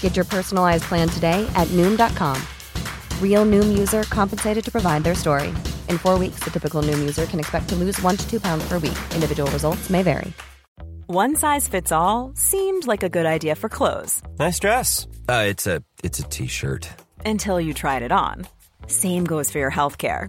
Get your personalized plan today at Noom.com. Real Noom user compensated to provide their story. In four weeks, the typical Noom user can expect to lose one to two pounds per week. Individual results may vary. One size fits all seemed like a good idea for clothes. Nice dress. Uh, it's a it's a t-shirt. Until you tried it on. Same goes for your healthcare.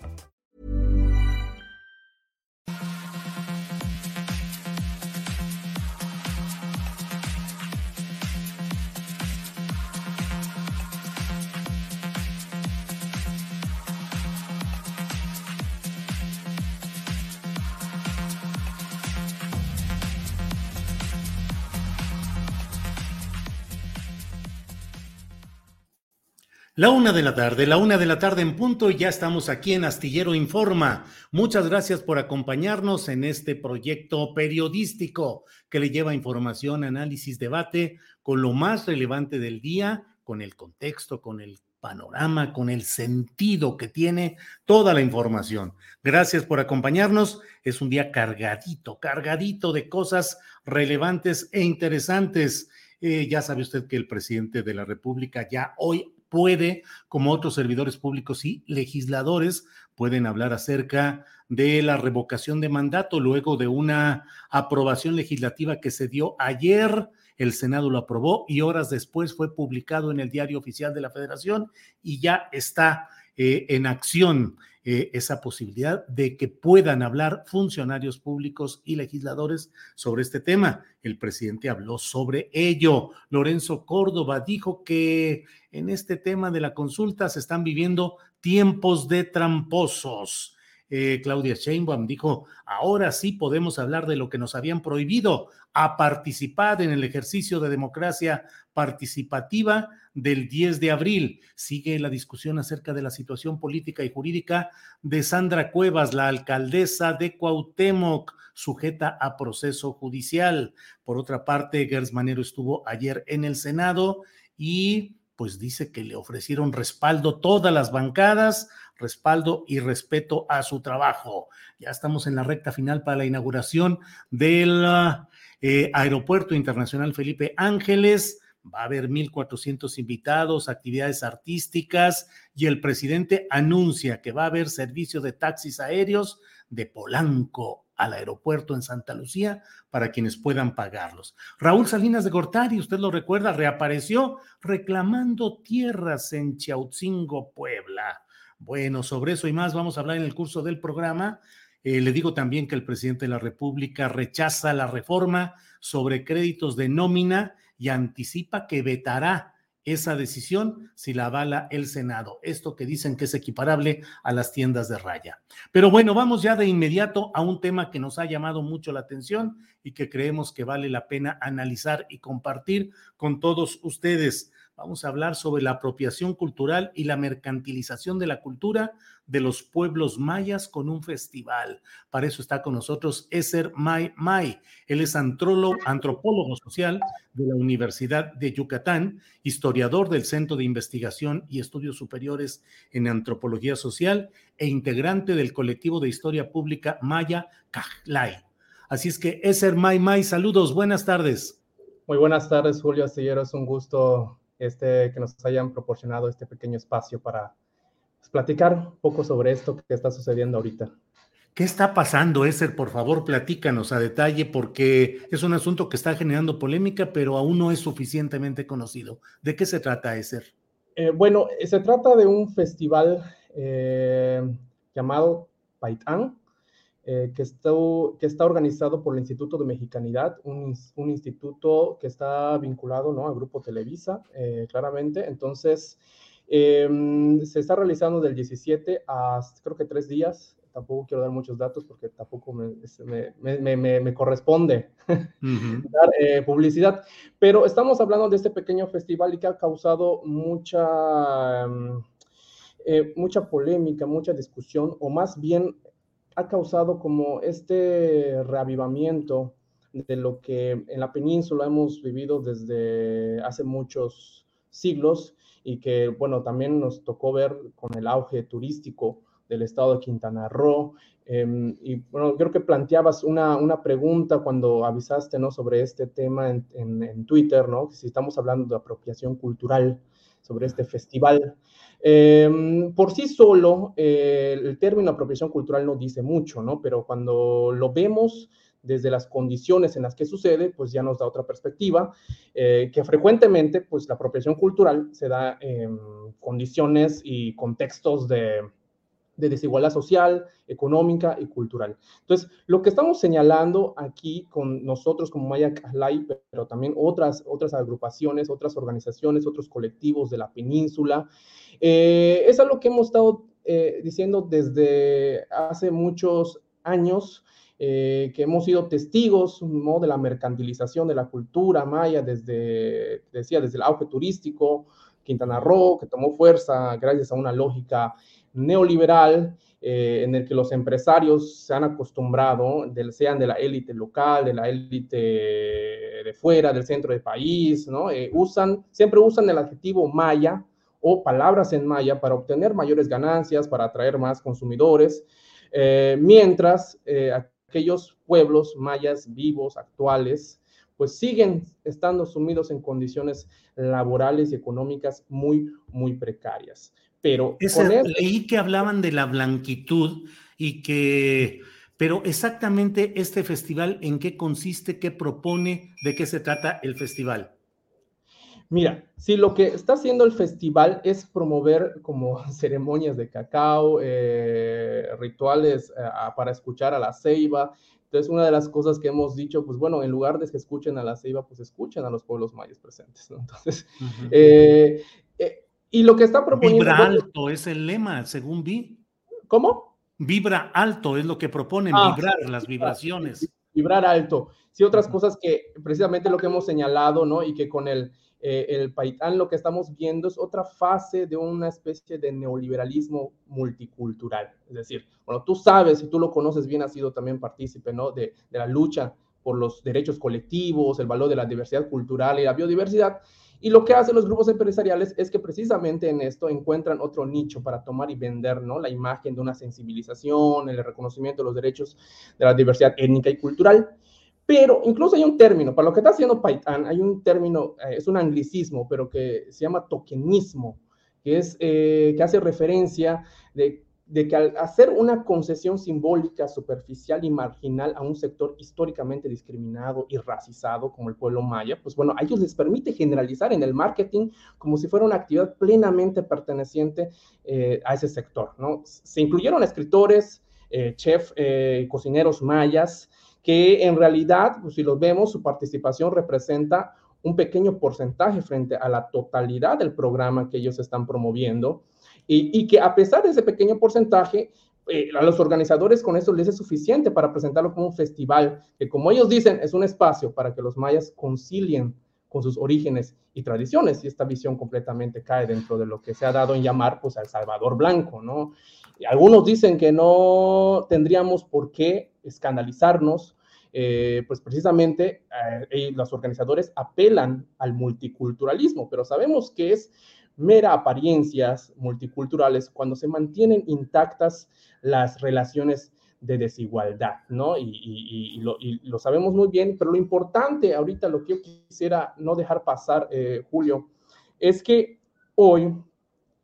La una de la tarde, la una de la tarde en punto y ya estamos aquí en Astillero Informa. Muchas gracias por acompañarnos en este proyecto periodístico que le lleva información, análisis, debate con lo más relevante del día, con el contexto, con el panorama, con el sentido que tiene toda la información. Gracias por acompañarnos. Es un día cargadito, cargadito de cosas relevantes e interesantes. Eh, ya sabe usted que el presidente de la República ya hoy puede, como otros servidores públicos y legisladores, pueden hablar acerca de la revocación de mandato luego de una aprobación legislativa que se dio ayer. El Senado lo aprobó y horas después fue publicado en el Diario Oficial de la Federación y ya está eh, en acción eh, esa posibilidad de que puedan hablar funcionarios públicos y legisladores sobre este tema. El presidente habló sobre ello. Lorenzo Córdoba dijo que en este tema de la consulta se están viviendo tiempos de tramposos. Eh, Claudia Sheinbaum dijo, ahora sí podemos hablar de lo que nos habían prohibido, a participar en el ejercicio de democracia participativa del 10 de abril. Sigue la discusión acerca de la situación política y jurídica de Sandra Cuevas, la alcaldesa de Cuauhtémoc, sujeta a proceso judicial. Por otra parte, Gers Manero estuvo ayer en el Senado y pues dice que le ofrecieron respaldo todas las bancadas, respaldo y respeto a su trabajo. Ya estamos en la recta final para la inauguración del eh, Aeropuerto Internacional Felipe Ángeles. Va a haber 1.400 invitados, actividades artísticas y el presidente anuncia que va a haber servicio de taxis aéreos de Polanco al aeropuerto en Santa Lucía para quienes puedan pagarlos. Raúl Salinas de Gortari, usted lo recuerda, reapareció reclamando tierras en Chautzingo, Puebla. Bueno, sobre eso y más vamos a hablar en el curso del programa. Eh, le digo también que el presidente de la República rechaza la reforma sobre créditos de nómina y anticipa que vetará esa decisión si la avala el Senado. Esto que dicen que es equiparable a las tiendas de raya. Pero bueno, vamos ya de inmediato a un tema que nos ha llamado mucho la atención y que creemos que vale la pena analizar y compartir con todos ustedes. Vamos a hablar sobre la apropiación cultural y la mercantilización de la cultura de los pueblos mayas con un festival. Para eso está con nosotros Eser May May. Él es antropólogo social de la Universidad de Yucatán, historiador del Centro de Investigación y Estudios Superiores en Antropología Social e integrante del colectivo de historia pública Maya Cajlay. Así es que Eser May May, saludos, buenas tardes. Muy buenas tardes, Julio Astillero. Es un gusto este, que nos hayan proporcionado este pequeño espacio para pues, platicar un poco sobre esto que está sucediendo ahorita. ¿Qué está pasando, Eser? Por favor, platícanos a detalle, porque es un asunto que está generando polémica, pero aún no es suficientemente conocido. ¿De qué se trata, Eser? Eh, bueno, se trata de un festival eh, llamado Paitán, eh, que, está, que está organizado por el Instituto de Mexicanidad, un, un instituto que está vinculado ¿no? al Grupo Televisa, eh, claramente. Entonces, em, se está realizando del 17 a creo que tres días. Tampoco quiero dar muchos datos porque tampoco me, me, me, me corresponde dar eh, publicidad. Pero estamos hablando de este pequeño festival y que ha causado mucha, em, mucha polémica, mucha discusión, o más bien ha causado como este reavivamiento de lo que en la península hemos vivido desde hace muchos siglos y que, bueno, también nos tocó ver con el auge turístico del estado de Quintana Roo. Em, y bueno, creo que planteabas una, una, pregunta cuando avisaste, ¿no? Sobre este tema en, en, Twitter, ¿no? Si estamos hablando de apropiación cultural sobre este festival. Em, por sí solo, eh, el término apropiación cultural no dice mucho, ¿no? Pero cuando lo vemos desde las condiciones en las que sucede, pues ya nos da otra perspectiva, eh, que frecuentemente, pues la apropiación cultural se da en condiciones y contextos de, de desigualdad social, económica y cultural. Entonces, lo que estamos señalando aquí con nosotros como Maya Kahlai, pero también otras, otras agrupaciones, otras organizaciones, otros colectivos de la península, eh, es algo que hemos estado eh, diciendo desde hace muchos años, eh, que hemos sido testigos ¿no? de la mercantilización de la cultura maya desde, decía, desde el auge turístico, Quintana Roo, que tomó fuerza gracias a una lógica neoliberal en el que los empresarios se han acostumbrado, sean de la élite local, de la élite de fuera, del centro del país, ¿no? Usan, siempre usan el adjetivo maya o palabras en maya para obtener mayores ganancias, para atraer más consumidores, eh, mientras aquellos pueblos mayas vivos, actuales, pues siguen estando sumidos en condiciones laborales y económicas muy, muy precarias. Pero leí que hablaban de la blanquitud y que, pero exactamente este festival, ¿en qué consiste? ¿Qué propone? ¿De qué se trata el festival? Mira, si lo que está haciendo el festival es promover como ceremonias de cacao, eh, rituales eh, para escuchar a la ceiba, entonces, una de las cosas que hemos dicho, pues bueno, en lugar de que escuchen a la ceiba, pues escuchen a los pueblos mayas presentes, ¿no? Entonces, eh, y lo que está proponiendo. Vibra alto es el lema, según vi. ¿Cómo? Vibra alto es lo que proponen, ah, vibrar las vibraciones. Vibrar alto. Sí, otras cosas que precisamente lo que hemos señalado, ¿no? Y que con el, eh, el Paitán lo que estamos viendo es otra fase de una especie de neoliberalismo multicultural. Es decir, bueno, tú sabes, y tú lo conoces bien, has sido también partícipe, ¿no? De, de la lucha por los derechos colectivos, el valor de la diversidad cultural y la biodiversidad. Y lo que hacen los grupos empresariales es que precisamente en esto encuentran otro nicho para tomar y vender, ¿no? La imagen de una sensibilización, el reconocimiento de los derechos de la diversidad étnica y cultural. Pero incluso hay un término, para lo que está haciendo Paitan, hay un término, eh, es un anglicismo, pero que se llama tokenismo, que, es, eh, que hace referencia de de que al hacer una concesión simbólica, superficial y marginal a un sector históricamente discriminado y racizado como el pueblo maya, pues bueno, a ellos les permite generalizar en el marketing como si fuera una actividad plenamente perteneciente eh, a ese sector, ¿no? Se incluyeron escritores, eh, chef, eh, cocineros mayas, que en realidad, pues si los vemos, su participación representa un pequeño porcentaje frente a la totalidad del programa que ellos están promoviendo y, que a pesar de ese pequeño porcentaje, eh, a los organizadores con eso les es suficiente para presentarlo como un festival, que como ellos dicen, es un espacio para que los mayas concilien con sus orígenes y tradiciones, y esta visión completamente cae dentro de lo que se ha dado en llamar, pues, al Salvador Blanco, ¿no? Y algunos dicen que no tendríamos por qué escandalizarnos, eh, pues precisamente eh, los organizadores apelan al multiculturalismo, pero sabemos que es mera apariencias multiculturales cuando se mantienen intactas las relaciones de desigualdad, ¿no? Y, lo, sabemos muy bien, pero lo importante ahorita, lo que yo quisiera no dejar pasar, eh, Julio, es que hoy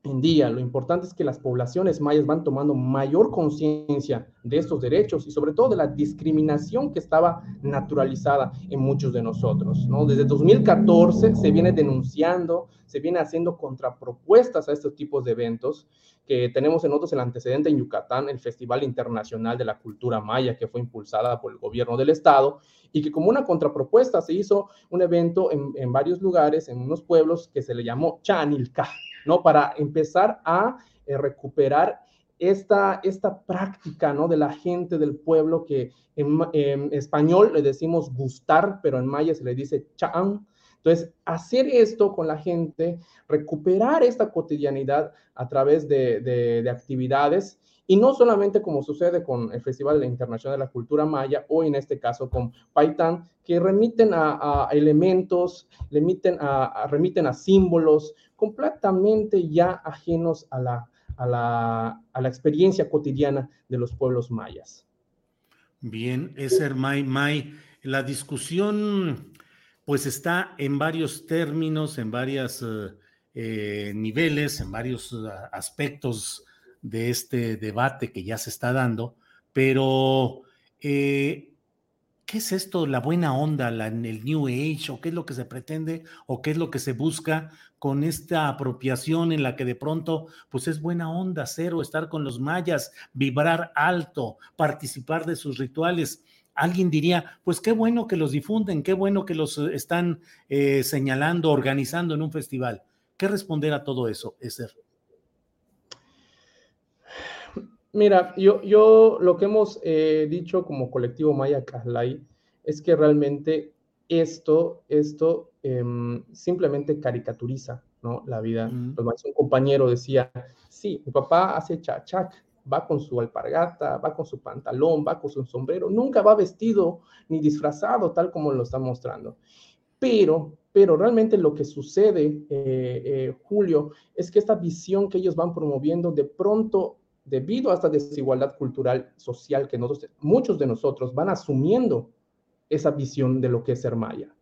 en día. Lo importante es que las poblaciones mayas van tomando mayor conciencia de estos derechos y sobre todo de la discriminación que estaba naturalizada en muchos de nosotros. ¿no? Desde 2014 se viene denunciando, se viene haciendo contrapropuestas a estos tipos de eventos que tenemos en otros el antecedente en Yucatán, el Festival Internacional de la Cultura Maya, que fue impulsada por el gobierno del estado, y que como una contrapropuesta se hizo un evento en, en varios lugares, en unos pueblos, que se le llamó Chanilca, ¿no? Para empezar a eh, recuperar esta, esta práctica, ¿no? De la gente del pueblo que en, español le decimos gustar, pero en maya se le dice chan. Entonces, hacer esto con la gente, recuperar esta cotidianidad a través de, de, actividades y no solamente como sucede con el Festival Internacional de la Cultura Maya o en este caso con Paitán, que remiten a, elementos, remiten a, remiten a símbolos, completamente ya ajenos a la, a la, a la experiencia cotidiana de los pueblos mayas. Bien, Eser May, May, la discusión pues está en varios términos, en varios eh, eh, niveles, en varios uh, aspectos de este debate que ya se está dando, pero eh, ¿qué es esto, la buena onda, la, el New Age, o qué es lo que se pretende, o qué es lo que se busca con esta apropiación en la que de pronto, pues es buena onda, cero, estar con los mayas, vibrar alto, participar de sus rituales? Alguien diría, pues qué bueno que los difunden, qué bueno que los eh, están eh, señalando, organizando en un festival. ¿Qué responder a todo eso, Eser? Mira, yo, yo lo que hemos eh, dicho como colectivo Maya Kahlai es que realmente esto, esto em, simplemente caricaturiza ¿no? la vida. Un compañero decía, sí, mi papá hace chachac, va con su alpargata, va con su pantalón, va con su sombrero, nunca va vestido ni disfrazado tal como lo está mostrando. Pero, pero realmente lo que sucede, eh, eh, Julio, es que esta visión que ellos van promoviendo de pronto debido a esta desigualdad cultural, social que nosotros, muchos de nosotros van asumiendo esa visión de lo que es ser maya.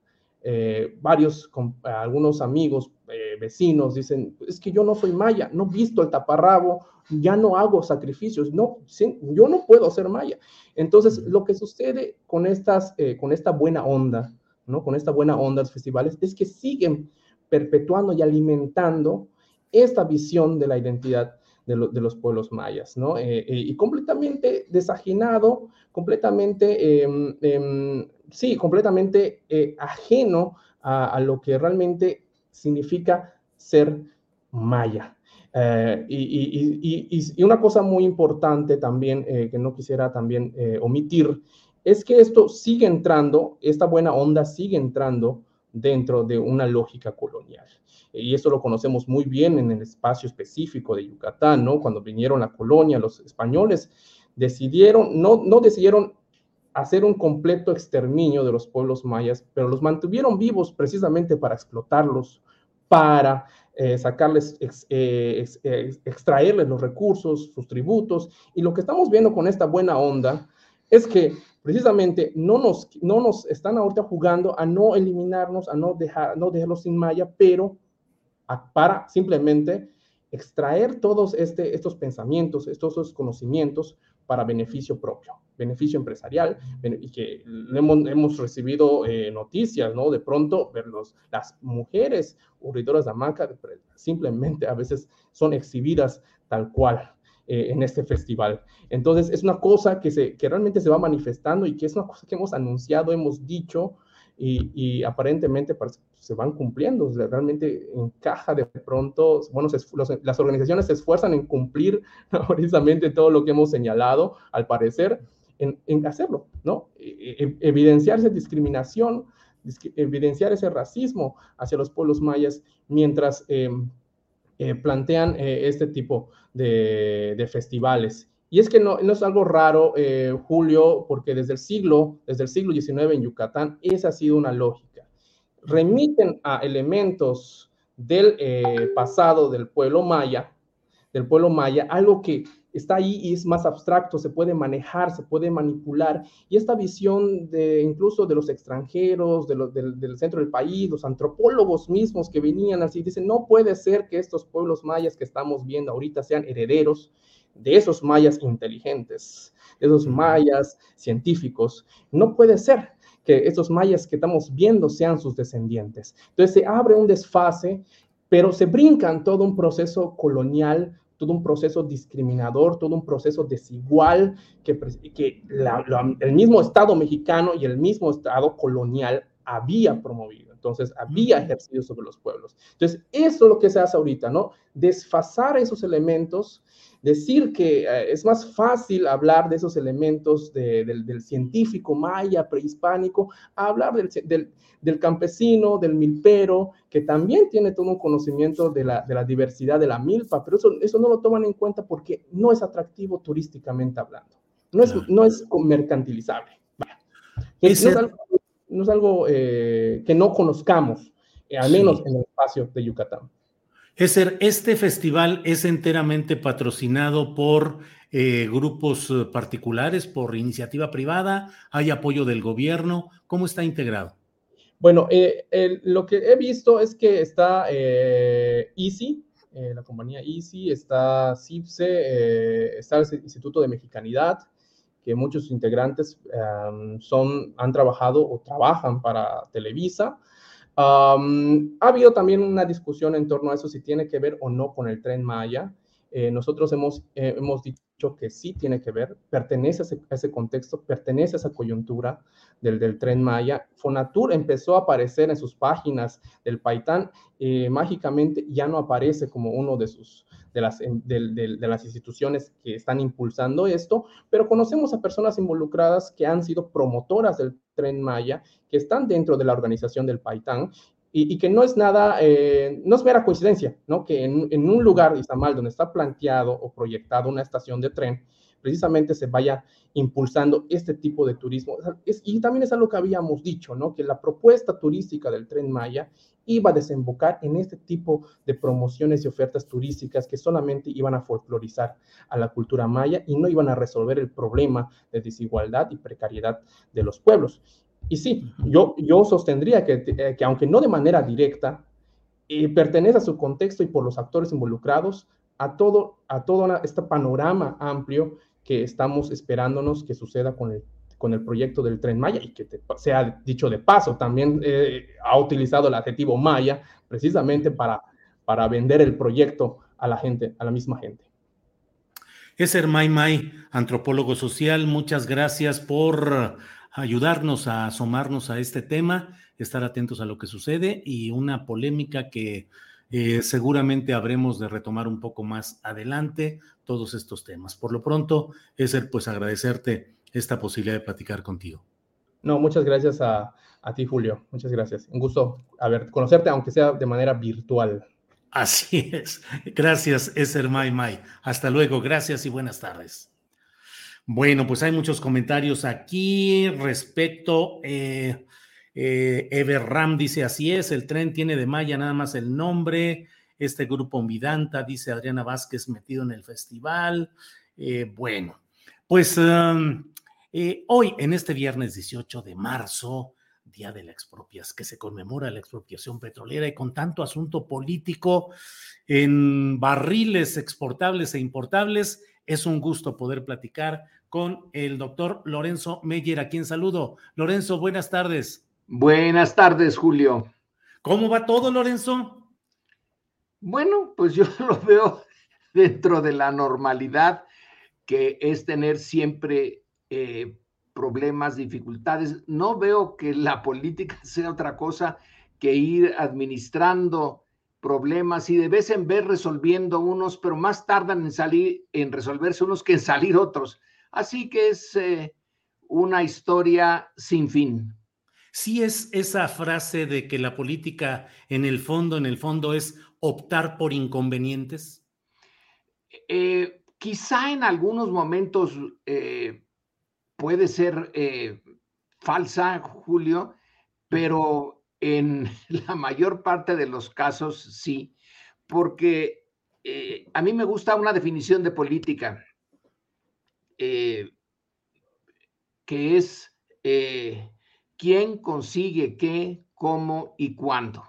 Eh, varios, algunos amigos, eh, vecinos dicen, es que yo no soy maya, no visto el taparrabo, ya no hago sacrificios, no, yo no puedo ser maya. Entonces, lo que sucede con, estas, eh, con esta buena onda, ¿no? con esta buena onda de los festivales, es que siguen perpetuando y alimentando esta visión de la identidad de, los pueblos mayas, ¿no? Eh, eh, y completamente desajenado, completamente, em, em, sí, completamente eh, ajeno a, lo que realmente significa ser maya. Y, y, una cosa muy importante también que no quisiera también omitir es que esto sigue entrando, esta buena onda sigue entrando dentro de una lógica colonial y eso lo conocemos muy bien en el espacio específico de Yucatán, ¿no? Cuando vinieron a la colonia, los españoles decidieron, no, no decidieron hacer un completo exterminio de los pueblos mayas, pero los mantuvieron vivos precisamente para explotarlos, para eh, sacarles, eh, eh, extraerles los recursos, sus tributos. Y lo que estamos viendo con esta buena onda es que precisamente no nos, no nos están ahorita jugando a no eliminarnos, a no, dejar, no dejarlos sin maya, pero para simplemente extraer todos este, estos pensamientos, estos, conocimientos para beneficio propio, beneficio empresarial, y que hemos, hemos recibido eh, noticias, ¿no? De pronto, verlos, las mujeres urridoras de hamaca simplemente a veces son exhibidas tal cual eh, en este festival. Entonces, es una cosa que, se, que realmente se va manifestando y que es una cosa que hemos anunciado, hemos dicho, y, aparentemente se van cumpliendo, realmente encaja de pronto, bueno, las organizaciones se esfuerzan en cumplir precisamente todo lo que hemos señalado, al parecer, en, hacerlo, ¿no? E, e, evidenciar esa discriminación, evidenciar ese racismo hacia los pueblos mayas mientras em, eh, plantean eh, este tipo de, festivales. Y es que no, no es algo raro, eh, Julio, porque desde el siglo, desde el siglo XIX en Yucatán, esa ha sido una lógica. Remiten a elementos del pasado del pueblo maya, del pueblo maya, algo que está ahí y es más abstracto, se puede manejar, se puede manipular. Y esta visión de incluso de los extranjeros, de del, centro del país, los antropólogos mismos que venían así, dicen, no puede ser que estos pueblos mayas que estamos viendo ahorita sean herederos de esos mayas inteligentes, de esos mayas científicos. No puede ser que esos mayas que estamos viendo sean sus descendientes. Entonces se abre un desfase, pero se brincan todo un proceso colonial todo un proceso discriminador, todo un proceso desigual que, que el mismo Estado mexicano y el mismo Estado colonial había promovido. Entonces, había ejercido sobre los pueblos. Entonces, eso es lo que se hace ahorita, ¿no? Desfasar esos elementos decir que eh, es más fácil hablar de esos elementos del, científico maya prehispánico, hablar del, campesino, del milpero, que también tiene todo un conocimiento de la, diversidad de la milpa, pero eso, eso no lo toman en cuenta porque no es atractivo turísticamente hablando, no es, no es mercantilizable. no, es algo, eh, que no conozcamos, eh, al menos en el espacio de Yucatán. Eser, este festival es enteramente patrocinado por eh, grupos eh, particulares, por iniciativa privada, hay apoyo del gobierno, ¿cómo está integrado? Bueno, eh, lo que he visto es que está Easy, la compañía Easy, está CIPSE, está el Instituto de Mexicanidad, que muchos integrantes son, han trabajado o trabajan para Televisa ha habido también una discusión en torno a eso, si tiene que ver o no con el tren Maya. Eh, nosotros hemos, eh, hemos dicho que sí tiene que ver, pertenece a ese, contexto, pertenece a esa coyuntura del, del, tren Maya. Fonatur empezó a aparecer en sus páginas del Paitán, eh, mágicamente ya no aparece como uno de sus, de las, de, las instituciones que están impulsando esto, pero conocemos a personas involucradas que han sido promotoras del tren Maya, que están dentro de la organización del Paitán y, que no es nada, eh, no es mera coincidencia, ¿no? Que en, un lugar, Izamal, donde está planteado o proyectado una estación de tren, precisamente se vaya impulsando este tipo de turismo. y también es algo que habíamos dicho, ¿no? Que la propuesta turística del tren Maya iba a desembocar en este tipo de promociones y ofertas turísticas que solamente iban a folclorizar a la cultura maya y no iban a resolver el problema de desigualdad y precariedad de los pueblos. Y sí, yo, yo sostendría que, eh, que aunque no de manera directa, eh, pertenece a su contexto y por los actores involucrados a todo, a todo este panorama amplio que estamos esperándonos que suceda con el con el proyecto del tren Maya y que se ha dicho de paso, también eh, ha utilizado el adjetivo Maya precisamente para, para vender el proyecto a la gente, a la misma gente. Eser May May, antropólogo social, muchas gracias por ayudarnos a asomarnos a este tema, estar atentos a lo que sucede y una polémica que eh, seguramente habremos de retomar un poco más adelante todos estos temas. Por lo pronto, Eser, pues agradecerte esta posibilidad de platicar contigo. No, muchas gracias a, ti, Julio. Muchas gracias. Un gusto haber, conocerte, aunque sea de manera virtual. Así es. Gracias, Eser Mai Mai. Hasta luego. Gracias y buenas tardes. Bueno, pues hay muchos comentarios aquí respecto. Eh, eh, Everram dice: Así es, el tren tiene de Maya nada más el nombre. Este grupo Midanta, dice Adriana Vázquez, metido en el festival. Eh, bueno, pues. Um, eh, hoy, en este viernes 18 de marzo, día de la expropiación, que se conmemora la expropiación petrolera y con tanto asunto político en barriles exportables e importables, es un gusto poder platicar con el doctor Lorenzo Meyer, a quien saludo. Lorenzo, buenas tardes. Buenas tardes, Julio. ¿Cómo va todo, Lorenzo? Bueno, pues yo lo veo dentro de la normalidad que es tener siempre eh, problemas, dificultades. No veo que la política sea otra cosa que ir administrando problemas y de vez en vez resolviendo unos, pero más tardan en salir, en resolverse unos que en salir otros. Así que es eh, una historia sin fin. Sí es esa frase de que la política en el fondo, en el fondo es optar por inconvenientes. Eh, quizá en algunos momentos puede ser eh, falsa, Julio, pero en la mayor parte de los casos sí, porque eh, a mí me gusta una definición de política eh, que es eh, quién consigue qué, cómo y cuándo.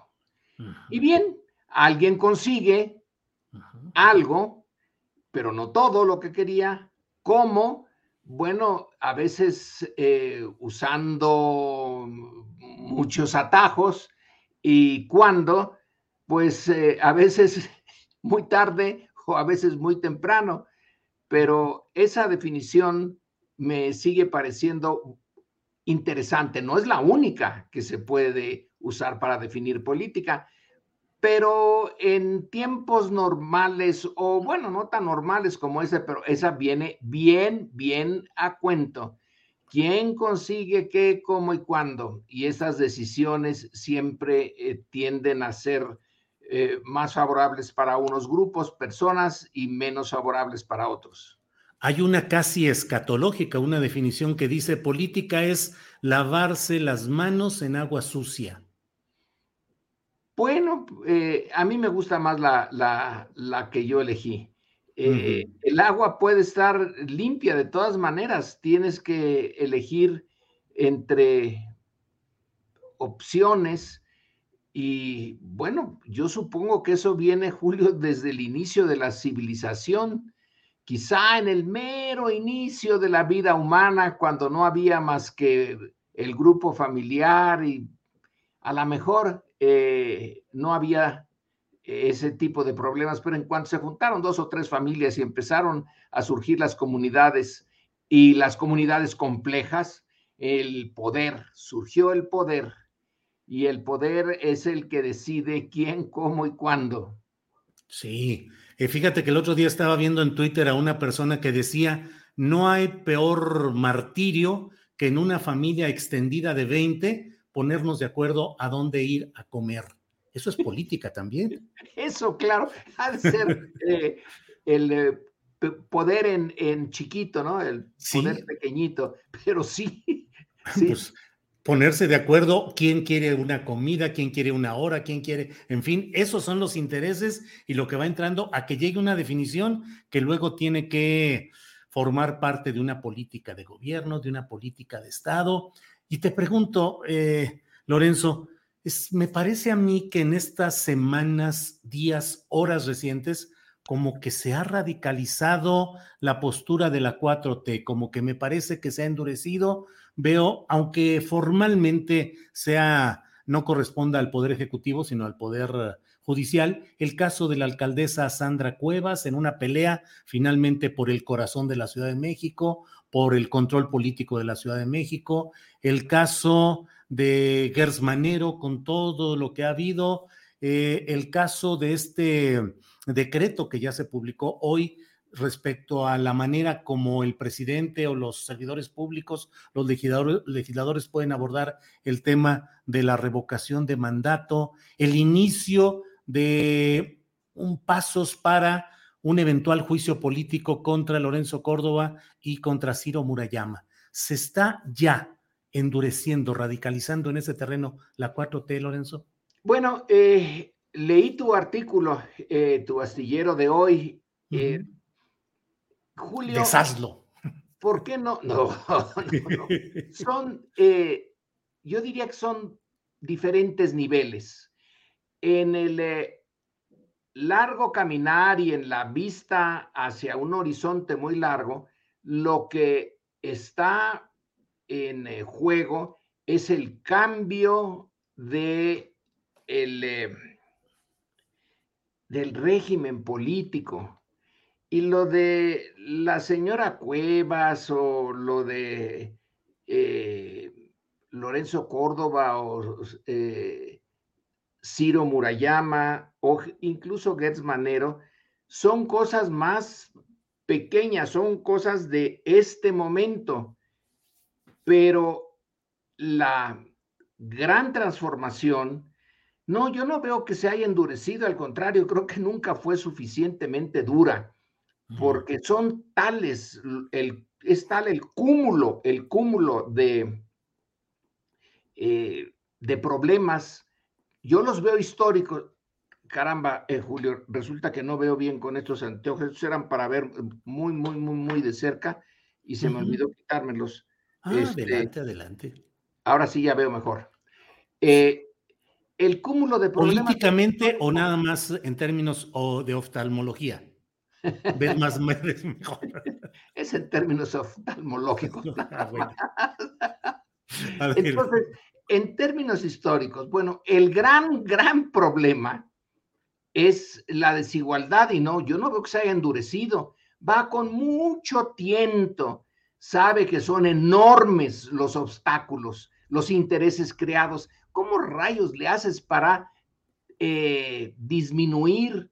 Y bien, alguien consigue algo, pero no todo lo que quería. ¿Cómo? Bueno, a veces eh, usando muchos atajos y cuándo, pues eh, a veces muy tarde o a veces muy temprano, pero esa definición me sigue pareciendo interesante. No es la única que se puede usar para definir política, pero en tiempos normales o bueno, no tan normales como ese, pero esa viene bien, bien a cuento. ¿Quién consigue qué, cómo y cuándo? Y esas decisiones siempre eh, tienden a ser eh, más favorables para unos grupos, personas y menos favorables para otros. Hay una casi escatológica, una definición que dice política es lavarse las manos en agua sucia. Bueno, eh, a mí me gusta más la, la, que yo elegí. Eh, el agua puede estar limpia de todas maneras. Tienes que elegir entre opciones y bueno, yo supongo que eso viene, Julio, desde el inicio de la civilización, quizá en el mero inicio de la vida humana, cuando no había más que el grupo familiar y a lo mejor eh, no había ese tipo de problemas, pero en cuanto se juntaron dos o tres familias y empezaron a surgir las comunidades y las comunidades complejas, el poder, surgió el poder y el poder es el que decide quién, cómo y cuándo. Sí, eh, fíjate que el otro día estaba viendo en Twitter a una persona que decía, no hay peor martirio que en una familia extendida de 20 ponernos de acuerdo a dónde ir a comer. Eso es política también. Eso, claro, de ser eh, el eh, poder en, chiquito, ¿no? El poder pequeñito, pero sí. sí. Pues, ponerse de acuerdo quién quiere una comida, quién quiere una hora, quién quiere, en fin, esos son los intereses y lo que va entrando a que llegue una definición que luego tiene que formar parte de una política de gobierno, de una política de Estado y te pregunto, eh, Lorenzo, me parece a mí que en estas semanas, días, horas recientes, como que se ha radicalizado la postura de la 4T, como que me parece que se ha endurecido. Veo, aunque formalmente sea, no corresponda al Poder Ejecutivo, sino al Poder Judicial, el caso de la alcaldesa Sandra Cuevas en una pelea finalmente por el corazón de la Ciudad de México, por el control político de la Ciudad de México, el caso de Gers Manero con todo lo que ha habido, eh, el caso de este decreto que ya se publicó hoy respecto a la manera como el presidente o los servidores públicos, los legisladores, legisladores pueden abordar el tema de la revocación de mandato, el inicio de un pasos para un eventual juicio político contra Lorenzo Córdoba y contra Ciro Murayama. Se está ya endureciendo, radicalizando en ese terreno la 4T, Lorenzo? Bueno, eh, leí tu artículo, eh, tu astillero de hoy. Eh, Julio. Deshazlo. ¿Por qué no? No, Son, yo diría que son diferentes niveles. En el largo caminar y en la vista hacia un horizonte muy largo, lo que está en eh, juego es el cambio de el, eh, del régimen político. Y lo de la señora Cuevas o lo de eh, Lorenzo Córdoba o Ciro Murayama o incluso Gertz Manero son cosas más pequeñas, son cosas de este momento. Pero la gran transformación, no, yo no veo que se haya endurecido, al contrario, creo que nunca fue suficientemente dura, porque son tales, el, es tal el cúmulo, el cúmulo de, eh, de problemas, yo los veo históricos, caramba, eh, Julio, resulta que no veo bien con estos anteojos, eran para ver muy, muy, muy, muy de cerca, y se me olvidó quitármelos. Ah, este, adelante, adelante. Ahora sí ya veo mejor. Eh, el cúmulo de problemas. ¿Políticamente o nada más en términos de oftalmología? ¿Ves más mejor? Es en términos oftalmológicos. Ah, Entonces, en términos históricos, bueno, el gran, gran problema es la desigualdad y no, yo no veo que se haya endurecido, va con mucho tiento, sabe que son enormes los obstáculos, los intereses creados. ¿Cómo rayos le haces para eh, disminuir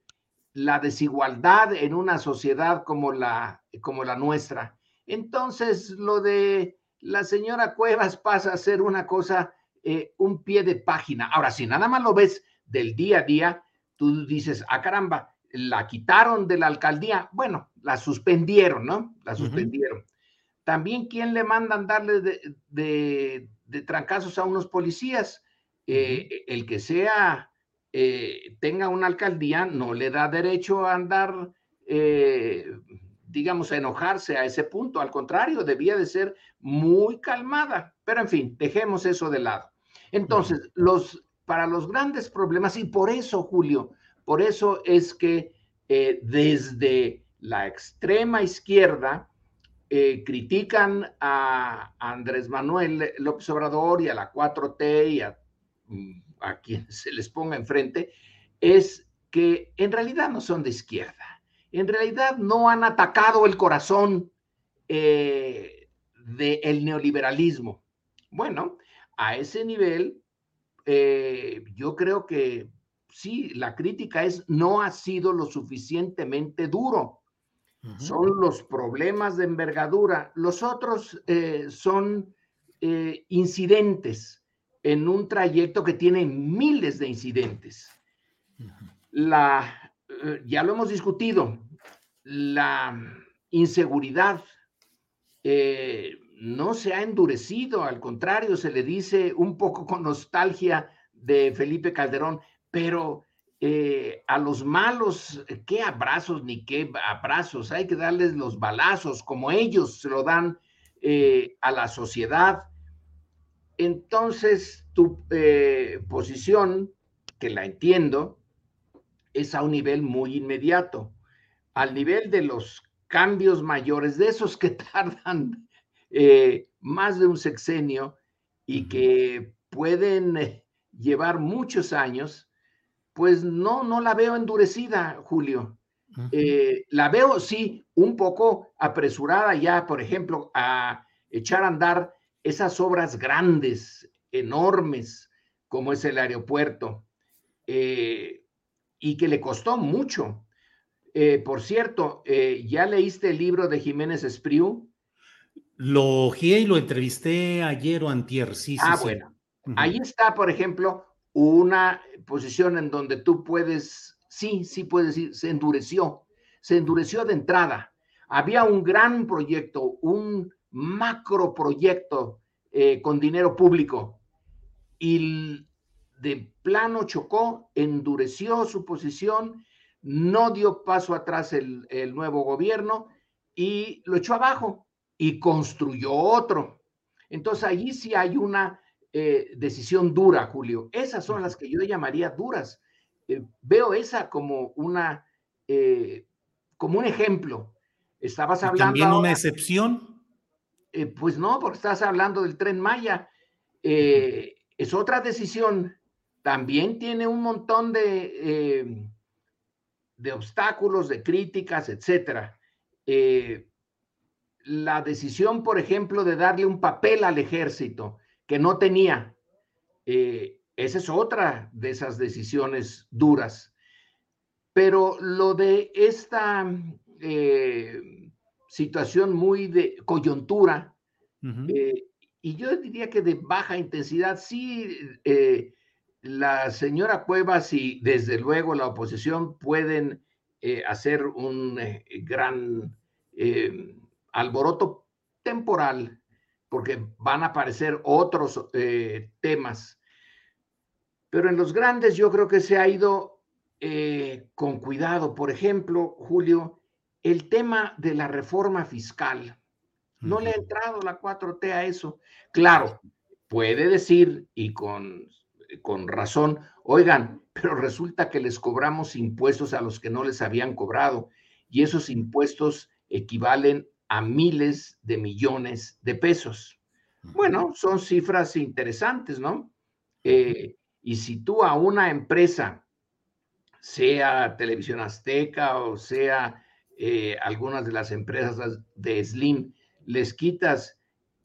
la desigualdad en una sociedad como la, como la nuestra? Entonces, lo de la señora Cuevas pasa a ser una cosa, eh, un pie de página. Ahora, si nada más lo ves del día a día, tú dices, ah, caramba, la quitaron de la alcaldía. Bueno, la suspendieron, ¿no? La suspendieron. También, ¿quién le mandan darle de, de, trancazos a unos policías? Eh, el que sea, eh, tenga una alcaldía, no le da derecho a andar digamos, a enojarse a ese punto. Al contrario, debía de ser muy calmada. Pero en fin, dejemos eso de lado. Entonces, los, para los grandes problemas, y por eso, Julio, por eso es que eh, desde la extrema izquierda eh, critican a, Andrés Manuel López Obrador y a la 4T y a, mm, a quien se les ponga enfrente, es que en realidad no son de izquierda en realidad no han atacado el corazón eh, del neoliberalismo. Bueno, a ese nivel, eh, yo creo que sí, la crítica es no ha sido lo suficientemente duro. Son los problemas de envergadura. Los otros eh, son incidentes en un trayecto que tiene miles de incidentes. La, ya lo hemos discutido, la inseguridad eh, no se ha endurecido, al contrario, se le dice un poco con nostalgia de Felipe Calderón, pero eh, a los malos, ¿qué abrazos ni qué abrazos? Hay que darles los balazos como ellos se lo dan eh, a la sociedad. Entonces, tu posición, que la entiendo, es a un nivel muy inmediato. Al nivel de los cambios mayores, de esos que tardan eh, más de un sexenio y que pueden eh, llevar muchos años, pues no, no la veo endurecida, Julio. Eh, la veo, sí, un poco apresurada ya, por ejemplo, a echar a andar esas obras grandes, enormes, como es el aeropuerto, y que le costó mucho. Eh, por cierto, eh, ¿ya leíste el libro de Jiménez Espriu? Lo guié y lo entrevisté ayer o antier, sí, ah, bueno. Ahí está, por ejemplo, una posición en donde tú puedes, sí, sí puedes decir, se endureció, se endureció de entrada. Había un gran proyecto, un macro proyecto eh, con dinero público y de plano chocó, endureció su posición no dio paso atrás el, nuevo gobierno y lo echó abajo y construyó otro. Entonces allí sí hay una eh, decisión dura, Julio. Esas son las que yo llamaría duras. Eh, veo esa como una, eh, como un ejemplo. Estabas hablando. ¿También una excepción? Pues no, porque estás hablando del tren Maya. es otra decisión. También tiene un montón de de obstáculos, de críticas, etcétera. Eh, la decisión, por ejemplo, de darle un papel al ejército que no tenía, eh, esa es otra de esas decisiones duras. Pero lo de esta eh, situación muy de coyuntura, y yo diría que de baja intensidad, sí, la señora Cuevas y desde luego la oposición pueden eh, hacer un eh, gran eh, alboroto temporal porque van a aparecer otros temas. Pero en los grandes yo creo que se ha ido con cuidado. Por ejemplo, Julio, el tema de la reforma fiscal. No le ha entrado la 4T a eso. Claro, puede decir y con, con razón, oigan, pero resulta que les cobramos impuestos a los que no les habían cobrado y esos impuestos equivalen a miles de millones de pesos. Bueno, son cifras interesantes, ¿no? Eh, y si tú a una empresa, sea Televisión Azteca o sea eh, algunas de las empresas de Slim, les quitas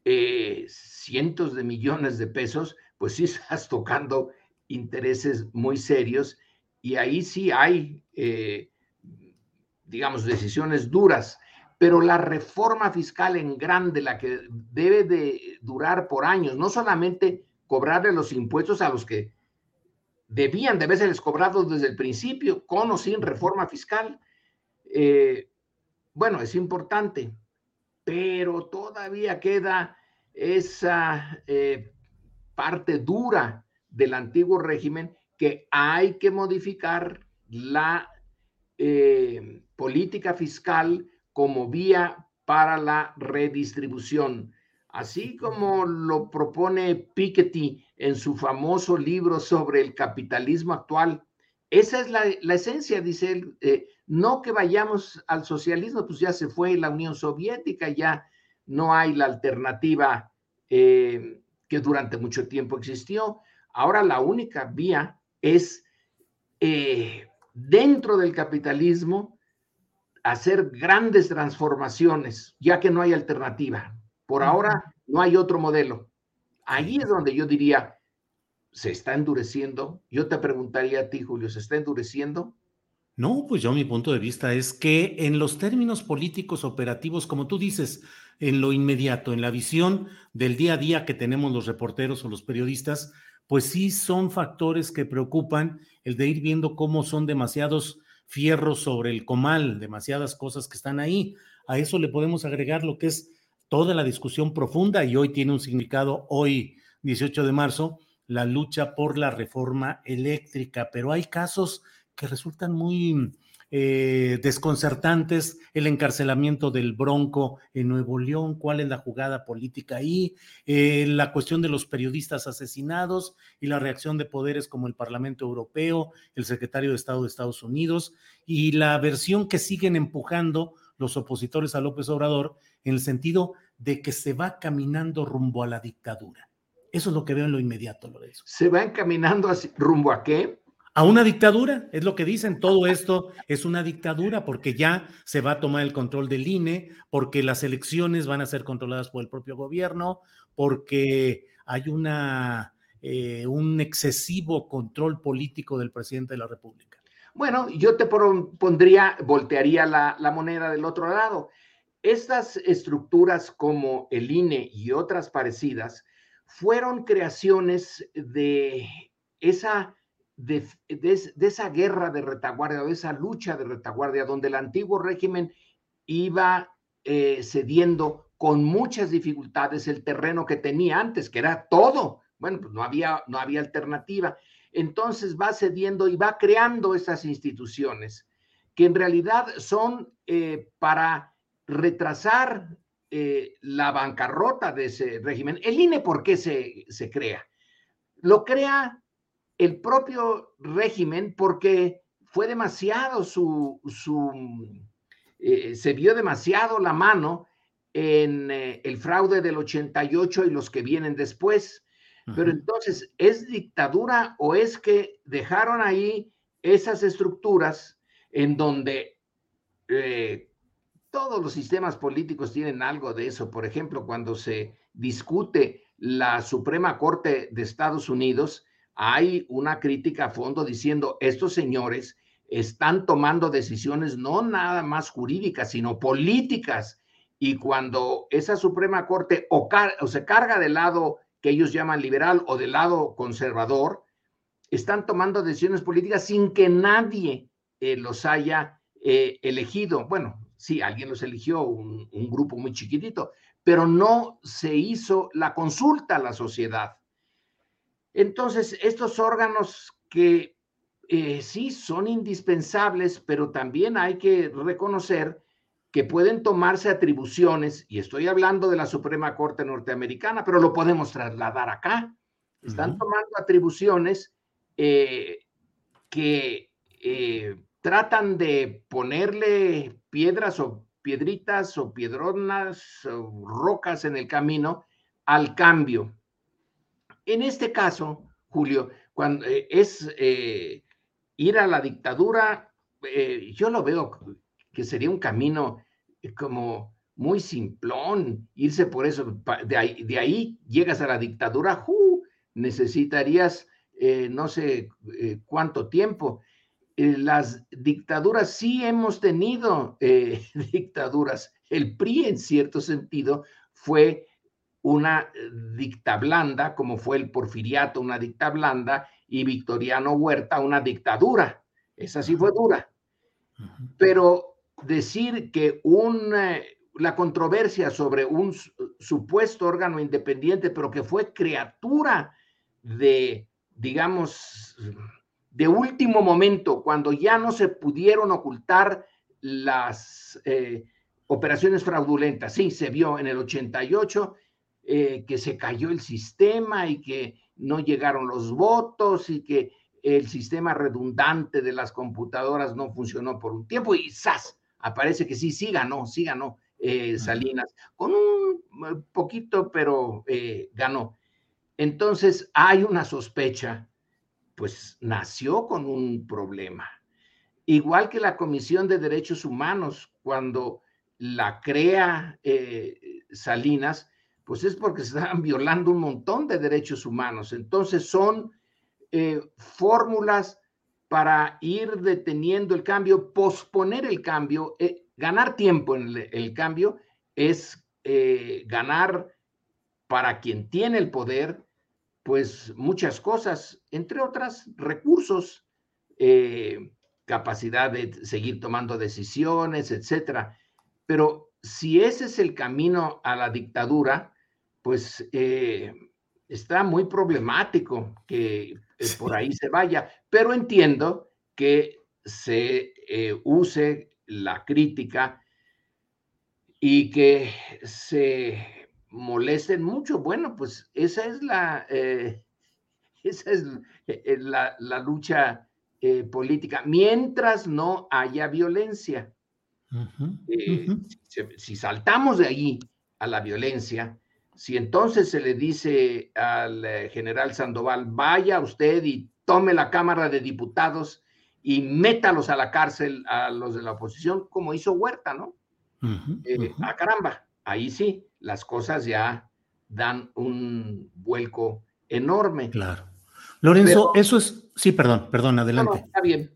eh, cientos de millones de pesos, pues sí estás tocando intereses muy serios y ahí sí hay, digamos, decisiones duras. Pero la reforma fiscal en grande, la que debe de durar por años, no solamente cobrarle los impuestos a los que debían de haberse cobrados desde el principio, con o sin reforma fiscal, eh, bueno, es importante, pero todavía queda esa eh, parte dura del antiguo régimen que hay que modificar la eh, política fiscal como vía para la redistribución, así como lo propone Piketty en su famoso libro sobre el capitalismo actual. Esa es la, esencia, dice él, no que vayamos al socialismo, pues ya se fue la Unión Soviética, ya no hay la alternativa eh, que durante mucho tiempo existió. Ahora la única vía es eh, dentro del capitalismo hacer grandes transformaciones, ya que no hay alternativa. Por ahora no hay otro modelo. Ahí es donde yo diría, ¿se está endureciendo? Yo te preguntaría a ti, Julio, ¿se está endureciendo? No, pues yo mi punto de vista es que en los términos políticos operativos, como tú dices, en lo inmediato, en la visión del día a día que tenemos los reporteros o los periodistas, pues sí son factores que preocupan el de ir viendo cómo son demasiados fierro sobre el comal, demasiadas cosas que están ahí. A eso le podemos agregar lo que es toda la discusión profunda y hoy tiene un significado, hoy 18 de marzo, la lucha por la reforma eléctrica, pero hay casos que resultan muy eh, desconcertantes, el encarcelamiento del Bronco en Nuevo León, cuál es la jugada política ahí, eh, la cuestión de los periodistas asesinados y la reacción de poderes como el Parlamento Europeo, el secretario de Estado de Estados Unidos y la versión que siguen empujando los opositores a López Obrador en el sentido de que se va caminando rumbo a la dictadura. Eso es lo que veo en lo inmediato, Lorenzo. ¿Se va encaminando rumbo a qué? A una dictadura, es lo que dicen, todo esto es una dictadura porque ya se va a tomar el control del INE, porque las elecciones van a ser controladas por el propio gobierno, porque hay una, eh, un excesivo control político del presidente de la República. Bueno, yo te pondría, voltearía la, la moneda del otro lado. Estas estructuras como el INE y otras parecidas fueron creaciones de esa de, esa guerra de retaguardia, de esa lucha de retaguardia, donde el antiguo régimen iba eh, cediendo con muchas dificultades el terreno que tenía antes, que era todo. Bueno, pues no había, no había alternativa. Entonces va cediendo y va creando esas instituciones que en realidad son eh, para retrasar eh, la bancarrota de ese régimen. El INE, ¿por qué se, se crea? Lo crea el propio régimen porque fue demasiado su, su eh, se vio demasiado la mano en eh, el fraude del 88 y los que vienen después. Pero entonces, ¿es dictadura o es que dejaron ahí esas estructuras en donde eh, todos los sistemas políticos tienen algo de eso? Por ejemplo, cuando se discute la Suprema Corte de Estados Unidos, hay una crítica a fondo diciendo, estos señores están tomando decisiones no nada más jurídicas, sino políticas. Y cuando esa Suprema Corte o, se carga del lado que ellos llaman liberal o del lado conservador, están tomando decisiones políticas sin que nadie eh, los haya eh, elegido. Bueno, sí, alguien los eligió, un grupo muy chiquitito, pero no se hizo la consulta a la sociedad. Entonces, estos órganos que eh, sí son indispensables, pero también hay que reconocer que pueden tomarse atribuciones, y estoy hablando de la Suprema Corte norteamericana, pero lo podemos trasladar acá. Están tomando atribuciones eh, que eh, tratan de ponerle piedras o piedritas o piedronas o rocas en el camino al cambio. En este caso, Julio, cuando eh, es ir a la dictadura, yo lo veo que sería un camino eh, como muy simplón, irse por eso, de ahí, llegas a la dictadura, necesitarías eh, no sé eh, cuánto tiempo. las dictaduras sí hemos tenido dictaduras. El PRI en cierto sentido fue una dicta blanda, como fue el porfiriato, una dicta blanda, y Victoriano Huerta, una dictadura. Esa sí fue dura. Pero decir que un, la controversia sobre un supuesto órgano independiente, pero que fue criatura de, digamos, de último momento, cuando ya no se pudieron ocultar las eh, operaciones fraudulentas. Sí, se vio en el 88 eh, que se cayó el sistema y que no llegaron los votos y que el sistema redundante de las computadoras no funcionó por un tiempo y ¡zas! aparece que sí, sí ganó, sí ganó eh, Salinas, con un eh, poquito, pero eh, ganó. Entonces hay una sospecha, pues nació con un problema. Igual que la Comisión de Derechos Humanos, cuando la crea Salinas, pues es porque se estaban violando un montón de derechos humanos. Entonces son fórmulas para ir deteniendo el cambio, posponer el cambio, eh, ganar tiempo en el, cambio es eh, ganar para quien tiene el poder, pues muchas cosas, entre otras recursos, eh, capacidad de seguir tomando decisiones, etcétera. Pero si ese es el camino a la dictadura, pues está muy problemático que eh, por ahí se vaya, pero entiendo que se eh, use la crítica y que se molesten mucho. Bueno, pues esa es la, eh, esa es la, lucha política, mientras no haya violencia. Si, saltamos de ahí a la violencia, si entonces se le dice al eh, general Sandoval, vaya usted y tome la Cámara de Diputados y métalos a la cárcel a los de la oposición, como hizo Huerta, ¿no? Eh, ah, caramba, ahí sí, las cosas ya dan un vuelco enorme. Claro. Lorenzo, eso es, sí, perdón, perdón, adelante. No, está bien.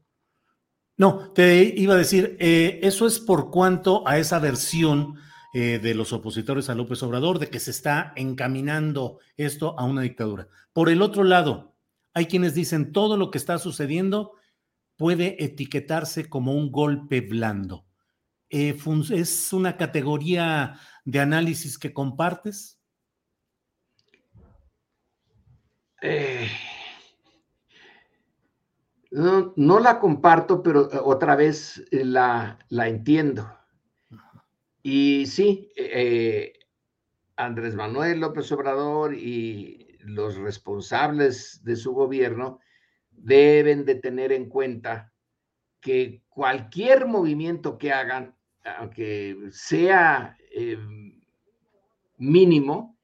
No, te iba a decir, eh, eso es por cuanto a esa versión eh, de los opositores a López Obrador, de que se está encaminando esto a una dictadura. Por el otro lado, hay quienes dicen todo lo que está sucediendo puede etiquetarse como un golpe blando. Eh, ¿Es una categoría de análisis que compartes? No, la comparto, pero otra vez la, la entiendo. Y sí, eh, Andrés Manuel López Obrador y los responsables de su gobierno deben de tener en cuenta que cualquier movimiento que hagan, aunque sea eh, mínimo,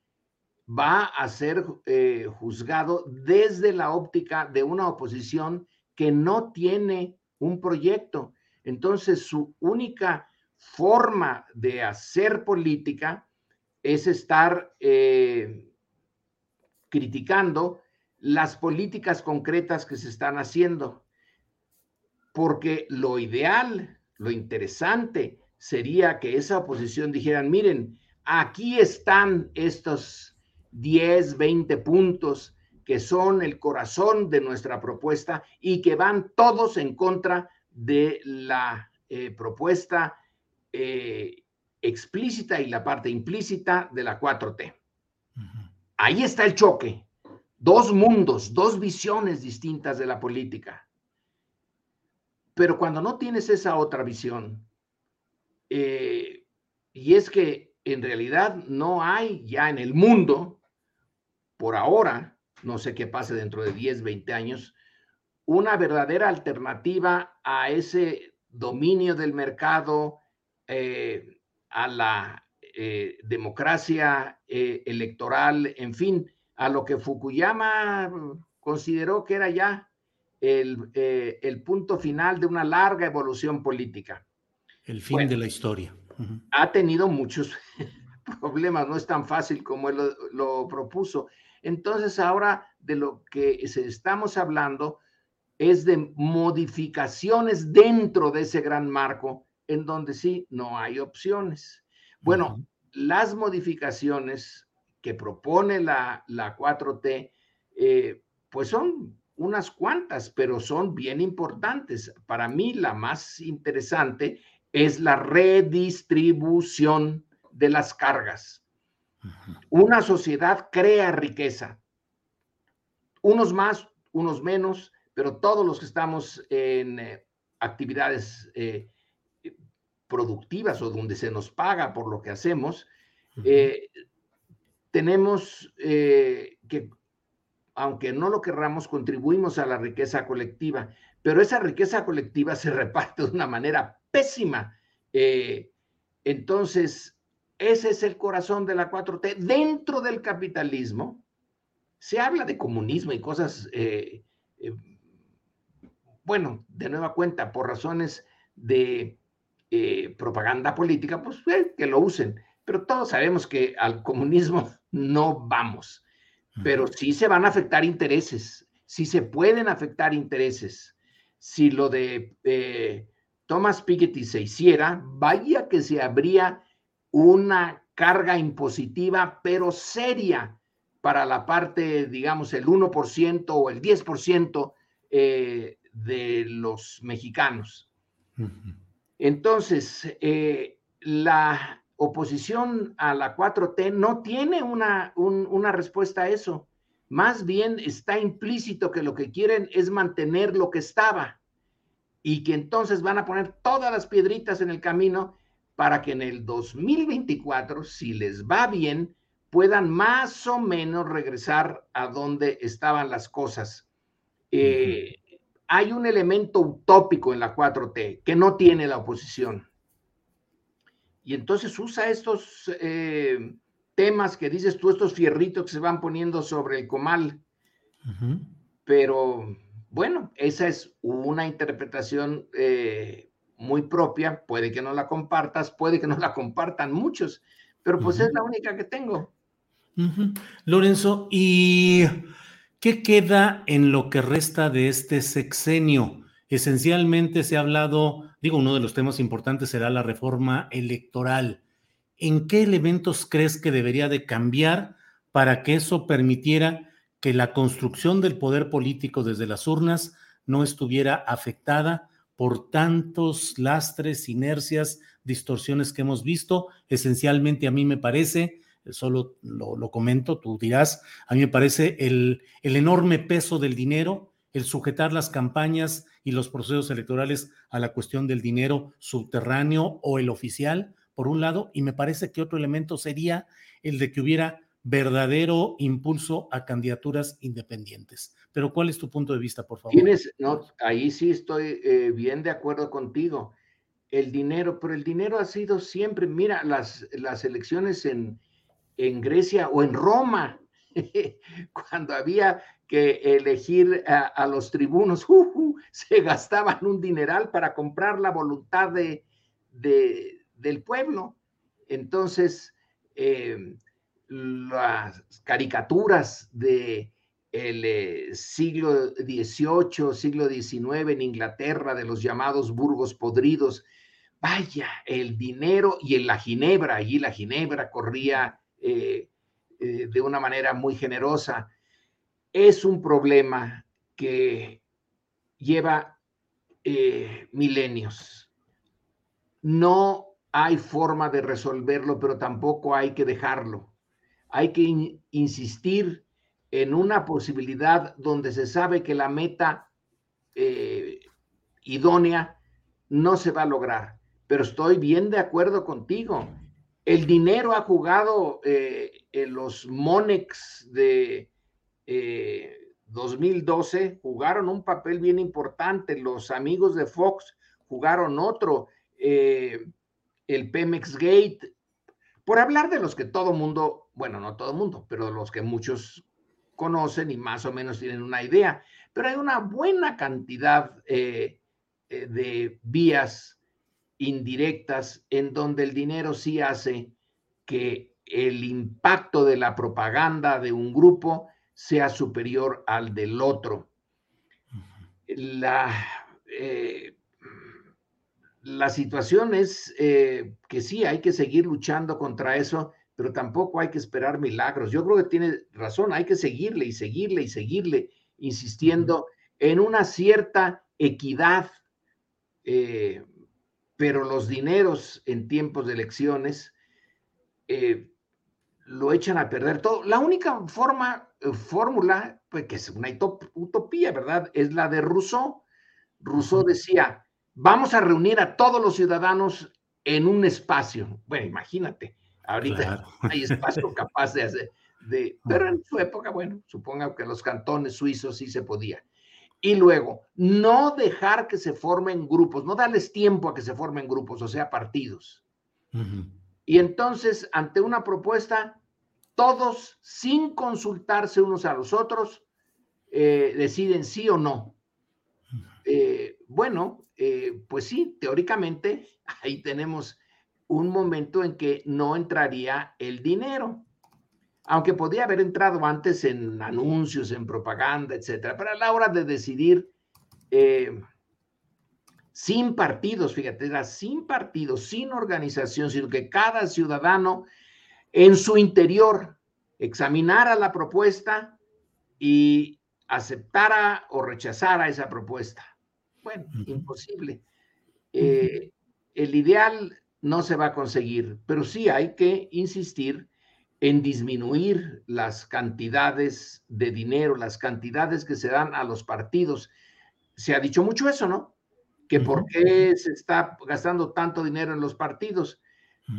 va a ser eh, juzgado desde la óptica de una oposición que no tiene un proyecto. Entonces, su única forma de hacer política es estar eh, criticando las políticas concretas que se están haciendo. Porque lo ideal, lo interesante sería que esa oposición dijeran, miren, aquí están estos 10, 20 puntos que son el corazón de nuestra propuesta y que van todos en contra de la eh, propuesta eh, explícita y la parte implícita de la 4T. Ahí está el choque. Dos mundos, dos visiones distintas de la política. Pero cuando no tienes esa otra visión, eh, y es que en realidad no hay ya en el mundo, por ahora, no sé qué pase dentro de 10, 20 años, una verdadera alternativa a ese dominio del mercado, eh, a la eh, democracia eh, electoral, en fin, a lo que Fukuyama consideró que era ya el, el punto final de una larga evolución política. El fin de la historia. Ha tenido muchos problemas, no es tan fácil como él lo, lo propuso. Entonces ahora de lo que estamos hablando es de modificaciones dentro de ese gran marco en donde sí no hay opciones. Bueno, las modificaciones que propone la, la 4T, eh, pues son unas cuantas, pero son bien importantes. Para mí la más interesante es la redistribución de las cargas. Una sociedad crea riqueza, unos más, unos menos, pero todos los que estamos en eh, actividades eh, productivas o donde se nos paga por lo que hacemos, eh, tenemos que, aunque no lo querramos, contribuimos a la riqueza colectiva, pero esa riqueza colectiva se reparte de una manera pésima. entonces, ese es el corazón de la 4T. Dentro del capitalismo, se habla de comunismo y cosas bueno, de nueva cuenta, por razones de eh, propaganda política, pues eh, que lo usen. Pero todos sabemos que al comunismo no vamos, pero sí se van a afectar intereses, sí se pueden afectar intereses. Si lo de eh, Thomas Piketty se hiciera, vaya que se habría una carga impositiva, pero seria para la parte, digamos, el 1% o el 10% eh, de los mexicanos. Entonces, eh, la oposición a la 4T no tiene una, una respuesta a eso. Más bien está implícito que lo que quieren es mantener lo que estaba y que entonces van a poner todas las piedritas en el camino para que en el 2024, si les va bien, puedan más o menos regresar a donde estaban las cosas. Eh, hay un elemento utópico en la 4T que no tiene la oposición. Y entonces usa estos eh, temas que dices tú, estos fierritos que se van poniendo sobre el comal. Pero bueno, esa es una interpretación eh, muy propia. Puede que no la compartas, puede que no la compartan muchos, pero pues es la única que tengo. Lorenzo, y ¿Qué queda en lo que resta de este sexenio? Esencialmente se ha hablado, digo, uno de los temas importantes será la reforma electoral. ¿En qué elementos crees que debería de cambiar para que eso permitiera que la construcción del poder político desde las urnas no estuviera afectada por tantos lastres, inercias, distorsiones que hemos visto? Esencialmente a mí me parece solo lo, comento, tú dirás, a mí me parece el, el enorme peso del dinero, el sujetar las campañas y los procesos electorales a la cuestión del dinero subterráneo o el oficial, por un lado, y me parece que otro elemento sería el de que hubiera verdadero impulso a candidaturas independientes. Pero ¿cuál es tu punto de vista, por favor? No, ahí sí estoy eh, bien de acuerdo contigo. El dinero, pero el dinero ha sido siempre, mira, las, las elecciones en, en Grecia o en Roma, cuando había que elegir a, los tribunos, se gastaban un dineral para comprar la voluntad de, del pueblo. Entonces, eh, las caricaturas de el eh, siglo XVIII, siglo XIX en Inglaterra, de los llamados burgos podridos, vaya, el dinero y en la ginebra, allí la ginebra corría eh, eh, de una manera muy generosa. Es un problema que lleva milenios. No hay forma de resolverlo, pero tampoco hay que dejarlo. Hay que insistir en una posibilidad donde se sabe que la meta idónea no se va a lograr, pero estoy bien de acuerdo contigo. El dinero ha jugado eh, en los Monex de 2012, eh, jugaron un papel bien importante. Los amigos de Fox jugaron otro. Eh, el Pemex Gate, por hablar de los que todo mundo, bueno, no todo mundo, pero de los que muchos conocen y más o menos tienen una idea, pero hay una buena cantidad de vías indirectas en donde el dinero sí hace que el impacto de la propaganda de un grupo sea superior al del otro. La, eh, la situación es eh, que sí, hay que seguir luchando contra eso, pero tampoco hay que esperar milagros. Yo creo que tiene razón, hay que seguirle y seguirle y seguirle, insistiendo en una cierta equidad eh, pero los dineros en tiempos de elecciones eh, lo echan a perder todo. La única forma, fórmula, pues que es una utopía, ¿verdad? Es la de Rousseau. Rousseau decía, vamos a reunir a todos los ciudadanos en un espacio. Bueno, imagínate, ahorita hay espacio capaz de hacer, de, pero en su época, bueno, suponga que los cantones suizos sí se podía. Y luego, no dejar que se formen grupos, no darles tiempo a que se formen grupos, o sea, partidos. Y entonces, ante una propuesta, todos, sin consultarse unos a los otros, eh, deciden sí o no. Eh, bueno, eh, pues sí, teóricamente, ahí tenemos un momento en que no entraría el dinero aunque podía haber entrado antes en anuncios, en propaganda, etcétera, pero a la hora de decidir eh, sin partidos, fíjate, era sin partidos, sin organización, sino que cada ciudadano en su interior examinara la propuesta y aceptara o rechazara esa propuesta. Bueno, imposible. Eh, el ideal no se va a conseguir, pero sí hay que insistir en disminuir las cantidades de dinero, las cantidades que se dan a los partidos. Se ha dicho mucho eso, ¿no? Que por qué se está gastando tanto dinero en los partidos.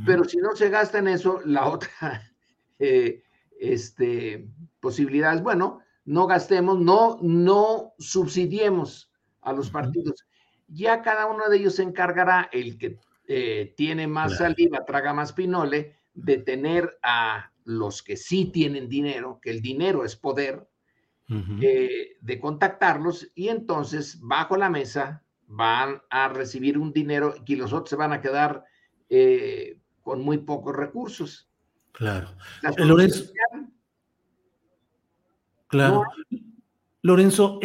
Pero si no se gasta en eso, la otra eh, este, posibilidad es, bueno, no gastemos, no, no subsidiemos a los partidos. Ya cada uno de ellos se encargará, el que eh, tiene más saliva, traga más pinole, de tener a los que sí tienen dinero, que el dinero es poder, eh, de contactarlos y entonces bajo la mesa van a recibir un dinero y los otros se van a quedar eh, con muy pocos recursos. Claro. Eh, Lorenzo. Claro. Lorenzo,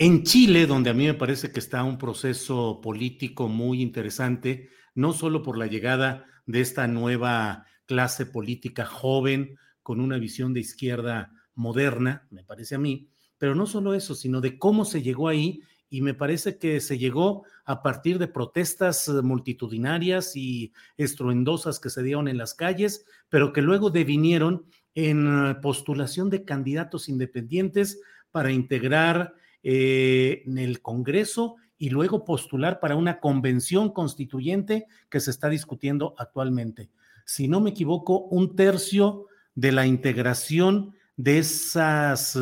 en Chile, donde a mí me parece que está un proceso político muy interesante, no solo por la llegada de esta nueva clase política joven con una visión de izquierda moderna, me parece a mí, pero no solo eso, sino de cómo se llegó ahí y me parece que se llegó a partir de protestas multitudinarias y estruendosas que se dieron en las calles, pero que luego devinieron en postulación de candidatos independientes para integrar eh, en el Congreso y luego postular para una convención constituyente que se está discutiendo actualmente si no me equivoco, un tercio de la integración de esos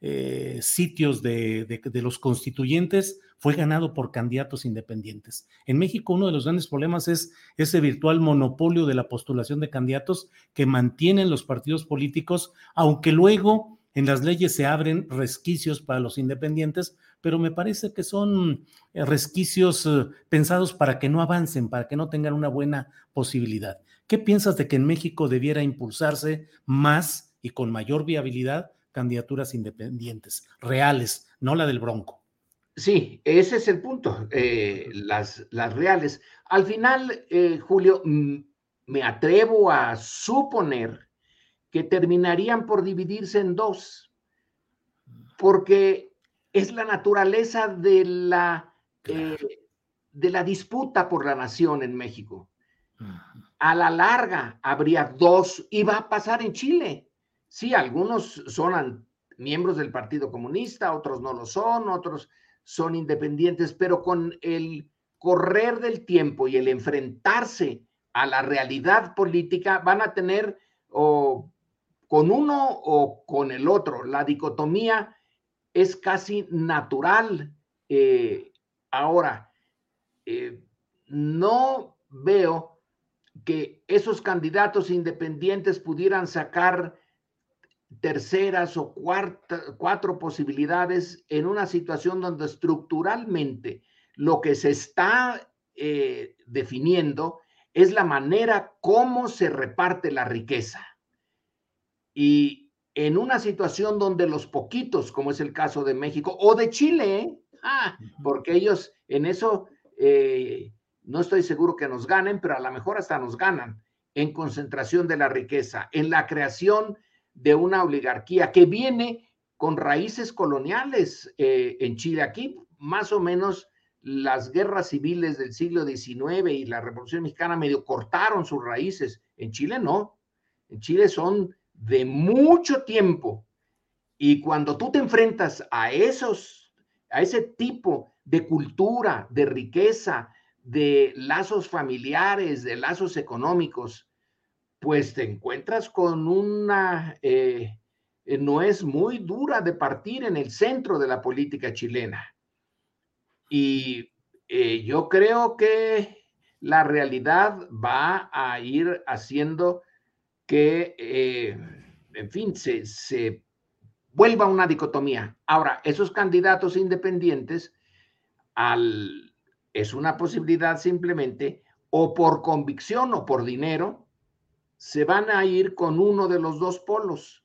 eh, sitios de, los constituyentes fue ganado por candidatos independientes. En México uno de los grandes problemas es ese virtual monopolio de la postulación de candidatos que mantienen los partidos políticos, aunque luego en las leyes se abren resquicios para los independientes, pero me parece que son eh, resquicios eh, pensados para que no avancen, para que no tengan una buena posibilidad. ¿Qué piensas de que en México debiera impulsarse más y con mayor viabilidad candidaturas independientes, reales, no la del Bronco? Sí, ese es el punto, eh, las, reales. Al final, eh, Julio, mm, me atrevo a suponer que terminarían por dividirse en dos, porque es la naturaleza de la, eh, de la disputa por la nación en México. A la larga habría dos y va a pasar en Chile. Sí, algunos son miembros del Partido Comunista, otros no lo son, otros son independientes, pero con el correr del tiempo y el enfrentarse a la realidad política van a tener o con uno o con el otro. La dicotomía es casi natural. Eh, ahora, eh, no veo que esos candidatos independientes pudieran sacar terceras o cuatro posibilidades en una situación donde estructuralmente lo que se está eh, definiendo es la manera como se reparte la riqueza. Y en una situación donde los poquitos, como es el caso de México o de Chile, ¿eh? ah, porque ellos en eso eh, no estoy seguro que nos ganen, pero a lo mejor hasta nos ganan en concentración de la riqueza, en la creación de una oligarquía que viene con raíces coloniales eh, en Chile. Aquí más o menos las guerras civiles del siglo XIX y la Revolución Mexicana medio cortaron sus raíces. En Chile no. En Chile son de mucho tiempo. Y cuando tú te enfrentas a esos, a ese tipo de cultura, de riqueza, de lazos familiares, de lazos económicos, pues te encuentras con una, eh, eh, no es muy dura de partir en el centro de la política chilena. Y eh, yo creo que la realidad va a ir haciendo que, en fin, se, se vuelva una dicotomía. Ahora, esos candidatos independientes, al, es una posibilidad simplemente, o por convicción o por dinero, se van a ir con uno de los dos polos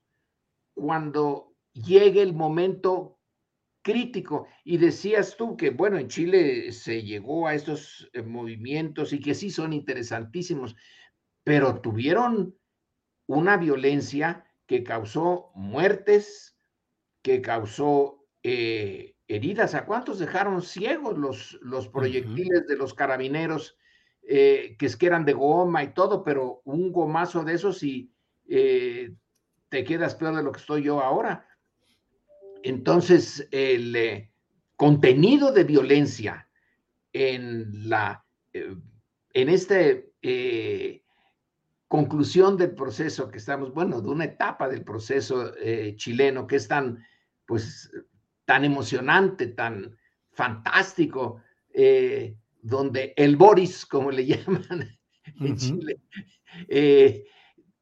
cuando llegue el momento crítico. Y decías tú que, bueno, en Chile se llegó a estos eh, movimientos y que sí son interesantísimos, pero tuvieron una violencia que causó muertes, que causó eh, heridas. ¿A cuántos dejaron ciegos los, los proyectiles de los carabineros eh, que es que eran de goma y todo, pero un gomazo de esos y eh, te quedas peor de lo que estoy yo ahora. Entonces, el contenido de violencia en la en esta conclusión del proceso que estamos, bueno, de una etapa del proceso chileno que es tan, pues, tan emocionante, tan fantástico, donde el Boris, como le llaman en Chile, eh,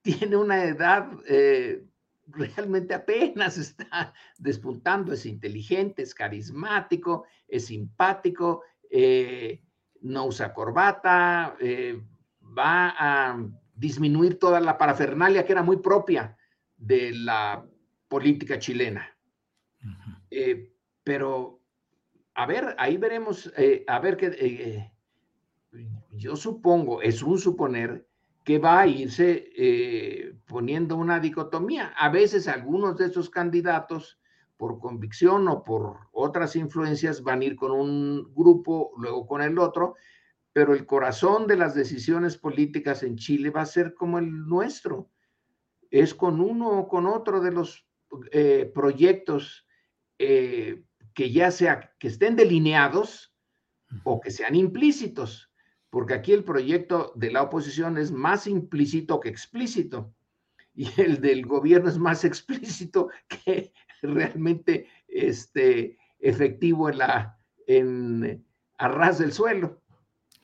tiene una edad eh, realmente apenas está despuntando, es inteligente, es carismático, es simpático, eh, no usa corbata, va a disminuir toda la parafernalia que era muy propia de la política chilena. pero a ver, ahí veremos, eh, a ver qué, eh, yo supongo, es un suponer que va a irse eh, poniendo una dicotomía. A veces algunos de esos candidatos, por convicción o por otras influencias, van a ir con un grupo, luego con el otro, pero el corazón de las decisiones políticas en Chile va a ser como el nuestro. Es con uno o con otro de los proyectos que ya sea que estén delineados o que sean implícitos, porque aquí el proyecto de la oposición es más implícito que explícito y el del gobierno es más explícito que realmente este, efectivo en la en a del suelo.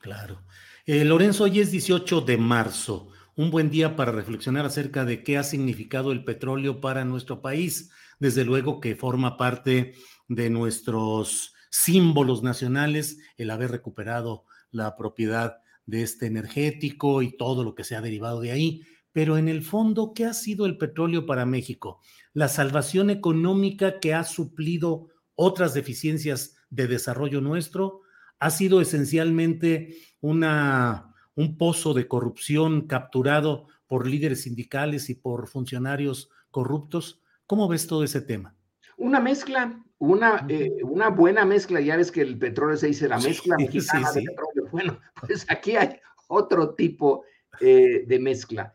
Claro. Eh, Lorenzo, hoy es 18 de marzo, un buen día para reflexionar acerca de qué ha significado el petróleo para nuestro país. Desde luego que forma parte de nuestros símbolos nacionales el haber recuperado la propiedad de este energético y todo lo que se ha derivado de ahí. Pero en el fondo, ¿qué ha sido el petróleo para México? La salvación económica que ha suplido otras deficiencias de desarrollo nuestro ha sido esencialmente una, un pozo de corrupción capturado por líderes sindicales y por funcionarios corruptos. ¿Cómo ves todo ese tema? Una mezcla, una, eh, una buena mezcla, ya ves que el petróleo se dice la mezcla mexicana de petróleo. Bueno, pues aquí hay otro tipo eh, de mezcla.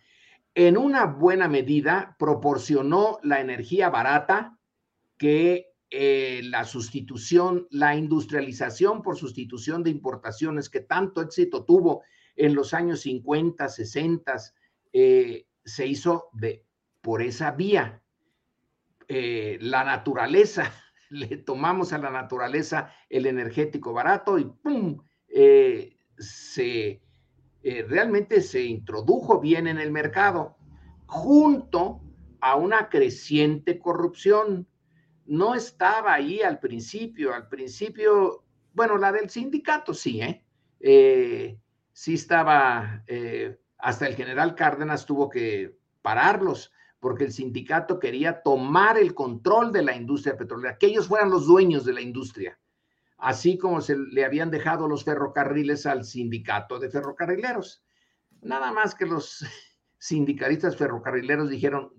En una buena medida proporcionó la energía barata que eh, la sustitución, la industrialización por sustitución de importaciones que tanto éxito tuvo en los años 50, 60, eh, se hizo de, por esa vía. Eh, la naturaleza, le tomamos a la naturaleza el energético barato y ¡pum! se, realmente se introdujo bien en el mercado junto a una creciente corrupción. No estaba ahí al principio, al principio, bueno, la del sindicato sí, ¿eh? eh sí estaba, eh, hasta el general Cárdenas tuvo que pararlos porque el sindicato quería tomar el control de la industria petrolera, que ellos fueran los dueños de la industria, así como se le habían dejado los ferrocarriles al sindicato de ferrocarrileros. Nada más que los sindicalistas ferrocarrileros dijeron,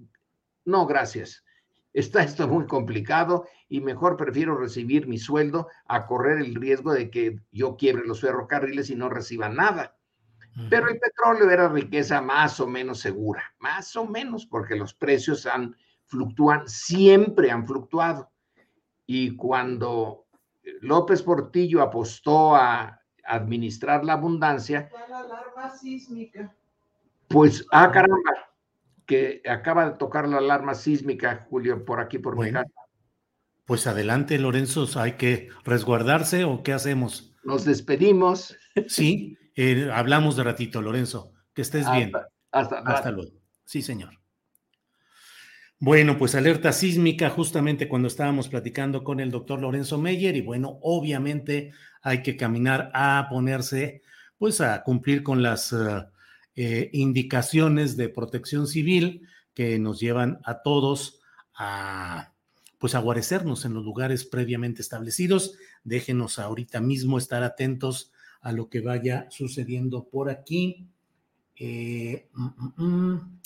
no, gracias, está esto muy complicado y mejor prefiero recibir mi sueldo a correr el riesgo de que yo quiebre los ferrocarriles y no reciba nada. Pero el petróleo era riqueza más o menos segura, más o menos, porque los precios han fluctúan, siempre han fluctuado. Y cuando López Portillo apostó a administrar la abundancia, la alarma sísmica. Pues, ah, caramba, que acaba de tocar la alarma sísmica, Julio, por aquí, por mi casa. Pues adelante, Lorenzo, ¿hay que resguardarse o qué hacemos? Nos despedimos. Sí, eh, hablamos de ratito, Lorenzo. Que estés bien. Hasta, hasta luego. Sí, señor. Bueno, pues alerta sísmica justamente cuando estábamos platicando con el doctor Lorenzo Meyer y bueno, obviamente hay que caminar a ponerse, pues a cumplir con las eh, eh, indicaciones de protección civil que nos llevan a todos a pues a guarecernos en los lugares previamente establecidos. Déjenos ahorita mismo estar atentos a lo que vaya sucediendo por aquí. Eh, mm, mm, mm.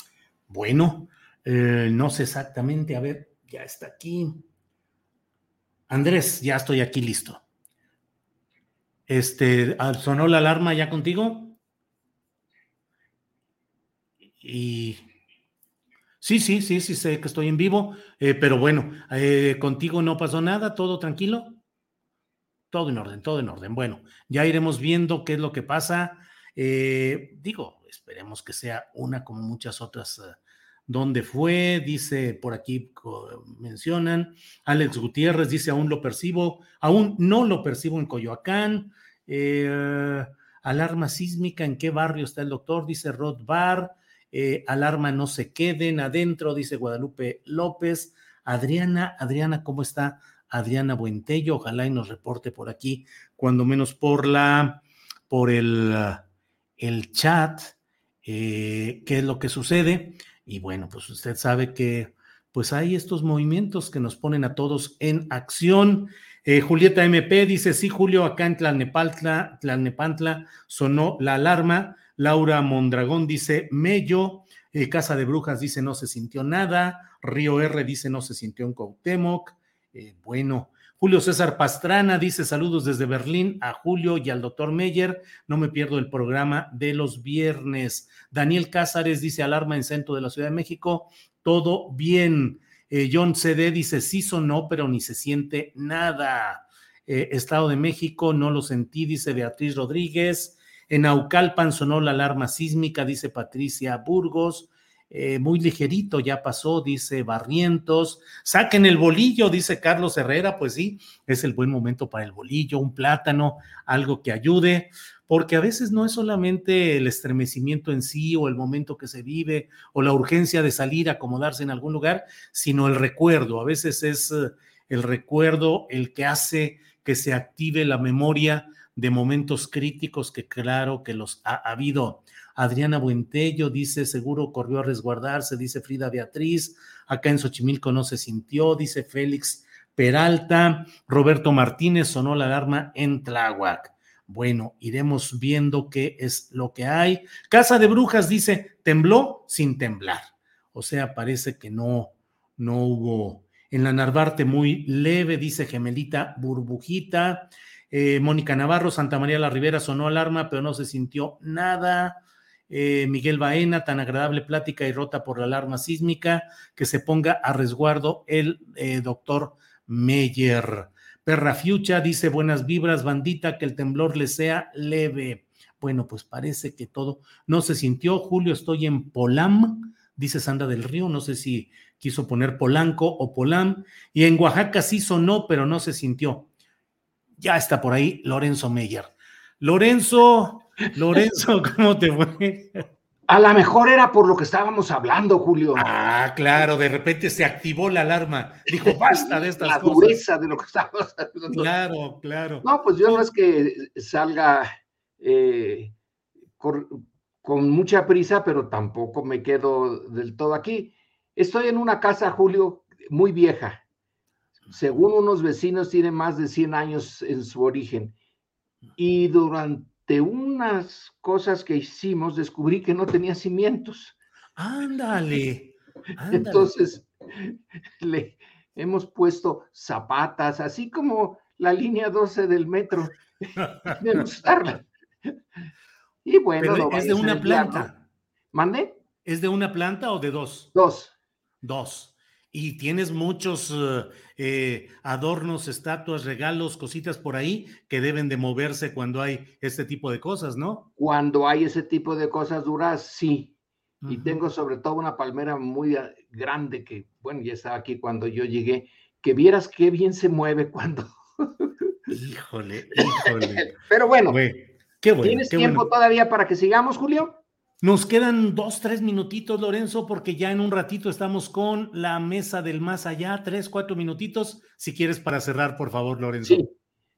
bueno, eh, no sé exactamente, a ver, ya está aquí. Andrés, ya estoy aquí listo. Este, ¿sonó la alarma ya contigo? Y sí, sí, sí, sí, sé que estoy en vivo, eh, pero bueno, eh, contigo no pasó nada, todo tranquilo. Todo en orden, todo en orden. Bueno, ya iremos viendo qué es lo que pasa. Eh, digo, esperemos que sea una como muchas otras. ¿Dónde fue? Dice por aquí, mencionan. Alex Gutiérrez dice, aún lo percibo, aún no lo percibo en Coyoacán. alarma sísmica, ¿en qué barrio está el doctor? Dice Rod Bar. Eh, alarma no se queden adentro, dice Guadalupe López. Adriana, Adriana, ¿cómo está? Adriana Buentello, ojalá y nos reporte por aquí, cuando menos por la, por el, el chat, eh, qué es lo que sucede. Y bueno, pues usted sabe que pues hay estos movimientos que nos ponen a todos en acción. Eh, Julieta MP dice, sí, Julio, acá en Tlalnepantla, Tlalnepantla sonó la alarma. Laura Mondragón dice Mello, eh, Casa de Brujas dice no se sintió nada, Río R dice no se sintió en Cuauhtémoc, eh, bueno, Julio César Pastrana dice saludos desde Berlín a Julio y al doctor Meyer. No me pierdo el programa de los viernes. Daniel Cázares dice alarma en centro de la Ciudad de México. Todo bien. Eh, John CD dice sí sonó, pero ni se siente nada. Estado de México, no lo sentí, dice Beatriz Rodríguez. En Aucalpan sonó la alarma sísmica, dice Patricia Burgos. Eh, muy ligerito ya pasó, dice Barrientos. Saquen el bolillo, dice Carlos Herrera. Pues sí, es el buen momento para el bolillo, un plátano, algo que ayude, porque a veces no es solamente el estremecimiento en sí o el momento que se vive o la urgencia de salir a acomodarse en algún lugar, sino el recuerdo. A veces es eh, el recuerdo el que hace que se active la memoria de momentos críticos que claro que los ha, habido. Adriana Buentello dice, seguro corrió a resguardarse, dice Frida Beatriz, acá en Xochimilco no se sintió, dice Félix Peralta, Roberto Martínez sonó la alarma en Tláhuac. Bueno, iremos viendo qué es lo que hay. Casa de Brujas dice, tembló sin temblar. O sea, parece que no, no hubo. En la Narvarte muy leve, dice Gemelita Burbujita. Eh, Mónica Navarro, Santa María la Rivera sonó alarma, pero no se sintió nada. Eh, Miguel Baena, tan agradable plática y rota por la alarma sísmica, que se ponga a resguardo el eh, doctor Meyer. Perra Fiucha dice buenas vibras, bandita, que el temblor le sea leve. Bueno, pues parece que todo no se sintió. Julio, estoy en Polam, dice Sandra del Río, no sé si quiso poner Polanco o Polam. Y en Oaxaca sí sonó, pero no se sintió. Ya está por ahí Lorenzo Meyer. Lorenzo, Lorenzo, ¿cómo te fue? A lo mejor era por lo que estábamos hablando, Julio. Ah, claro, de repente se activó la alarma. Dijo, basta de estas la cosas. dureza de lo que estábamos hablando. Claro, claro. No, pues yo no es que salga eh, con mucha prisa, pero tampoco me quedo del todo aquí. Estoy en una casa, Julio, muy vieja. Según unos vecinos, tiene más de 100 años en su origen. Y durante unas cosas que hicimos, descubrí que no tenía cimientos. Ándale. ándale. Entonces, le hemos puesto zapatas, así como la línea 12 del metro. de usarla. Y bueno, Pero es de una planta. ¿Mande? ¿Es de una planta o de dos? Dos. Dos. Y tienes muchos eh, eh, adornos, estatuas, regalos, cositas por ahí que deben de moverse cuando hay este tipo de cosas, ¿no? Cuando hay ese tipo de cosas duras, sí. Y tengo sobre todo una palmera muy ah, grande que, bueno, ya estaba aquí cuando yo llegué, que vieras qué bien se mueve cuando... Híjole, híjole. Pero bueno, Güey, qué bueno. ¿tienes qué tiempo bueno. todavía para que sigamos, Julio? Nos quedan dos, tres minutitos, Lorenzo, porque ya en un ratito estamos con la mesa del más allá. Tres, cuatro minutitos. Si quieres para cerrar, por favor, Lorenzo. Sí.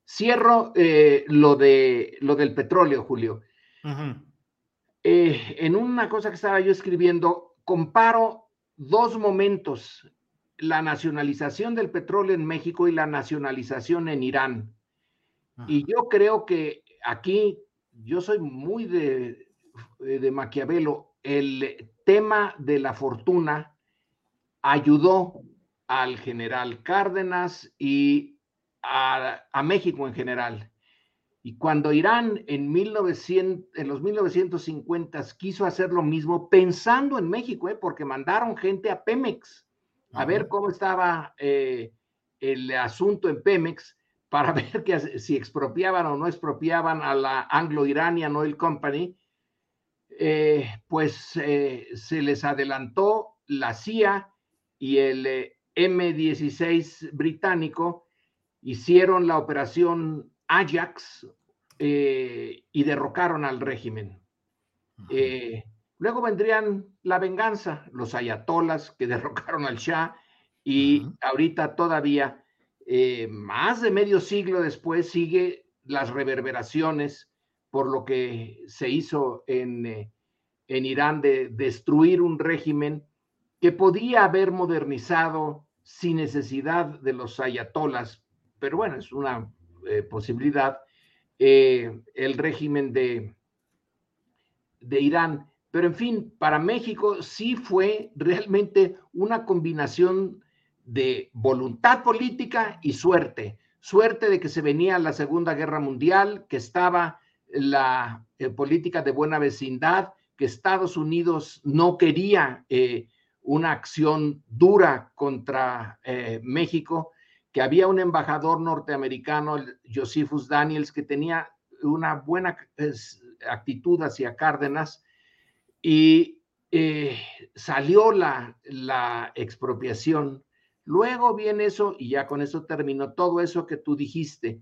Cierro eh, lo, de, lo del petróleo, Julio. Eh, en una cosa que estaba yo escribiendo, comparo dos momentos, la nacionalización del petróleo en México y la nacionalización en Irán. Y yo creo que aquí, yo soy muy de, de Maquiavelo, el tema de la fortuna ayudó al general Cárdenas y a, a México en general. Y cuando Irán en, 1900, en los 1950 quiso hacer lo mismo, pensando en México, ¿eh? porque mandaron gente a Pemex a ver cómo estaba eh, el asunto en Pemex para ver que, si expropiaban o no expropiaban a la Anglo-Iranian Oil Company, eh, pues eh, se les adelantó la CIA y el eh, M16 británico, hicieron la operación Ajax y derrocaron al régimen. Luego vendrían la venganza, los ayatolas que derrocaron al Shah y ahorita todavía, más de medio siglo después, sigue las reverberaciones por lo que se hizo en, eh, en Irán de destruir un régimen que podía haber modernizado sin necesidad de los ayatolas, pero bueno, es una eh, posibilidad, eh, el régimen de, de Irán. Pero en fin, para México sí fue realmente una combinación de voluntad política y suerte. Suerte de que se venía la Segunda Guerra Mundial, que estaba la eh, política de buena vecindad, que Estados Unidos no quería eh, una acción dura contra eh, México, que había un embajador norteamericano, Josephus Daniels, que tenía una buena actitud hacia Cárdenas y salió la, la expropiación. Luego viene eso, y ya con eso terminó todo eso que tú dijiste.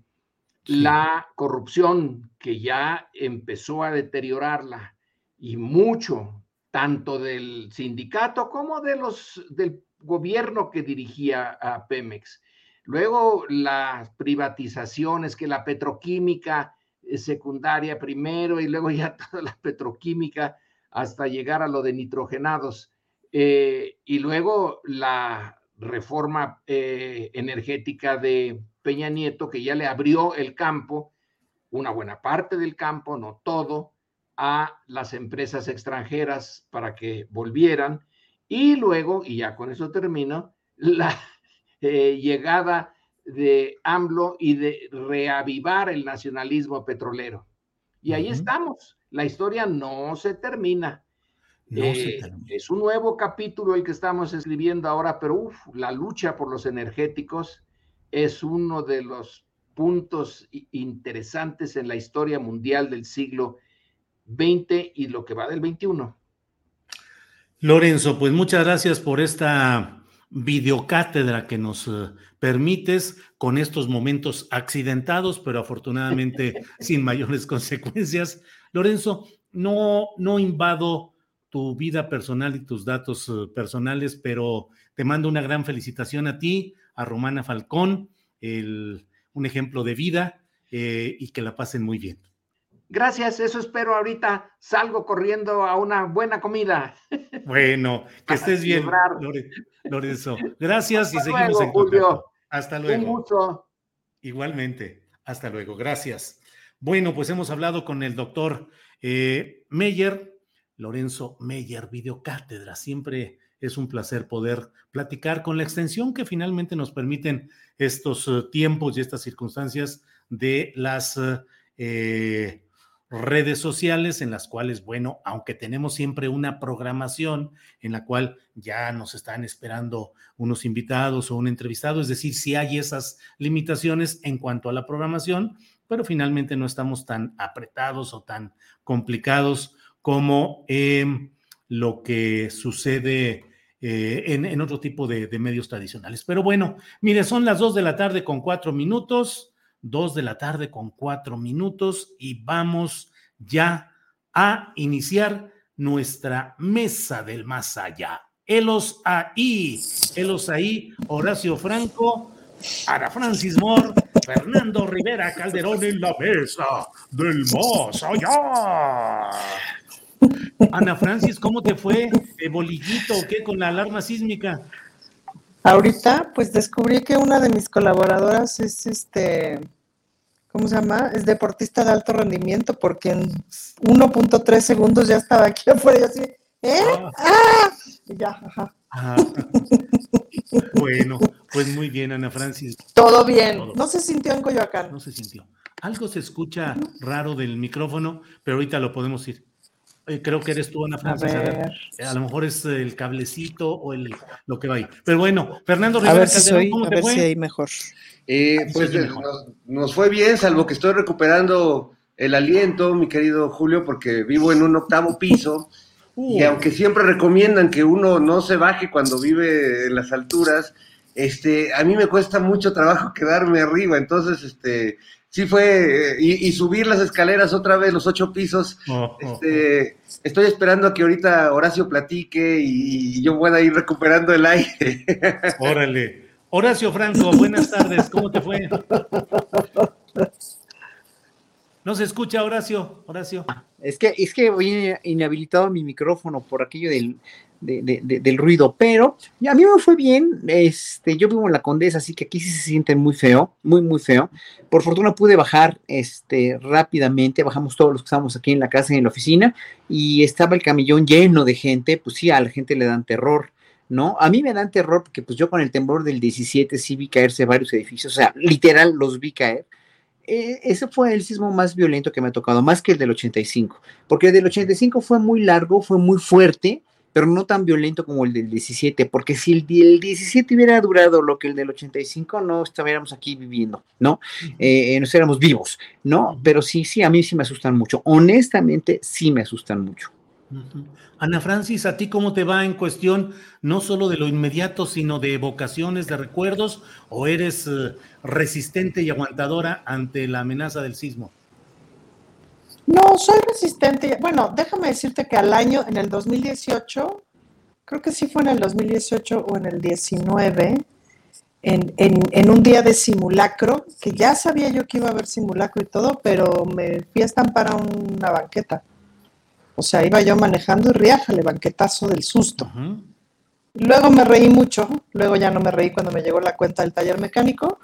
La corrupción que ya empezó a deteriorarla y mucho, tanto del sindicato como de los, del gobierno que dirigía a Pemex. Luego las privatizaciones, que la petroquímica eh, secundaria primero y luego ya toda la petroquímica hasta llegar a lo de nitrogenados. Eh, y luego la reforma eh, energética de Peña Nieto, que ya le abrió el campo, una buena parte del campo, no todo, a las empresas extranjeras para que volvieran. Y luego, y ya con eso termino, la eh, llegada de AMLO y de reavivar el nacionalismo petrolero. Y ahí estamos. La historia no se termina. No Eh, se termina. es un nuevo capítulo el que estamos escribiendo ahora, pero uf, la lucha por los energéticos es uno de los puntos interesantes en la historia mundial del siglo XX y lo que va del XXI. Lorenzo, pues muchas gracias por esta videocátedra que nos eh, permites con estos momentos accidentados, pero afortunadamente sin mayores consecuencias. Lorenzo, no, no invado tu vida personal y tus datos eh, personales, pero te mando una gran felicitación a ti, a Romana Falcón, un ejemplo de vida eh, y que la pasen muy bien. Gracias, eso espero ahorita. Salgo corriendo a una buena comida. Bueno, que estés bien, Lorenzo. Gracias y seguimos en contacto. Hasta luego. Igualmente. Hasta luego. Gracias. Bueno, pues hemos hablado con el doctor eh, Meyer, Lorenzo Meyer, videocátedra. Siempre es un placer poder platicar con la extensión que finalmente nos permiten estos eh, tiempos y estas circunstancias de las eh, redes sociales en las cuales, bueno, aunque tenemos siempre una programación en la cual ya nos están esperando unos invitados o un entrevistado, es decir, si hay esas limitaciones en cuanto a la programación, pero finalmente no estamos tan apretados o tan complicados como em, lo que sucede eh, en, otro tipo de, medios tradicionales. Pero bueno, mire, son las dos de la tarde con cuatro minutos. Dos de la tarde con cuatro minutos y vamos ya a iniciar nuestra mesa del más allá. Elos ahí, Elos ahí, Horacio Franco, Ana Francis Moore, Fernando Rivera Calderón en la mesa del más allá. Ana Francis, ¿cómo te fue? ¿De bolillito o qué con la alarma sísmica? Ahorita, pues descubrí que una de mis colaboradoras es este, ¿cómo se llama? Es deportista de alto rendimiento porque en 1.3 segundos ya estaba aquí afuera y así, ¿eh? ¡Ah! ¡Ah! Y ya, ajá. Ah. bueno, pues muy bien, Ana Francis. Todo bien. No se sintió en Coyoacán. No se sintió. Algo se escucha raro del micrófono, pero ahorita lo podemos ir. Eh, creo que eres tú, Ana Francis. A, lo mejor es el cablecito o el, lo que va ahí. Pero bueno, Fernando Rivera, a ver si, soy, a ver si hay mejor. Eh, pues eh, nos, fue bien, salvo que estoy recuperando el aliento, mi querido Julio, porque vivo en un octavo piso. Y aunque siempre recomiendan que uno no se baje cuando vive en las alturas, este, a mí me cuesta mucho trabajo quedarme arriba. Entonces, este, sí fue, y, subir las escaleras otra vez, los ocho pisos. Oh, este, oh. Estoy esperando a que ahorita Horacio platique y, yo pueda ir recuperando el aire. Órale. Horacio Franco, buenas tardes, ¿cómo te fue? No se escucha, Horacio. Horacio. Es que, es que voy inhabilitado mi micrófono por aquello del, del ruido, pero a mí me fue bien, este, yo vivo en la Condesa, así que aquí sí se siente muy feo, muy, muy feo. Por fortuna pude bajar este, rápidamente, bajamos todos los que estábamos aquí en la casa y en la oficina, y estaba el camellón lleno de gente, pues sí, a la gente le dan terror. ¿no? A mí me dan terror porque pues yo con el temblor del 17 sí vi caerse varios edificios, o sea, literal los vi caer. E, ese fue el sismo más violento que me ha tocado, más que el del 85, porque el del 85 fue muy largo, fue muy fuerte, pero no tan violento como el del 17, porque si el, 17 hubiera durado lo que el del 85, no estaríamos aquí viviendo, ¿no? Eh, no estaríamos vivos, ¿no? Pero sí, sí, a mí sí me asustan mucho. Honestamente, sí me asustan mucho. Ana Francis, ¿a ti cómo te va en cuestión no solo de lo inmediato, sino de evocaciones, de recuerdos, o eres eh, resistente y aguantadora ante la amenaza del sismo? No, soy resistente. Bueno, déjame decirte que al año, en el 2018, creo que sí fue en el 2018 o en el 19, en, en, un día de simulacro, que ya sabía yo que iba a haber simulacro y todo, pero me fui a estampar a una banqueta. O sea, iba yo manejando y riájale, banquetazo del susto. Luego me reí mucho, luego ya no me reí cuando me llegó la cuenta del taller mecánico,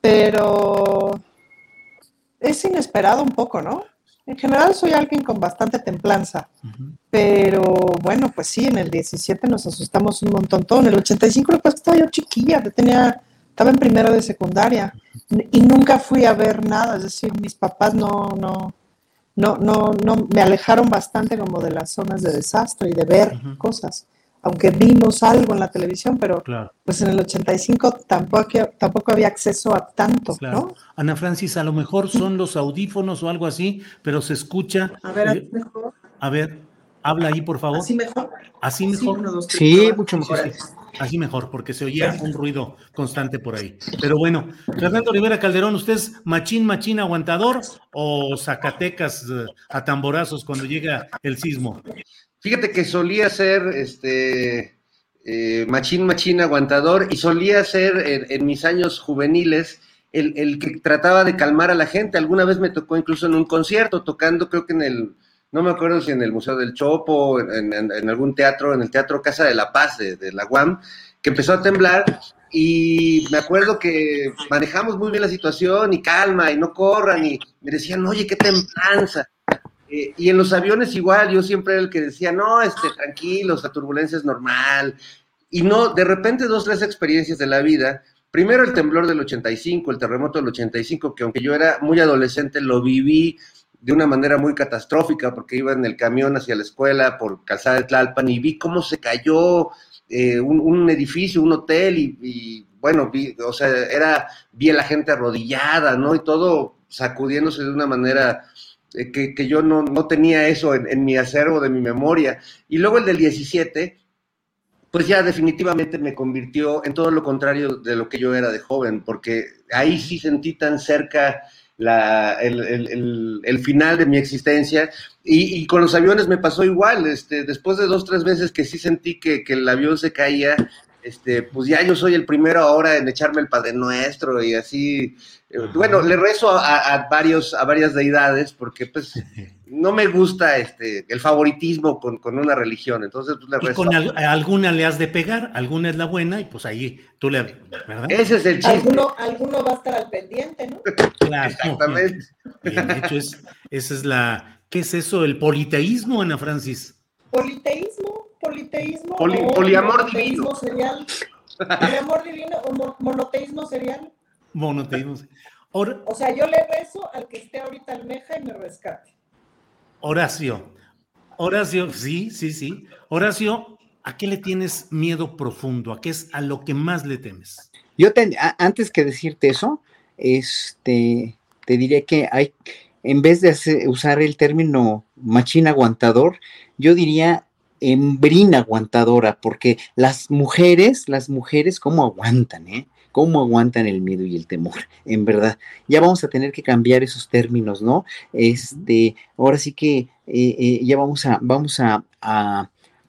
pero es inesperado un poco, ¿no? En general soy alguien con bastante templanza, pero bueno, pues sí, en el 17 nos asustamos un montón todo. En el 85 pues estaba yo chiquilla, tenía, estaba en primero de secundaria y nunca fui a ver nada, es decir, mis papás no, no, no, no, no, me alejaron bastante como de las zonas de desastre y de ver cosas. Aunque vimos algo en la televisión, pero pues en el 85 tampoco, tampoco había acceso a tanto, ¿no? Ana Francis, a lo mejor son los audífonos o algo así, pero se escucha. A ver, eh, mejor. A ver, habla ahí, por favor. Así mejor. Así mejor. Sí, mucho mejor. Así mejor, porque se oía un ruido constante por ahí. Pero bueno, Fernando Rivera Calderón, ¿usted es machín, machín aguantador o Zacatecas eh, a tamborazos cuando llega el sismo? Fíjate que solía ser este eh, machín, machín aguantador y solía ser en, mis años juveniles el, que trataba de calmar a la gente. Alguna vez me tocó incluso en un concierto, tocando creo que en el, no me acuerdo si en el Museo del Chopo, en, en, algún teatro, en el Teatro Casa de la Paz de, la UAM, que empezó a temblar y me acuerdo que manejamos muy bien la situación y calma y no corran y me decían, oye, qué templanza. Eh, y en los aviones igual, yo siempre era el que decía, no, este, tranquilos, la turbulencia es normal. Y no, de repente dos, tres experiencias de la vida. Primero el temblor del 85, el terremoto del 85, que aunque yo era muy adolescente, lo viví de una manera muy catastrófica, porque iba en el camión hacia la escuela por Calzada de Tlalpan y vi cómo se cayó eh, un, edificio, un hotel, y, bueno, vi, o sea, era, vi a la gente arrodillada, ¿no? Y todo sacudiéndose de una manera eh, que, yo no, tenía eso en, mi acervo de mi memoria. Y luego el del 17, pues ya definitivamente me convirtió en todo lo contrario de lo que yo era de joven, porque ahí sí sentí tan cerca la, el, final de mi existencia. Y, con los aviones me pasó igual, este, después de dos, tres veces que sí sentí que, que el avión se caía, este, pues ya yo soy el primero ahora en echarme el Padre Nuestro y así. Eh, bueno, le rezo a, varios, a varias deidades porque pues no me gusta este, el favoritismo con, una religión, entonces pues le rezo. Y con alguna le has de pegar, alguna es la buena y pues ahí tú le... ¿verdad? Ese es el chiste. Alguno, alguno va a estar al pendiente, ¿no? Claro. Exactamente. Bien, de hecho, es, esa es la... ¿Qué es eso? El politeísmo, Ana Francis. Politeísmo politeísmo o poliamor divino. Serial. Poliamor divino o monoteísmo serial. Monoteísmo. o sea, yo le rezo al que esté ahorita almeja y me rescate. Horacio. Horacio, sí, sí, sí. Horacio, ¿a qué le tienes miedo profundo? ¿A qué es a lo que más le temes? Yo antes que decirte eso, este, te diré que hay, en vez de usar el término machín aguantador, yo diría hembrina aguantadora, porque las mujeres, las mujeres, ¿cómo aguantan, eh? ¿Cómo aguantan el miedo y el temor? En verdad, ya vamos a tener que cambiar esos términos, ¿no? Este, ahora sí que eh, eh, ya vamos a, vamos a,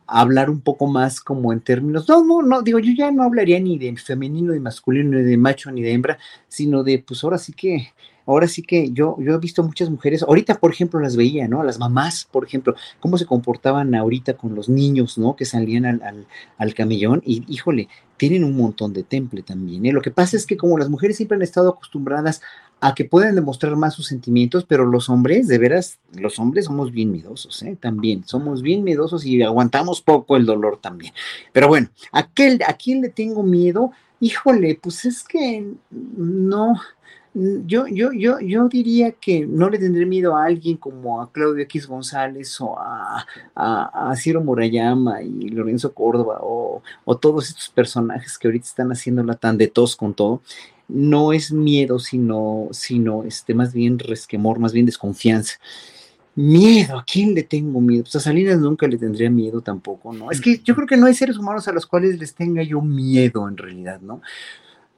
hablar un poco más como en términos, no, no, no, digo, yo ya no hablaría ni de femenino, ni masculino, ni de macho, ni de hembra, sino de, pues ahora sí que ahora sí que yo, yo he visto muchas mujeres, ahorita por ejemplo las veía, ¿no? Las mamás, por ejemplo, cómo se comportaban ahorita con los niños, ¿no? Que salían al, al, camellón y híjole, tienen un montón de temple también. ¿eh? Lo que pasa es que como las mujeres siempre han estado acostumbradas a que pueden demostrar más sus sentimientos, pero los hombres, de veras, los hombres somos bien miedosos, ¿eh? También, somos bien miedosos y aguantamos poco el dolor también. Pero bueno, aquel, ¿a quién le tengo miedo? Híjole, pues es que no, yo, yo, yo, yo diría que no le tendré miedo a alguien como a Claudio X González o a, a, Ciro Murayama y Lorenzo Córdoba o, todos estos personajes que ahorita están haciéndola tan de tos con todo. No es miedo, sino, sino este, más bien resquemor, más bien desconfianza. Miedo, ¿a quién le tengo miedo? Pues a Salinas nunca le tendría miedo tampoco, ¿no? Es que yo creo que no hay seres humanos a los cuales les tenga yo miedo en realidad, ¿no?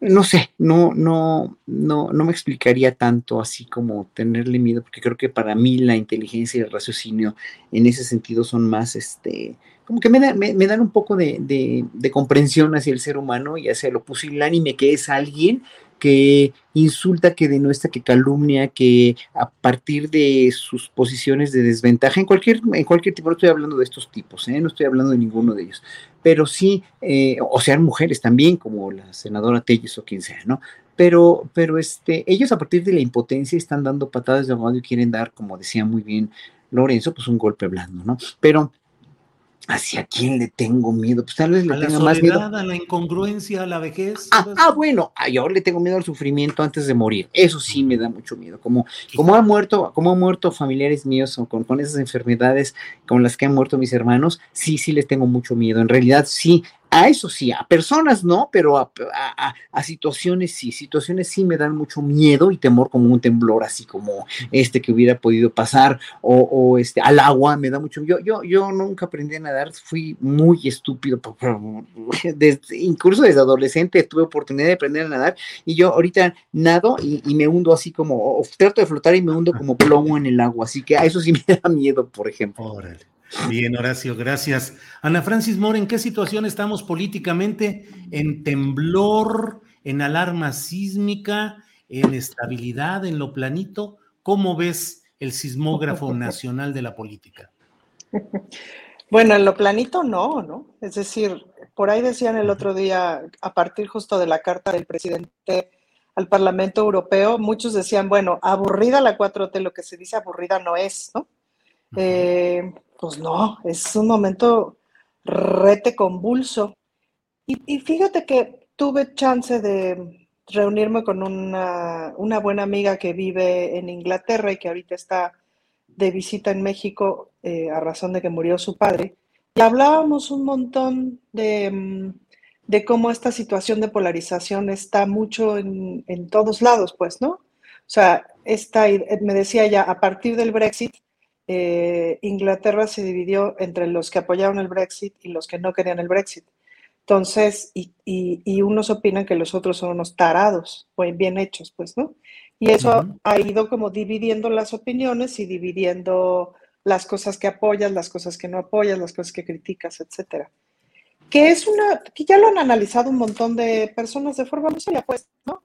No sé, no, no, no, no me explicaría tanto así como tenerle miedo, porque creo que para mí la inteligencia y el raciocinio en ese sentido son más, este, como que me, dan un poco de, de, comprensión hacia el ser humano y hacia lo pusilánime que es alguien que insulta, que denuestra, que calumnia, que a partir de sus posiciones de desventaja, en cualquier, en cualquier tipo, no estoy hablando de estos tipos, ¿eh? no estoy hablando de ninguno de ellos, pero sí, eh, o sean mujeres también, como la senadora Telles o quien sea, ¿no? Pero, pero este, ellos a partir de la impotencia están dando patadas de ahogado y quieren dar, como decía muy bien Lorenzo, pues un golpe blando, ¿no? Pero ¿Hacia quién le tengo miedo? Pues tal vez le a tenga la más miedo. soledad, a la incongruencia, a la vejez. Ah, ah, bueno, yo le tengo miedo al sufrimiento antes de morir. Eso sí me da mucho miedo. Como, como han muerto, como han muerto familiares míos con, con esas enfermedades con las que han muerto mis hermanos, sí, sí les tengo mucho miedo. En realidad, sí, a eso sí, a personas no, pero a, a- situaciones sí, situaciones sí me dan mucho miedo y temor como un temblor así como este que hubiera podido pasar o, o, este al agua me da mucho yo yo yo nunca aprendí a nadar, fui muy estúpido, desde- incluso desde adolescente tuve oportunidad de aprender a nadar y yo ahorita nado y, y me hundo así como o trato de flotar y me hundo como plomo en el agua, así que a eso sí me da miedo, por ejemplo. Órale. Bien, Horacio, gracias. Ana Francis Moore, ¿en qué situación estamos políticamente? ¿En temblor, en alarma sísmica, en estabilidad, en lo planito? ¿Cómo ves el sismógrafo nacional de la política? Bueno, en lo planito no, ¿no? Es decir, por ahí decían el otro día, a partir justo de la carta del presidente al Parlamento Europeo, muchos decían, bueno, aburrida la 4T, lo que se dice aburrida no es, ¿no? Eh, pues no, es un momento rete convulso. Y, y fíjate que tuve chance de reunirme con una, buena amiga que vive en Inglaterra y que ahorita está de visita en México eh, a razón de que murió su padre. Y hablábamos un montón de, mm, cómo esta situación de polarización está mucho en, todos lados, pues, ¿no? O sea, me decía ya, a partir del Brexit, eh, Inglaterra se dividió entre los que apoyaron el Brexit y los que no querían el Brexit. Entonces, y, y- y unos opinan que los otros son unos tarados, pues bien hechos, pues, ¿no? Y eso ha ido como dividiendo las opiniones y dividiendo las cosas que apoyas, las cosas que no apoyas, las cosas que criticas, etcétera. Que es una, que ya lo han analizado un montón de personas de forma muy seria, pues, ¿no?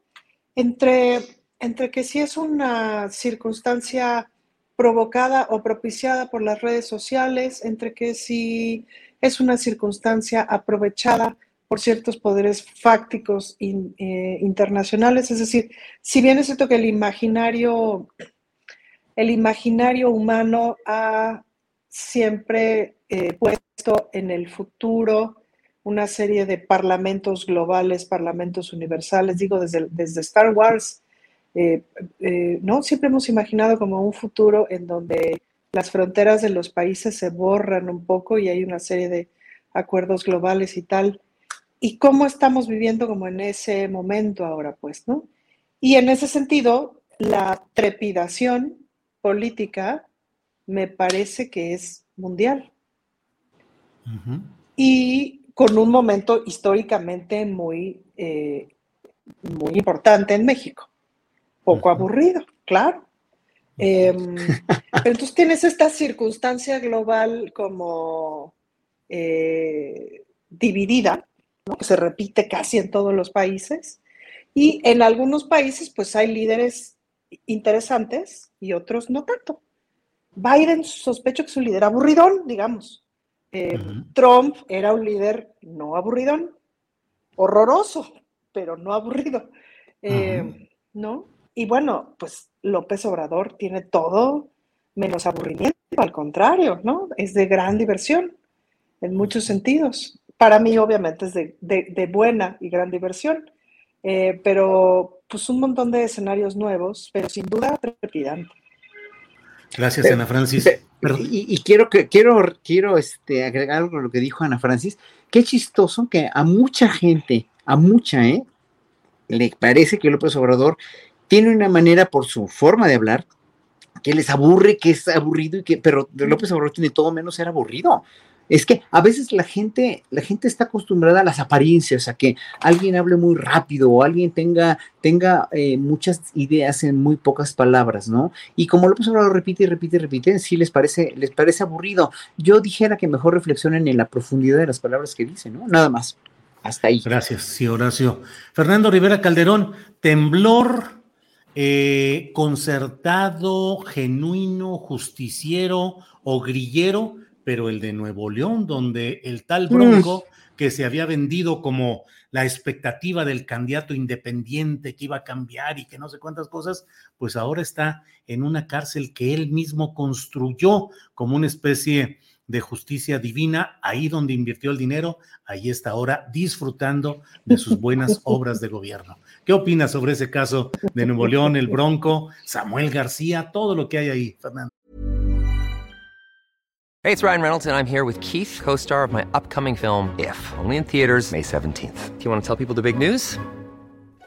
Entre, entre que si es una circunstancia provocada o propiciada por las redes sociales, entre que si es una circunstancia aprovechada por ciertos poderes fácticos in- eh, internacionales, es decir, si bien es cierto que el imaginario, el imaginario humano ha siempre eh, puesto en el futuro una serie de parlamentos globales, parlamentos universales, digo, desde, desde Star Wars, eh, eh, ¿no? Siempre hemos imaginado como un futuro en donde las fronteras de los países se borran un poco y hay una serie de acuerdos globales y tal. ¿Y cómo estamos viviendo como en ese momento ahora, pues, ¿no? Y en ese sentido, la trepidación política me parece que es mundial y con un momento históricamente muy, eh, muy importante en México. Poco aburrido, claro. Em, pero entonces tienes esta circunstancia global como eh, dividida, ¿no? que se repite casi en todos los países. Y en algunos países, pues hay líderes interesantes y otros no tanto. Biden sospecho que es un líder aburridón, digamos. Eh, Trump era un líder no aburridón, horroroso, pero no aburrido. Eh, ¿No? Y bueno, pues López Obrador tiene todo menos aburrimiento, al contrario, ¿no? Es de gran diversión en muchos sentidos. Para mí, obviamente, es de, de- de buena y gran diversión, Eh, pero pues un montón de escenarios nuevos, pero sin duda trepidante. Gracias, Ana Francis. y quiero que quiero quiero este agregar algo a lo que dijo Ana Francis. Qué chistoso que a mucha gente, a mucha, ¿eh? Le parece que López Obrador tiene una manera por su forma de hablar que les aburre, que es aburrido y que, pero López Obrador tiene todo menos ser aburrido. Es que a veces la gente, la gente está acostumbrada a las apariencias, a que alguien hable muy rápido o alguien tenga, tenga eh, muchas ideas en muy pocas palabras, ¿no? Y como López Obrador repite y repite y repite, sí les parece, les parece aburrido. Yo dijera que mejor reflexionen en la profundidad de las palabras que dice, ¿no? Nada más. Hasta ahí. Gracias, sí, Horacio. Fernando Rivera Calderón, temblor eh, concertado, genuino, justiciero o grillero, pero el de Nuevo León, donde el tal Bronco, que se había vendido como la expectativa del candidato independiente que iba a cambiar y que no sé cuántas cosas, pues ahora está en una cárcel que él mismo construyó como una especie de justicia divina, ahí donde invirtió el dinero, ahí está ahora disfrutando de sus buenas obras de gobierno. ¿Qué opinas sobre ese caso de Nuevo León, el Bronco, Samuel García, todo lo que hay ahí, Fernando? Hey, it's Ryan Reynolds, and I'm here with Keith, co star of my upcoming film, If, only in theaters, May 17th. Do you want to tell people the big news?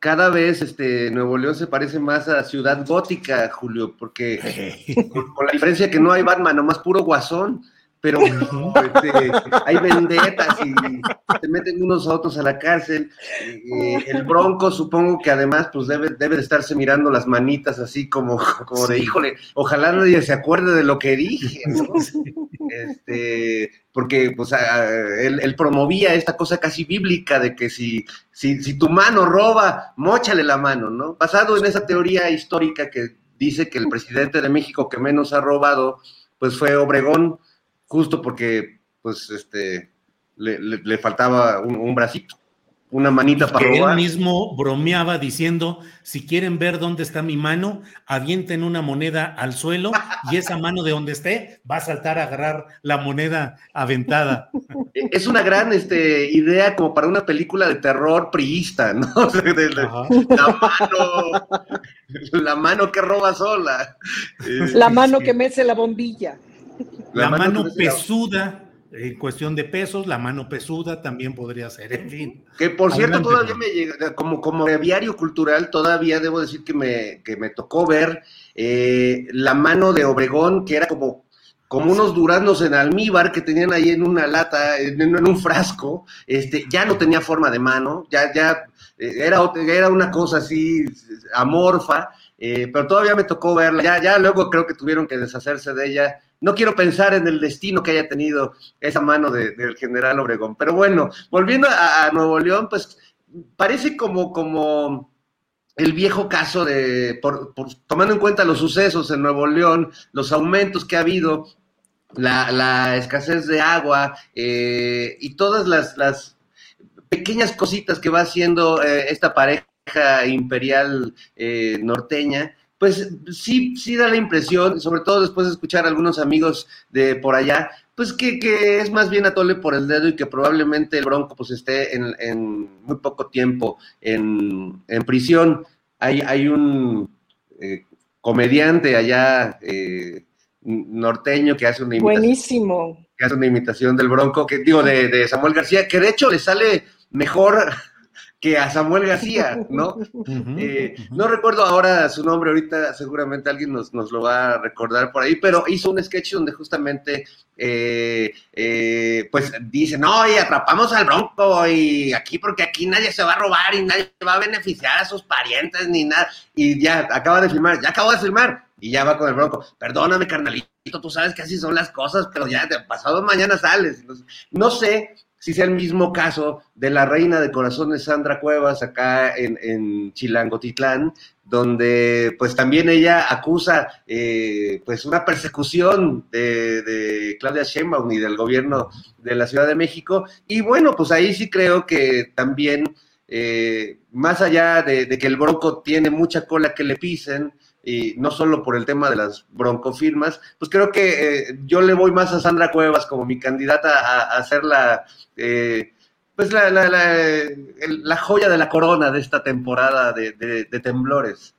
Cada vez este, Nuevo León se parece más a Ciudad Gótica, Julio, porque con, con la diferencia que no hay Batman, nomás puro guasón, pero este, hay vendetas y se meten unos a otros a la cárcel. Eh, el Bronco, supongo que además, pues debe, debe de estarse mirando las manitas así como, como de, híjole, ojalá nadie se acuerde de lo que dije, ¿no? Este, porque pues a- él, él promovía esta cosa casi bíblica de que si, si, si tu mano roba, móchale la mano, ¿no? Basado en esa teoría histórica que dice que el presidente de México que menos ha robado, pues fue Obregón, justo porque pues este le, le- le faltaba un, un bracito, una manita para Que él robar. mismo bromeaba diciendo, si quieren ver dónde está mi mano, avienten una moneda al suelo y esa mano de donde esté va a saltar a agarrar la moneda aventada. Es una gran este, idea como para una película de terror priista, ¿no? La mano, la mano que roba sola. Eh, La mano que mece la bombilla. La, La mano pesuda, en cuestión de pesos, la mano pesuda también podría ser, en fin. Que por cierto, Adelante, todavía me llega, como, como diario cultural, todavía debo decir que me, que me tocó ver eh, la mano de Obregón, que era como, como unos duraznos en almíbar que tenían ahí en una lata, en, en un frasco, este, ya no tenía forma de mano, ya, ya eh, era, era una cosa así amorfa, eh, pero todavía me tocó verla, ya, ya luego creo que tuvieron que deshacerse de ella. No quiero pensar en el destino que haya tenido esa mano de- del general Obregón. Pero bueno, volviendo a, Nuevo León, pues parece como, como el viejo caso de, por- por- tomando en cuenta los sucesos en Nuevo León, los aumentos que ha habido, la, la escasez de agua eh, y todas las, las pequeñas cositas que va haciendo eh, esta pareja imperial eh, norteña, pues sí, sí da la impresión, sobre todo después de escuchar a algunos amigos de por allá, pues que, que es más bien atole por el dedo y que probablemente el Bronco pues esté en, en muy poco tiempo en, en prisión. Hay, hay un eh, comediante allá eh, norteño que hace una imitación Buenísimo. que hace una imitación del Bronco, que digo, de, de Samuel García, que de hecho le sale mejor que a Samuel García, ¿no? Eh, no recuerdo ahora su nombre, ahorita seguramente alguien nos, nos lo va a recordar por ahí, pero hizo un sketch donde justamente, eh, eh, pues dice, no, y atrapamos al Bronco y aquí porque aquí nadie se va a robar y nadie va a beneficiar a sus parientes ni nada, y ya acaba de filmar, ya acabo de filmar, y ya va con el Bronco, perdóname carnalito, tú sabes que así son las cosas, pero ya de pasado mañana sales. Entonces, no sé si sea el mismo caso de la reina de corazones Sandra Cuevas acá en, en Chilangotitlán, donde pues también ella acusa eh, pues una persecución de, de Claudia Sheinbaum y del gobierno de la Ciudad de México. Y bueno, pues ahí sí creo que también, eh, más allá de, de que el Bronco tiene mucha cola que le pisen, y no solo por el tema de las broncofirmas, pues creo que eh, yo le voy más a Sandra Cuevas como mi candidata a, a ser la, eh, pues la, la, la, el- la joya de la corona de esta temporada de, de- de temblores.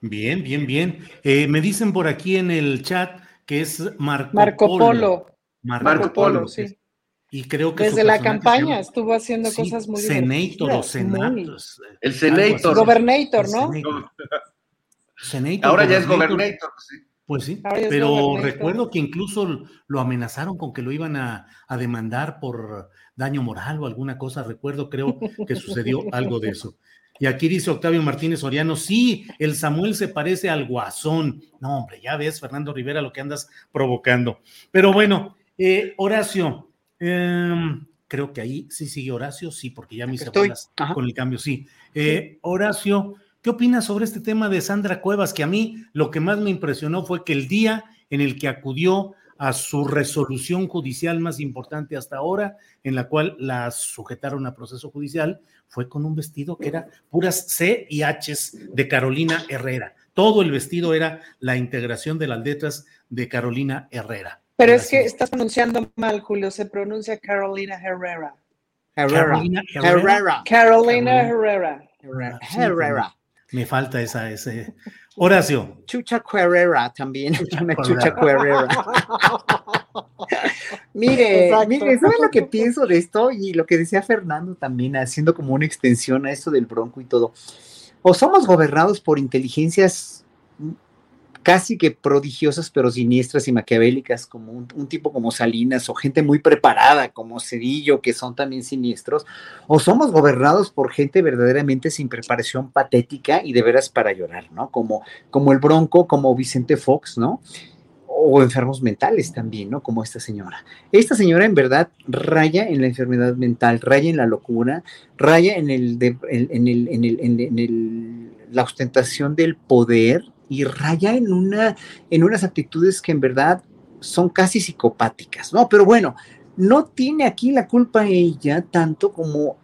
Bien, bien, bien. Eh, me dicen por aquí en el chat que es Marco, Marco Polo. Polo. Marco, Marco Polo. Polo, sí. Y creo que Desde la campaña llama- estuvo haciendo Sí, cosas muy Senator o muy- Senatos. El Senator. Gobernator, ¿no? Senator, Ahora ya es Gobernator. Sí. Pues sí, Ahora pero recuerdo que incluso lo amenazaron con que lo iban a, a demandar por daño moral o alguna cosa. Recuerdo, creo que sucedió algo de eso. Y aquí dice Octavio Martínez Soriano, sí, el Samuel se parece al guasón. No, hombre, ya ves, Fernando Rivera, lo que andas provocando. Pero bueno, eh, Horacio, em, creo que ahí sí sigue Horacio, sí, porque ya abuelas Ajá. con el cambio, sí. Eh, Horacio, ¿qué opinas sobre este tema de Sandra Cuevas? Que a mí lo que más me impresionó fue que el día en el que acudió a su resolución judicial más importante hasta ahora, en la cual la sujetaron a proceso judicial, fue con un vestido que era puras C y Hs de Carolina Herrera. Todo el vestido era la integración de las letras de Carolina Herrera. Pero es que estás pronunciando mal, Julio. Se pronuncia Carolina Herrera. Herrera. Carolina Herrera. Herrera. Carolina Herrera. Herrera. Me falta esa, ese. Horacio. Chucha Cuerrera también. Una chucha Cuerrera. Mire, Exacto. mire, ¿saben lo que pienso de esto? Y lo que decía Fernando también, haciendo como una extensión a esto del bronco y todo. O somos gobernados por inteligencias casi que prodigiosas, pero siniestras y maquiavélicas, como un, tipo como Salinas, o gente muy preparada como Cedillo, que son también siniestros, o somos gobernados por gente verdaderamente sin preparación patética y de veras para llorar, ¿no? Como, como el Bronco, como Vicente Fox, ¿no? o enfermos mentales también, ¿no? Como esta señora. Esta señora en verdad raya en la enfermedad mental, raya en la locura, raya en el, en, el, en el, en el- la ostentación del poder y raya en una, en unas actitudes que en verdad son casi psicopáticas, ¿no? Pero bueno, no tiene aquí la culpa ella tanto como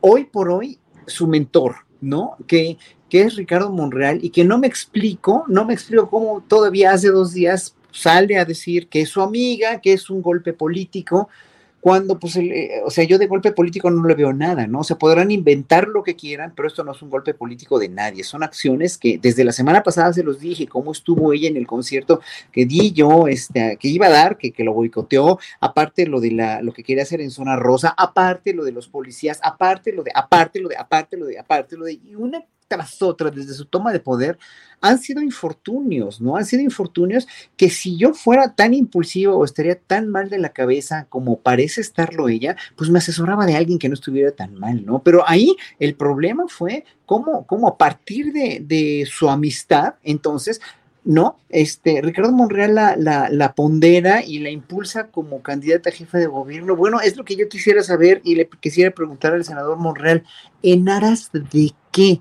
hoy por hoy su mentor, ¿no? Que, que es Ricardo Monreal y que no me explico, no me explico cómo todavía hace dos días sale a decir que es su amiga, que es un golpe político, cuando pues, el, eh, o sea, yo de golpe político no le veo nada, ¿no? O sea, podrán inventar lo que quieran, pero esto no es un golpe político de nadie, son acciones que desde la semana pasada se los dije, cómo estuvo ella en el concierto que di yo, este, que iba a dar, que, que lo boicoteó, aparte lo de la, lo que quería hacer en zona rosa, aparte lo de los policías, aparte lo de, aparte lo de, aparte lo de, aparte lo de, y una tras otra, desde su toma de poder, han sido infortunios, ¿no? Han sido infortunios que si yo fuera tan impulsivo o estaría tan mal de la cabeza como parece estarlo ella, pues me asesoraba de alguien que no estuviera tan mal, ¿no? Pero ahí el problema fue cómo, cómo a partir de, de su amistad, entonces, ¿no? Este, Ricardo Monreal la, la, la pondera y la impulsa como candidata a jefa de gobierno. Bueno, es lo que yo quisiera saber y le quisiera preguntar al senador Monreal, ¿en aras de qué?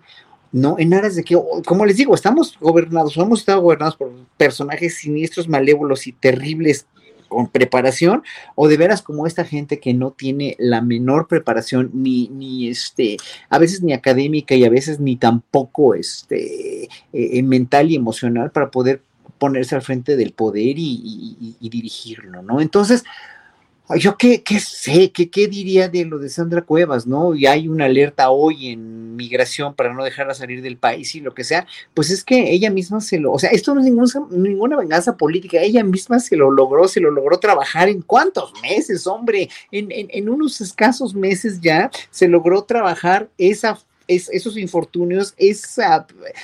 ¿No? En aras de que, como les digo, estamos gobernados, o hemos estado gobernados por personajes siniestros, malévolos y terribles con preparación, o de veras como esta gente que no tiene la menor preparación, ni, ni este, a veces ni académica y a veces ni tampoco este, eh, mental y emocional para poder ponerse al frente del poder y dirigirlo, ¿no? Entonces, yo qué, qué sé, qué, qué diría de lo de Sandra Cuevas, ¿no? Y hay una alerta hoy en migración para no dejarla salir del país y lo que sea, pues es que ella misma se lo, o sea, esto no es ninguna, ninguna venganza política, ella misma se lo logró, se lo logró trabajar. En cuántos meses, hombre, en, en, en unos escasos meses ya se logró trabajar esa es, esos infortunios, es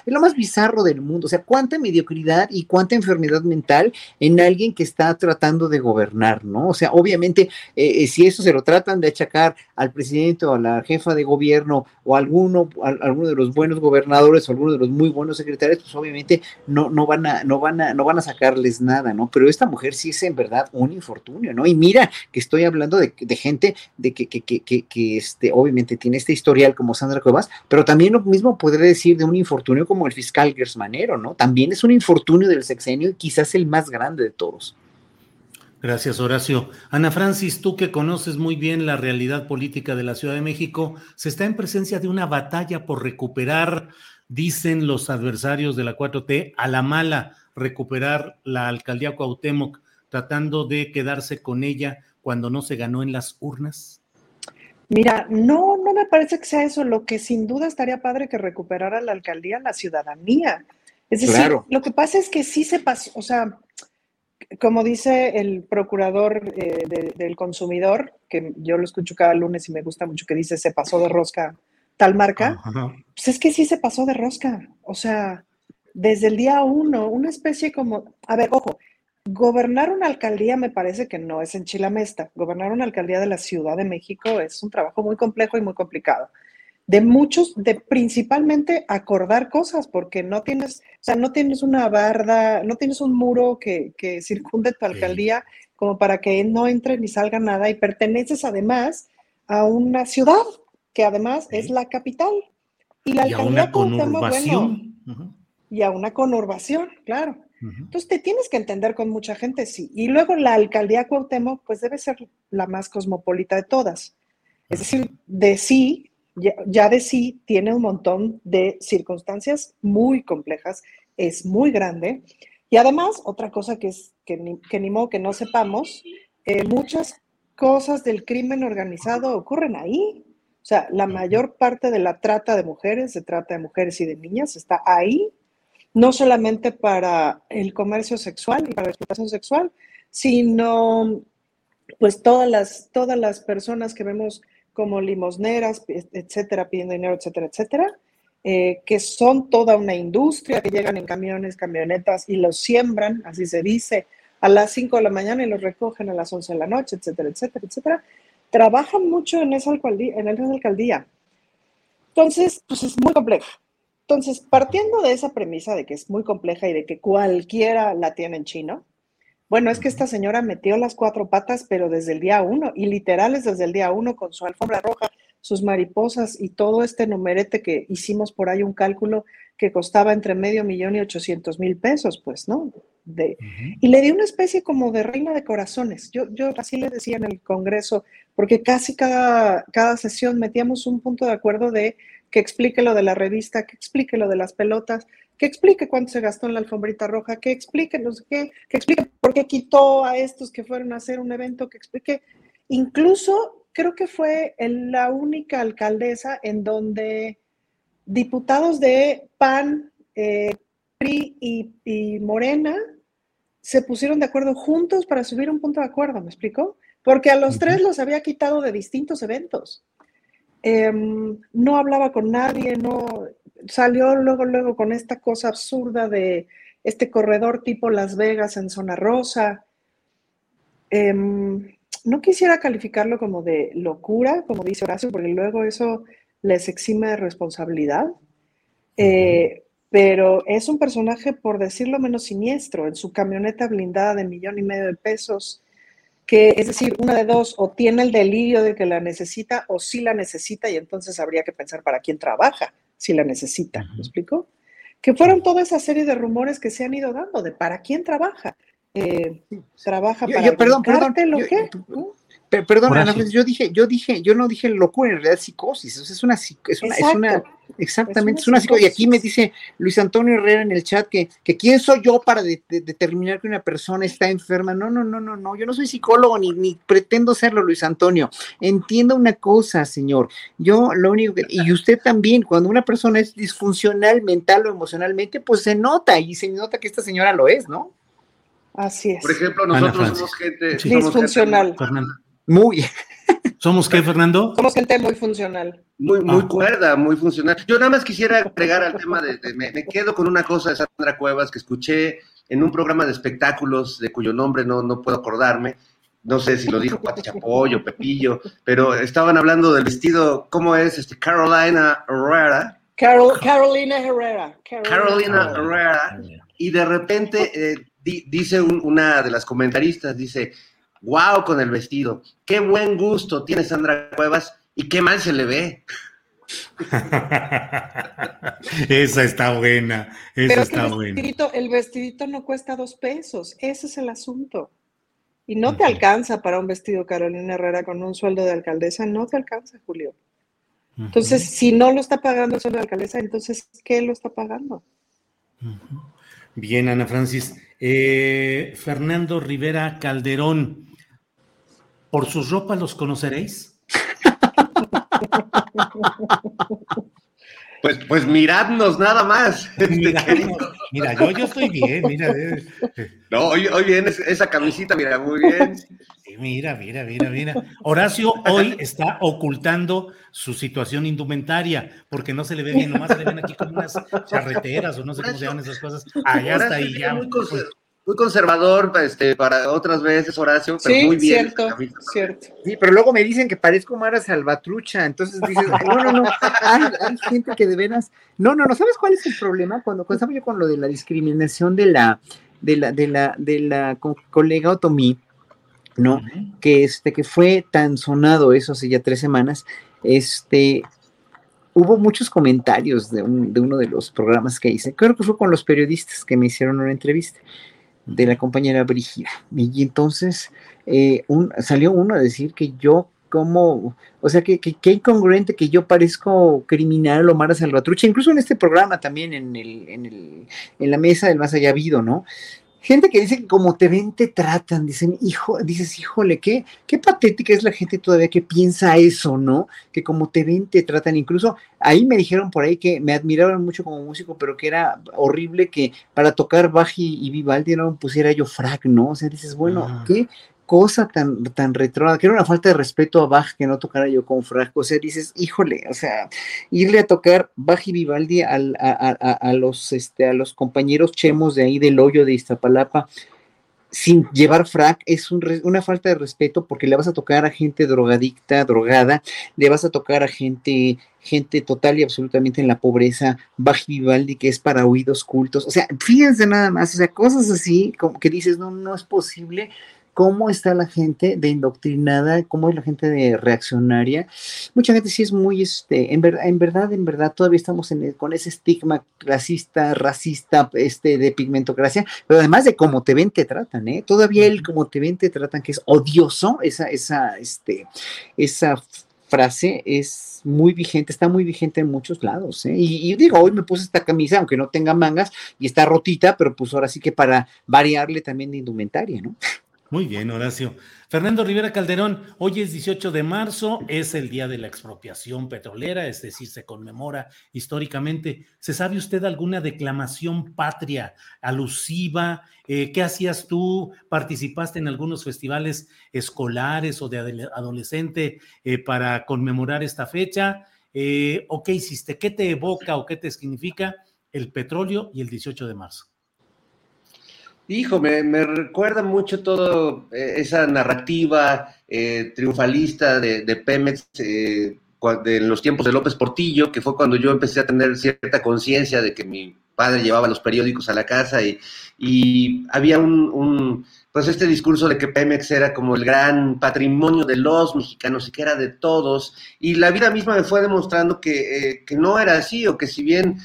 lo más bizarro del mundo. O sea, cuánta mediocridad y cuánta enfermedad mental en alguien que está tratando de gobernar, ¿no? O sea, obviamente, eh, eh, si eso se lo tratan de achacar al presidente o a la jefa de gobierno o a alguno, a, alguno de los buenos gobernadores o alguno de los muy buenos secretarios, pues obviamente no, no, van a, no, van a, no van a sacarles nada, ¿no? Pero esta mujer sí es en verdad un infortunio, ¿no? Y mira que estoy hablando de, de gente de que, que, que, que, que este, obviamente tiene este historial como Sandra Cuevas, pero también lo mismo podría decir de un infortunio como el fiscal Gersmanero, ¿no? También es un infortunio del sexenio y quizás el más grande de todos. Gracias, Horacio. Ana Francis, tú que conoces muy bien la realidad política de la Ciudad de México, se está en presencia de una batalla por recuperar, dicen los adversarios de la 4T, a la mala, recuperar la alcaldía Cuauhtémoc, tratando de quedarse con ella cuando no se ganó en las urnas. Mira, no, no me parece que sea eso. Lo que sin duda estaría padre que recuperara la alcaldía la ciudadanía. Es decir, Claro. lo que pasa es que sí se pasó, o sea, como dice el procurador eh, de, del consumidor, que yo lo escucho cada lunes y me gusta mucho, que dice se pasó de rosca tal marca, pues es que sí se pasó de rosca. O sea, desde el día uno, una especie como, a ver, ojo, gobernar una alcaldía me parece que no es en Chilamesta. Gobernar una alcaldía de la Ciudad de México es un trabajo muy complejo y muy complicado. De muchos, de principalmente acordar cosas, porque no tienes, o sea, no tienes una barda, no tienes un muro que, que circunde tu alcaldía como para que no entre ni salga nada y perteneces además a una ciudad que además es la capital. Y la y a alcaldía una conurbación. bueno, y a una conurbación, claro. Entonces te tienes que entender con mucha gente, sí. Y luego la alcaldía Cuauhtémoc, pues debe ser la más cosmopolita de todas. Es decir, de sí, ya, ya de sí tiene un montón de circunstancias muy complejas, es muy grande. Y además, otra cosa que es que ni, que ni modo que no sepamos, eh, muchas cosas del crimen organizado ocurren ahí. O sea, la mayor parte de la trata de mujeres, se trata de mujeres y de niñas, está ahí no solamente para el comercio sexual y para la explotación sexual, sino pues todas las, todas las personas que vemos como limosneras, etcétera, pidiendo dinero, etcétera, etcétera, eh, que son toda una industria, que llegan en camiones, camionetas y los siembran, así se dice, a las 5 de la mañana y los recogen a las 11 de la noche, etcétera, etcétera, etcétera. Trabajan mucho en esa alcaldía. En esa alcaldía. Entonces, pues es muy complejo. Entonces, partiendo de esa premisa de que es muy compleja y de que cualquiera la tiene en chino, bueno, es que esta señora metió las cuatro patas, pero desde el día uno, y literal es desde el día uno, con su alfombra roja, sus mariposas y todo este numerete que hicimos por ahí un cálculo que costaba entre medio millón y ochocientos mil pesos, pues, ¿no? De, Y le di una especie como de reina de corazones. Yo, yo así le decía en el Congreso, porque casi cada, cada sesión metíamos un punto de acuerdo de que explique lo de la revista, que explique lo de las pelotas, que explique cuánto se gastó en la alfombrita roja, que explique no sé qué, que explique por qué quitó a estos que fueron a hacer un evento, que explique. Incluso creo que fue la única alcaldesa en donde diputados de PAN, eh, PRI y, y Morena se pusieron de acuerdo juntos para subir un punto de acuerdo, ¿me explicó? Porque a los tres los había quitado de distintos eventos. Em, no hablaba con nadie, no salió luego, luego con esta cosa absurda de este corredor tipo Las Vegas en zona rosa. Em, no quisiera calificarlo como de locura, como dice Horacio, porque luego eso les exime de responsabilidad. Eh, pero es un personaje, por decirlo menos siniestro, en su camioneta blindada de millón y medio de pesos, que es decir, una de dos, o tiene el delirio de que la necesita o sí la necesita y entonces habría que pensar para quién trabaja si la necesita, ¿me explico? Que fueron toda esa serie de rumores que se han ido dando de para quién trabaja. Eh, trabaja Yo- para yo, perdón, perdón, cártel o yo- qué? Per- perdón. Ana yo dije, yo dije, yo no dije locura, en realidad psicosis. o sea, es una, es una, es una, exactamente, Es es una psicosis. Y aquí me dice Luis Antonio Herrera en el chat que, que quién soy yo para de- de- determinar que una persona está enferma. No, no, no, no, no. Yo no soy psicólogo ni, ni pretendo serlo, Luis Antonio. Entienda una cosa, señor. Yo lo único que, y usted también, cuando una persona es disfuncional mental o emocionalmente, pues se nota, y se nota que esta señora lo es, ¿no? Así es. Por ejemplo, nosotros somos gente, Sí. somos gente Disfuncional. Muy. ¿Somos qué, Fernando? Somos gente muy funcional. muy, muy Ah. cuerda, muy funcional. Yo nada más quisiera agregar al tema de, de- me, me quedo con una cosa de Sandra Cuevas que escuché en un programa de espectáculos de cuyo nombre no, no puedo acordarme. No sé si lo dijo Pati Chapoy o Pepillo, pero estaban hablando del vestido, ¿cómo es? Este, Carolina Herrera. Carol, Carolina Herrera. Carolina Herrera. Y de repente eh, di- dice un- una de las comentaristas, dice, wow con el vestido, qué buen gusto tiene Sandra Cuevas y qué mal se le ve. Esa está buena, esa Pero está el buena. vestidito, el vestidito no cuesta dos pesos. Ese es el asunto. Y no te alcanza para un vestido Carolina Herrera con un sueldo de alcaldesa, no te alcanza, Julio. Entonces, si no lo está pagando el sueldo de alcaldesa, entonces, ¿qué lo está pagando? Bien, Ana Francis. Eh, Fernando Rivera Calderón, ¿por sus ropas los conoceréis? Pues, pues miradnos nada más. Mira, mira yo, yo estoy bien, mira. No, hoy, hoy viene esa camisita, mira, muy bien. Sí, mira, mira, mira, mira. Horacio hoy está ocultando su situación indumentaria, porque no se le ve bien, nomás se le ven aquí como unas charreteras o no sé cómo se llaman esas cosas. Allá está Horacio viene ya. Muy, conser- muy conservador este, para otras veces, Horacio, pero Sí, muy bien. cierto, cierto. Sí, pero luego me dicen que parezco Mara Salvatrucha, entonces dices, no, no, no, hay, hay gente que de veras, no, no, no, ¿sabes cuál es el problema? Cuando, cuando estaba yo con lo de la discriminación de la, de la, de la, de la co- colega Otomí, ¿no? Que este, que fue tan sonado eso hace ya tres semanas, este, hubo muchos comentarios de, un- de uno de los programas que hice, creo que fue con los periodistas que me hicieron una entrevista de la compañera Brígida. Y entonces eh, un- salió uno a decir que yo como, o sea, que, que, incongruente que yo parezco criminal o Mara Salvatrucha, incluso en este programa también, en, el, en, el, en la mesa del más allá habido, ¿no? Gente que dice que como te ven, te tratan, dicen, hijo, dices, híjole, qué, qué patética es la gente todavía que piensa eso, ¿no? Que como te ven, te tratan. Incluso ahí me dijeron por ahí que me admiraban mucho como músico, pero que era horrible que para tocar y, y Vivaldi no pusiera yo frac, ¿no? O sea, dices, bueno, Ah. qué cosa tan, tan retrógrada, que era una falta de respeto a Bach que no tocara yo con frac. O sea, dices, híjole, o sea, irle a tocar Bach y Vivaldi al- a, los, este, a los compañeros chemos de ahí del hoyo de Iztapalapa sin llevar frac es un una falta de respeto porque le vas a tocar a gente drogadicta, drogada, le vas a tocar a gente, gente total y absolutamente en la pobreza, y Vivaldi que es para oídos cultos, o sea, fíjense nada más, o sea, cosas así como que dices, no, no es posible. ¿Cómo está la gente de indoctrinada? ¿Cómo es la gente de reaccionaria? Mucha gente sí es muy, este, en, ver- en verdad, en verdad, todavía estamos en el- con ese estigma clasista, racista, este, de pigmentocracia, pero además de cómo te ven, te tratan, ¿eh? Todavía el cómo te ven, te tratan, que es odioso, esa, esa, este, esa frase es muy vigente, está muy vigente en muchos lados, ¿eh? Y, y digo, hoy me puse esta camisa, aunque no tenga mangas, y está rotita, pero pues ahora sí que para variarle también de indumentaria, ¿no? Muy bien, Horacio. Fernando Rivera Calderón, hoy es 18 de marzo, es el día de la expropiación petrolera, es decir, se conmemora históricamente. ¿Se sabe usted alguna declamación patria alusiva? Eh, ¿Qué hacías tú? ¿Participaste en algunos festivales escolares o de adole- adolescente eh, para conmemorar esta fecha? Eh, ¿O qué hiciste? ¿Qué te evoca o qué te significa el petróleo y el 18 de marzo? Hijo, me, recuerda mucho todo eh, esa narrativa eh, triunfalista de, Pemex eh, cua- de- en los tiempos de López Portillo, que fue cuando yo empecé a tener cierta conciencia de que mi padre llevaba los periódicos a la casa y, había un, pues este discurso de que Pemex era como el gran patrimonio de los mexicanos y que era de todos, y la vida misma me fue demostrando que, eh, que no era así, o que si bien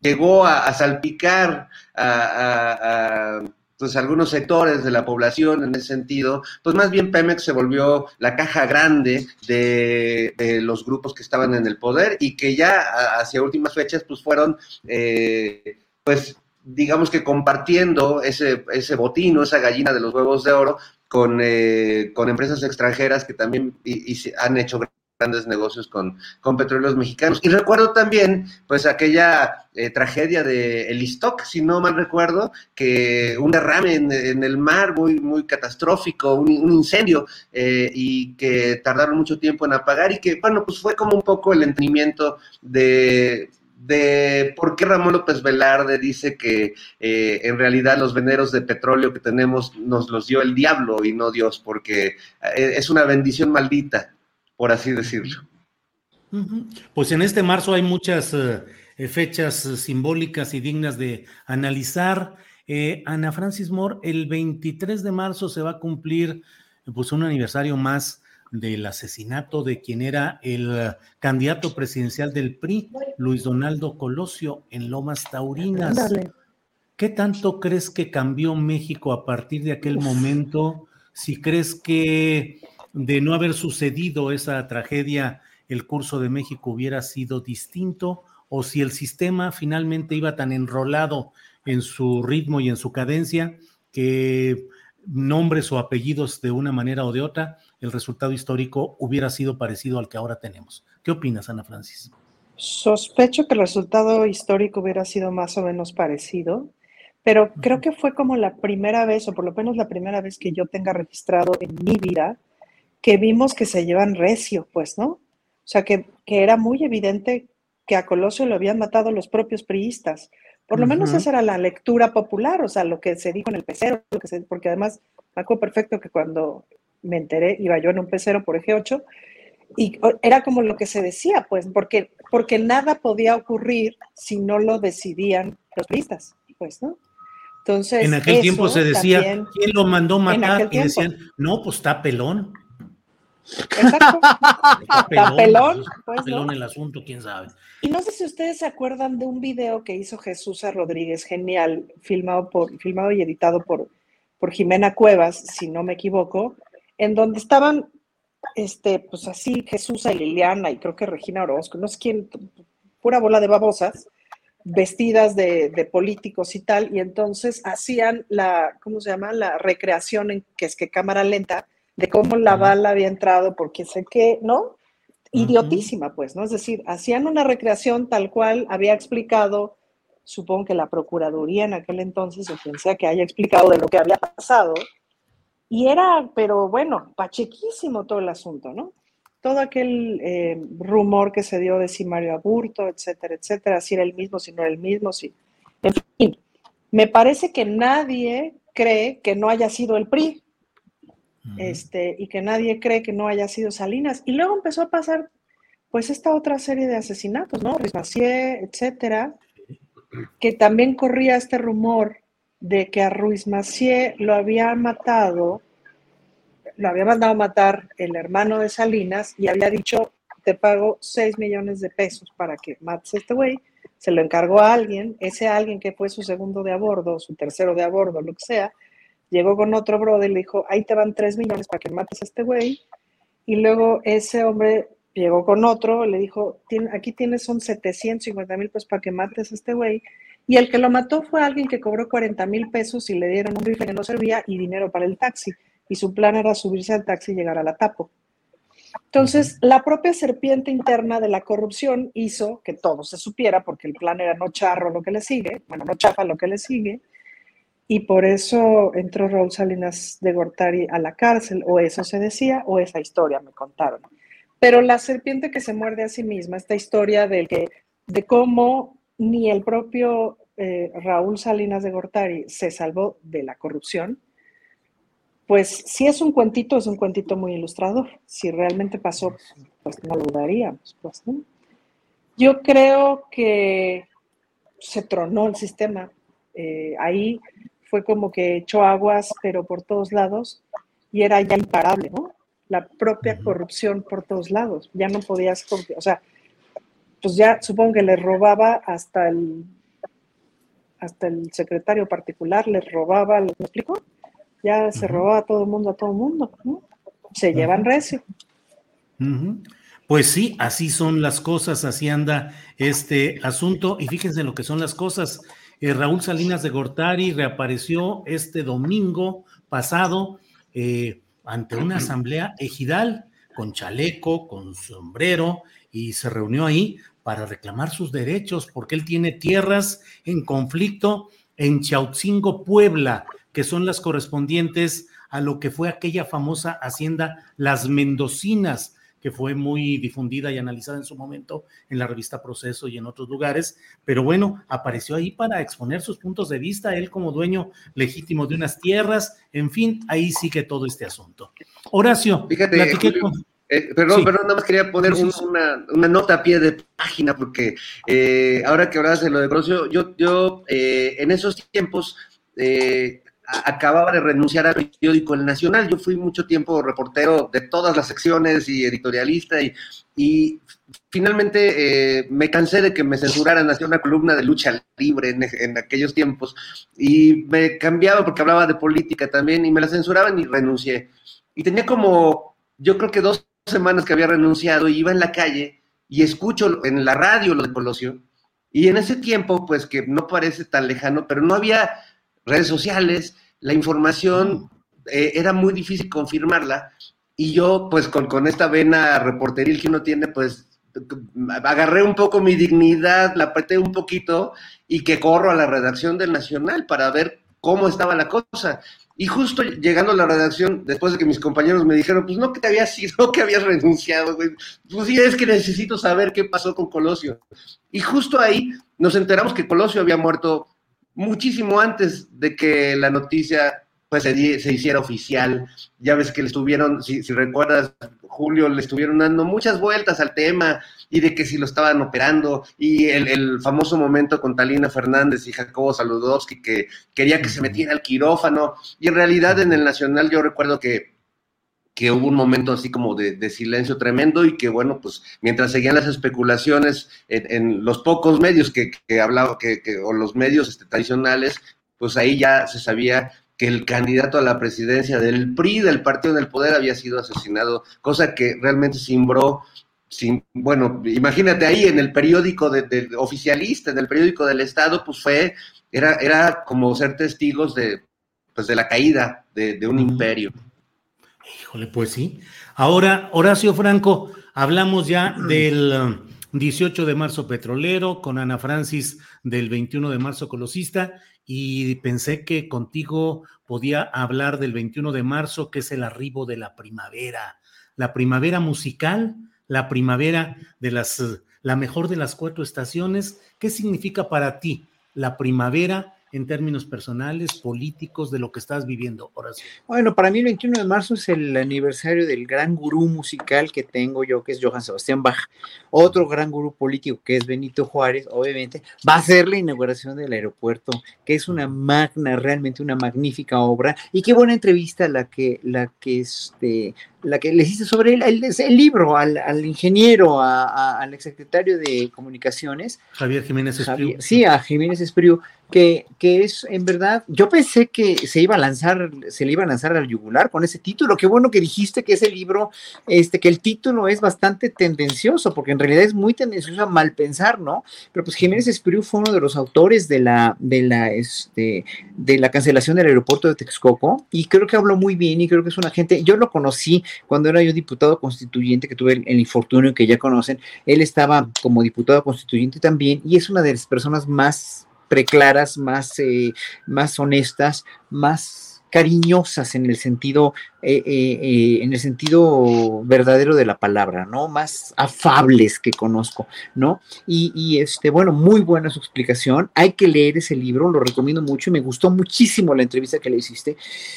llegó a, salpicar a, pues, algunos sectores de la población en ese sentido, pues más bien Pemex se volvió la caja grande de, los grupos que estaban en el poder y que ya hacia últimas fechas pues fueron eh, pues digamos que compartiendo ese, ese botín o esa gallina de los huevos de oro con, eh, con empresas extranjeras que también y- y han hecho grandes negocios con, con petróleos mexicanos. Y recuerdo también, pues, aquella eh, tragedia de El Istoc, si no mal recuerdo, que un derrame en, el mar muy, muy catastrófico, un, un incendio, eh, y que tardaron mucho tiempo en apagar, y que, bueno, pues fue como un poco el entendimiento de de por qué Ramón López Velarde dice que eh, en realidad los veneros de petróleo que tenemos nos los dio el diablo y no Dios, porque eh, es una bendición maldita, por así decirlo. Pues en este marzo hay muchas eh, eh, fechas eh, simbólicas y dignas de analizar. Eh, Ana Francis Moore, el 23 de marzo se va a cumplir pues un aniversario más del asesinato de quien era el candidato presidencial del PRI, Luis Donaldo Colosio, en Lomas Taurinas. ¿Qué tanto crees que cambió México a partir de aquel momento? Si crees que de no haber sucedido esa tragedia, el curso de México hubiera sido distinto, o si el sistema finalmente iba tan enrolado en su ritmo y en su cadencia que nombres o apellidos de una manera o de otra, el resultado histórico hubiera sido parecido al que ahora tenemos. ¿Qué opinas, Ana Francis? Sospecho que el resultado histórico hubiera sido más o menos parecido, pero creo que fue como la primera vez, o por lo menos la primera vez que yo tenga registrado en mi vida, que vimos que se llevan recio, pues, ¿no? O sea, que, que era muy evidente que a Colosio lo habían matado los propios priistas. Por lo menos esa era la lectura popular, o sea, lo que se dijo en el pecero, lo que se, porque además me acuerdo perfecto que cuando me enteré, iba yo en un pecero por eje 8, y era como lo que se decía, pues, porque, porque nada podía ocurrir si no lo decidían los priistas, pues, ¿no? Entonces, en aquel tiempo se decía, ¿quién lo mandó matar? Y decían, no, pues está pelón. Exacto. Está pelón. Pues, pelón el asunto, quién sabe. Y no sé si ustedes se acuerdan de un video que hizo Jesús Rodríguez, genial, filmado, por, filmado y editado por, por Jimena Cuevas, si no me equivoco, en donde estaban, este, pues así, Jesús y Liliana y creo que Regina Orozco, no sé quién, pura bola de babosas, vestidas de, de, políticos y tal, y entonces hacían la, ¿cómo se llama? La recreación en que es que cámara lenta, de cómo la bala había entrado, porque sé que, ¿no? idiotísima, pues, ¿no? Es decir, hacían una recreación tal cual había explicado, supongo que la Procuraduría en aquel entonces, o quien sea que haya explicado de lo que había pasado, y era, pero bueno, pachequísimo todo el asunto, ¿no? Todo aquel eh, rumor que se dio de si Mario Aburto, etcétera, etcétera, si era el mismo, si no era el mismo, si... En fin, me parece que nadie cree que no haya sido el PRI, este, y que nadie cree que no haya sido Salinas. Y luego empezó a pasar, pues, esta otra serie de asesinatos, ¿no? Ruiz Macié, etcétera, que también corría este rumor de que a Ruiz Macié lo había matado, lo había mandado matar el hermano de Salinas y había dicho, te pago 6 millones de pesos para que mates a este güey. Se lo encargó a alguien, ese alguien que fue su segundo de a bordo, su tercero de a bordo, lo que sea, llegó con otro brother y le dijo, ahí te van tres millones para que mates a este güey. Y luego ese hombre llegó con otro, le dijo, aquí tienes son 750 mil pesos para que mates a este güey. Y el que lo mató fue alguien que cobró 40 mil pesos y le dieron un rifle que no servía y dinero para el taxi. Y su plan era subirse al taxi y llegar a la tapo. Entonces, la propia serpiente interna de la corrupción hizo que todo se supiera, porque el plan era no charro lo que le sigue, bueno, no chafa lo que le sigue, y por eso entró Raúl Salinas de Gortari a la cárcel, o eso se decía, o esa historia me contaron. Pero la serpiente que se muerde a sí misma, esta historia de, que, de cómo ni el propio eh, Raúl Salinas de Gortari se salvó de la corrupción, pues si es un cuentito, es un cuentito muy ilustrador. Si realmente pasó, pues no lo dudaríamos. Pues, Yo creo que se tronó el sistema. Eh, ahí fue como que echó aguas, pero por todos lados, y era ya imparable, ¿no? La propia corrupción por todos lados. Ya no podías, o sea, pues ya supongo que le robaba hasta el hasta el secretario particular, le robaba, ¿me explico? Ya se robaba a todo el mundo, a todo el mundo, ¿no? Se llevan recio. Pues sí, así son las cosas, así anda este asunto. Y fíjense lo que son las cosas. Eh, Raúl Salinas de Gortari reapareció este domingo pasado eh, ante una asamblea ejidal con chaleco, con sombrero, y se reunió ahí para reclamar sus derechos, porque él tiene tierras en conflicto en Chautzingo, Puebla, que son las correspondientes a lo que fue aquella famosa hacienda Las Mendocinas, que fue muy difundida y analizada en su momento en la revista Proceso y en otros lugares, pero bueno, apareció ahí para exponer sus puntos de vista, él como dueño legítimo de unas tierras, en fin, ahí sigue todo este asunto. Horacio, fíjate, eh, perdón, perdón, nada más quería poner una, nota a pie de página, porque eh, ahora que hablas de lo de Proceso, yo, yo eh, en esos tiempos acababa de renunciar al periódico El Nacional. Yo fui mucho tiempo reportero de todas las secciones y editorialista y, finalmente eh, me cansé de que me censuraran, hacía una columna de lucha libre en, aquellos tiempos y me cambiaba porque hablaba de política también y me la censuraban y renuncié. Y tenía como, yo creo que dos semanas que había renunciado y iba en la calle y escucho en la radio lo de Colosio. Y en ese tiempo, pues que no parece tan lejano, pero no había redes sociales, la información eh, era muy difícil confirmarla y yo pues con, esta vena reporteril que uno tiene pues agarré un poco mi dignidad, la apreté un poquito y que corro a la redacción del Nacional para ver cómo estaba la cosa. Y justo llegando a la redacción, después de que mis compañeros me dijeron, pues no que te habías ido, que habías renunciado, güey. Pues sí, es que necesito saber qué pasó con Colosio. Y justo ahí nos enteramos que Colosio había muerto muchísimo antes de que la noticia pues se, hiciera oficial. Ya ves que le estuvieron, si, recuerdas, Julio, le estuvieron dando muchas vueltas al tema y de que si lo estaban operando y el, famoso momento con Talina Fernández y Jacobo Saludowski que quería que se metiera al quirófano y en realidad en el Nacional yo recuerdo que que hubo un momento así como de, silencio tremendo y que bueno, pues mientras seguían las especulaciones en, los pocos medios que, que hablaba, que, o los medios este, tradicionales, pues ahí ya se sabía que el candidato a la presidencia del PRI, del Partido del Poder, había sido asesinado, cosa que realmente simbró, sin, bueno, imagínate ahí en el periódico de, oficialista, en el periódico del Estado, pues fue, era, era como ser testigos de, pues de la caída de, un imperio. Híjole, pues sí. Ahora, Horacio Franco, hablamos ya del 18 um, de marzo petrolero, con Ana Francis del 21 de marzo colosista, y pensé que contigo podía hablar del 21 de marzo, que es el arribo de la primavera, la primavera musical, la primavera de las, la mejor de las cuatro estaciones. ¿Qué significa para ti la primavera en términos personales, políticos, de lo que estás viviendo, Horacio? Bueno, para mí el 21 de marzo es el aniversario del gran gurú musical que tengo yo, que es Johann Sebastián Bach. Otro gran gurú político, que es Benito Juárez, obviamente, va a ser la inauguración del aeropuerto, que es una magna, realmente una magnífica obra. Y qué buena entrevista la que, la que este, la que le hiciste sobre el, el, libro al, al ingeniero, a, al exsecretario de Comunicaciones. Javier Jiménez Espriu. sí, a Jiménez Espriu, que, que es en verdad, yo pensé que se iba a lanzar, se le iba a lanzar al yugular con ese título. Qué bueno que dijiste que ese libro, este, que el título es bastante tendencioso, porque en realidad es muy tendencioso a mal pensar, ¿no? Pero pues Jiménez Espriu fue uno de los autores de la, de la, este, de la cancelación del aeropuerto de Texcoco, y creo que habló muy bien, y creo que es una gente, yo lo conocí cuando era yo diputado constituyente, que tuve el, infortunio que ya conocen, él estaba como diputado constituyente también, y es una de las personas más preclaras, más, eh, más honestas, más cariñosas en el sentido, eh, eh, eh, en el sentido verdadero de la palabra, ¿no? Más afables que conozco, ¿no? Y, este, bueno, muy buena su explicación. Hay que leer ese libro, lo recomiendo mucho y me gustó muchísimo la entrevista que le hiciste.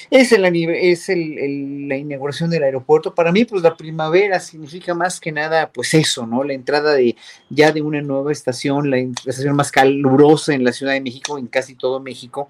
Es, el, es el, la inauguración del aeropuerto. Para mí, pues la primavera significa más que nada, pues eso, ¿no? La entrada de ya de una nueva estación, la estación más calurosa en la Ciudad de México, en casi todo México.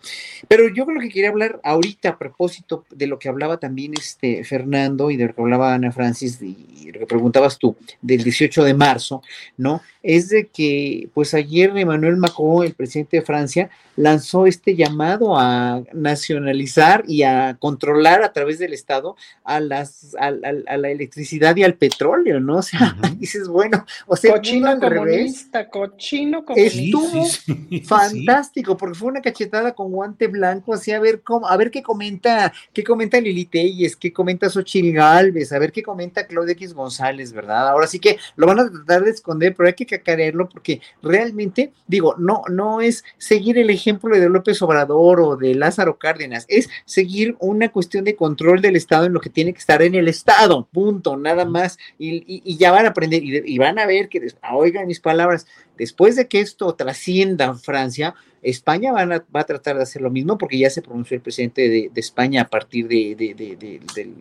Pero yo creo que quería hablar ahorita a propósito de lo que hablaba también este Fernando y de lo que hablaba Ana Francis y lo que preguntabas tú del 18 de marzo, ¿no? Es de que, pues ayer Emmanuel Macron, el presidente de Francia, lanzó este llamado a nacionalizar y a controlar a través del Estado a, las, a, la electricidad y al petróleo, ¿no? O sea, dices, bueno, o sea, cochino comunista, cochino comunista. Estuvo fantástico, porque fue una cachetada con guante blanco, así a ver cómo, a ver qué comenta, qué comenta Lili Telles, qué comenta Xochil Galvez, a ver qué comenta Claudia X González, ¿verdad? Ahora sí que lo van a tratar de esconder, pero hay que cacarearlo porque realmente, digo, no, no es seguir el ejemplo de López Obrador o de Lázaro Cárdenas, es seguir una cuestión de control del Estado en lo que tiene que estar en el Estado, punto, nada más, y, ya van a aprender y, van a ver que, oigan mis palabras, después de que esto trascienda Francia, España va a tratar de hacer lo mismo porque ya se pronunció el presidente de, España a partir de, del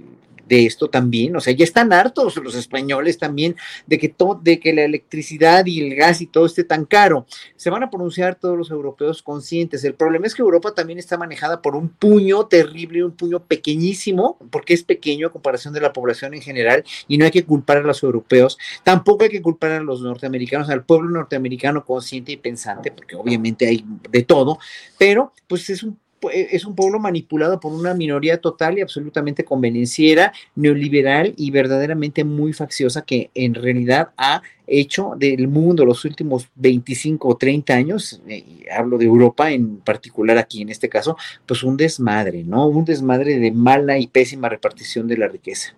de esto también, o sea, ya están hartos los españoles también de que todo, de que la electricidad y el gas y todo esté tan caro. Se van a pronunciar todos los europeos conscientes. El problema es que Europa también está manejada por un puño terrible, un puño pequeñísimo, porque es pequeño a comparación de la población en general, y no hay que culpar a los europeos, tampoco hay que culpar a los norteamericanos, al pueblo norteamericano consciente y pensante, porque obviamente hay de todo, pero pues es un es un pueblo manipulado por una minoría total y absolutamente convenenciera, neoliberal y verdaderamente muy facciosa que en realidad ha hecho del mundo los últimos 25 o 30 años, eh, hablo de Europa en particular aquí en este caso, pues un desmadre, ¿no? Un desmadre de mala y pésima repartición de la riqueza.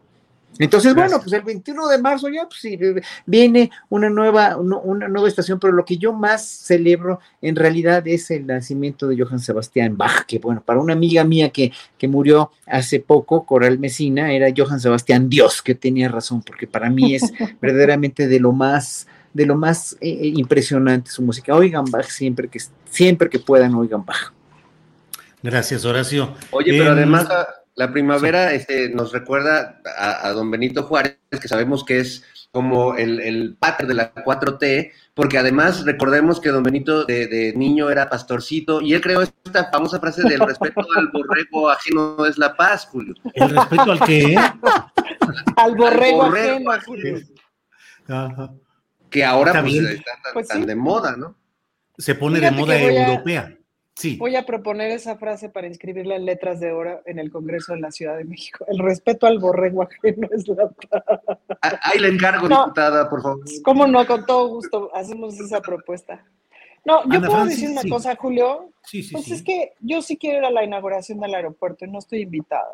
Entonces, bueno, pues el 21 de marzo ya pues, sí, viene una nueva, una nueva estación, pero lo que yo más celebro en realidad es el nacimiento de Johann Sebastián Bach, que bueno, para una amiga mía que, que murió hace poco, Coral Mesina, era Johann Sebastián Dios, que tenía razón, porque para mí es verdaderamente de lo más de lo más eh, eh, impresionante su música. Oigan Bach siempre que, siempre que puedan, oigan Bach. Gracias, Horacio. Oye, pero em, además la primavera este, nos recuerda a, don Benito Juárez, que sabemos que es como el, el pater de la 4T, porque además recordemos que don Benito de, niño era pastorcito y él creó esta famosa frase del respeto al borrego ajeno es la paz, Julio. ¿El respeto al qué? al borrego, ajeno, Julio. Que ahora pues, está, pues tan, de moda, ¿no? Se pone de moda europea. Voy a proponer esa frase para inscribirla en letras de oro en el Congreso de la Ciudad de México. El respeto al borrego ajeno es la ah, Ahí le encargo, diputada, por favor. Cómo no, con todo gusto hacemos esa propuesta. No, yo puedo decir una cosa, Julio. Sí, sí, pues es que yo sí quiero ir a la inauguración del aeropuerto y no estoy invitada.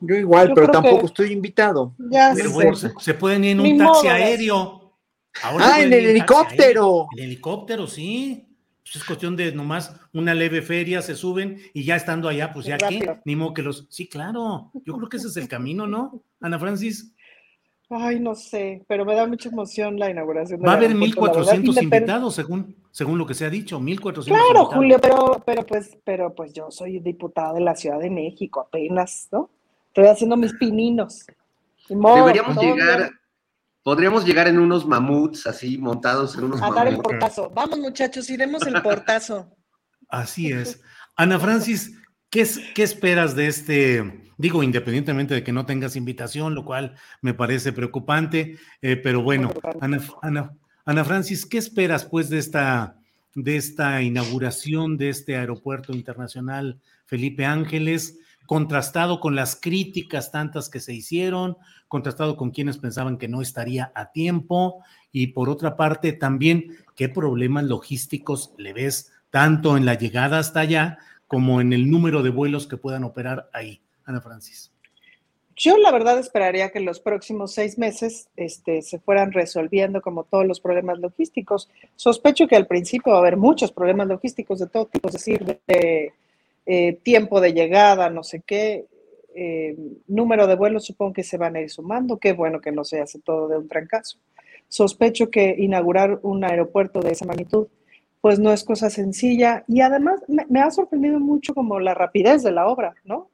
Yo igual, pero tampoco estoy invitado. Ya pero bueno, se, pueden ir en un taxi aéreo. ah, en el helicóptero. En el helicóptero, sí. Pues es cuestión de nomás una leve feria, se suben y ya estando allá, pues ya aquí, ni modo que los. Sí, claro, yo creo que ese es el camino, ¿no? Ana Francis. Ay, no sé, pero me da mucha emoción la inauguración. Va a haber 1.400 invitados, según, según lo que se ha dicho, 1.400 Claro, Julio, pero, pero, pues, pero pues yo soy diputada de la Ciudad de México apenas, ¿no? Estoy haciendo mis pininos. Deberíamos llegar, Podríamos llegar en unos mamuts así, montados en unos A dar el portazo. Vamos, muchachos, iremos el portazo. Así es. Ana Francis, ¿qué, ¿qué esperas de este? Digo, independientemente de que no tengas invitación, lo cual me parece preocupante, eh, pero bueno, Ana, Ana, Ana, Francis, ¿qué esperas pues de esta, de esta inauguración de este aeropuerto internacional Felipe Ángeles? contrastado con las críticas tantas que se hicieron, contrastado con quienes pensaban que no estaría a tiempo y por otra parte también qué problemas logísticos le ves tanto en la llegada hasta allá como en el número de vuelos que puedan operar ahí. Ana Francis. Yo la verdad esperaría que los próximos seis meses este, se fueran resolviendo como todos los problemas logísticos. Sospecho que al principio va a haber muchos problemas logísticos de todo tipo, es decir, de eh, tiempo de llegada, no sé qué, eh, número de vuelos supongo que se van a ir sumando, qué bueno que no se hace todo de un trancazo. Sospecho que inaugurar un aeropuerto de esa magnitud pues no es cosa sencilla. Y además me, ha sorprendido mucho como la rapidez de la obra, ¿no?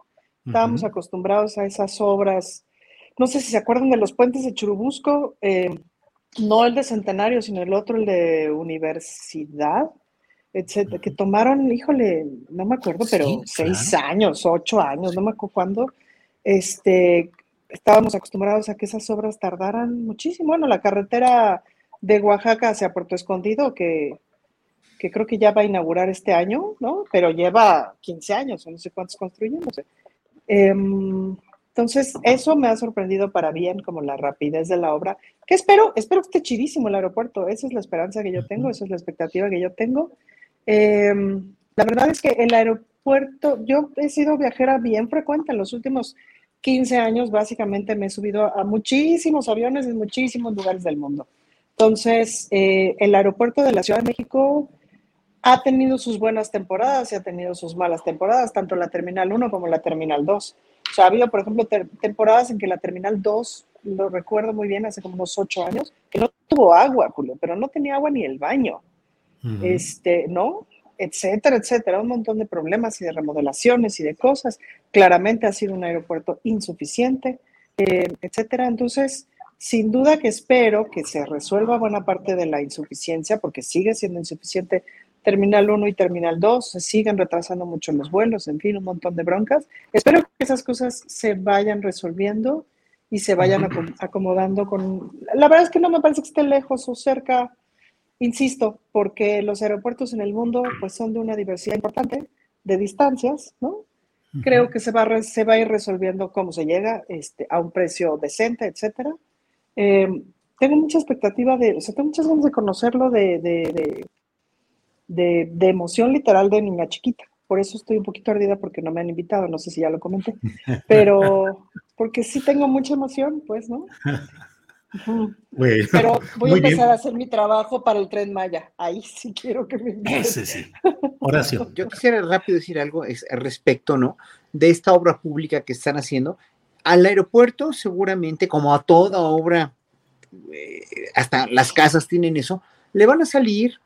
Estábamos acostumbrados a esas obras, no sé si se acuerdan de los puentes de Churubusco, eh, no el de Centenario, sino el otro, el de Universidad, etcétera, que tomaron, híjole, no me acuerdo, pero seis años, ocho años, no me acuerdo cuándo, este, estábamos acostumbrados a que esas obras tardaran muchísimo. Bueno, la carretera de Oaxaca hacia Puerto Escondido, que, que creo que ya va a inaugurar este año, ¿no? Pero lleva 15 años, no sé cuántos construyen, no sé. Em, entonces, eso me ha sorprendido para bien, como la rapidez de la obra. Que espero, espero que esté chidísimo el aeropuerto. Esa es la esperanza que yo tengo, esa es la expectativa que yo tengo. Em, la verdad es que el aeropuerto, yo he sido viajera bien frecuente en los últimos 15 años, básicamente me he subido a muchísimos aviones en muchísimos lugares del mundo. Entonces, eh, el aeropuerto de la Ciudad de México ha tenido sus buenas temporadas y ha tenido sus malas temporadas, tanto la Terminal 1 como la Terminal 2. O sea, ha habido, por ejemplo, temporadas en que la Terminal 2, lo recuerdo muy bien, hace como unos 8 años, que no tuvo agua, Julio, pero no tenía agua ni el baño este, ¿no? Etcétera, etcétera, un montón de problemas y de remodelaciones y de cosas. Claramente ha sido un aeropuerto insuficiente, eh, etcétera. Entonces, sin duda que espero que se resuelva buena parte de la insuficiencia, porque sigue siendo insuficiente Terminal 1 y Terminal 2, se siguen retrasando mucho los vuelos, en fin, un montón de broncas. Espero que esas cosas se vayan resolviendo y se vayan acomodando con... La verdad es que no me parece que esté lejos o cerca Insisto, porque los aeropuertos en el mundo pues son de una diversidad importante de distancias, ¿no? Creo que se va, se va a ir resolviendo cómo se llega este, a un precio decente, etcétera. Em, tengo mucha expectativa de, o sea, tengo muchas ganas de conocerlo de, de, de, de, emoción literal de niña chiquita, por eso estoy un poquito ardida porque no me han invitado, no sé si ya lo comenté, pero porque sí tengo mucha emoción, pues, ¿no? pero voy a empezar a hacer mi trabajo para el Tren Maya. Ahí sí quiero que me. Ese sí. Horacio. Yo quisiera rápido decir algo es, respecto, ¿no? De esta obra pública que están haciendo. Al aeropuerto, seguramente, como a toda obra, eh, hasta las casas tienen eso, le van a salir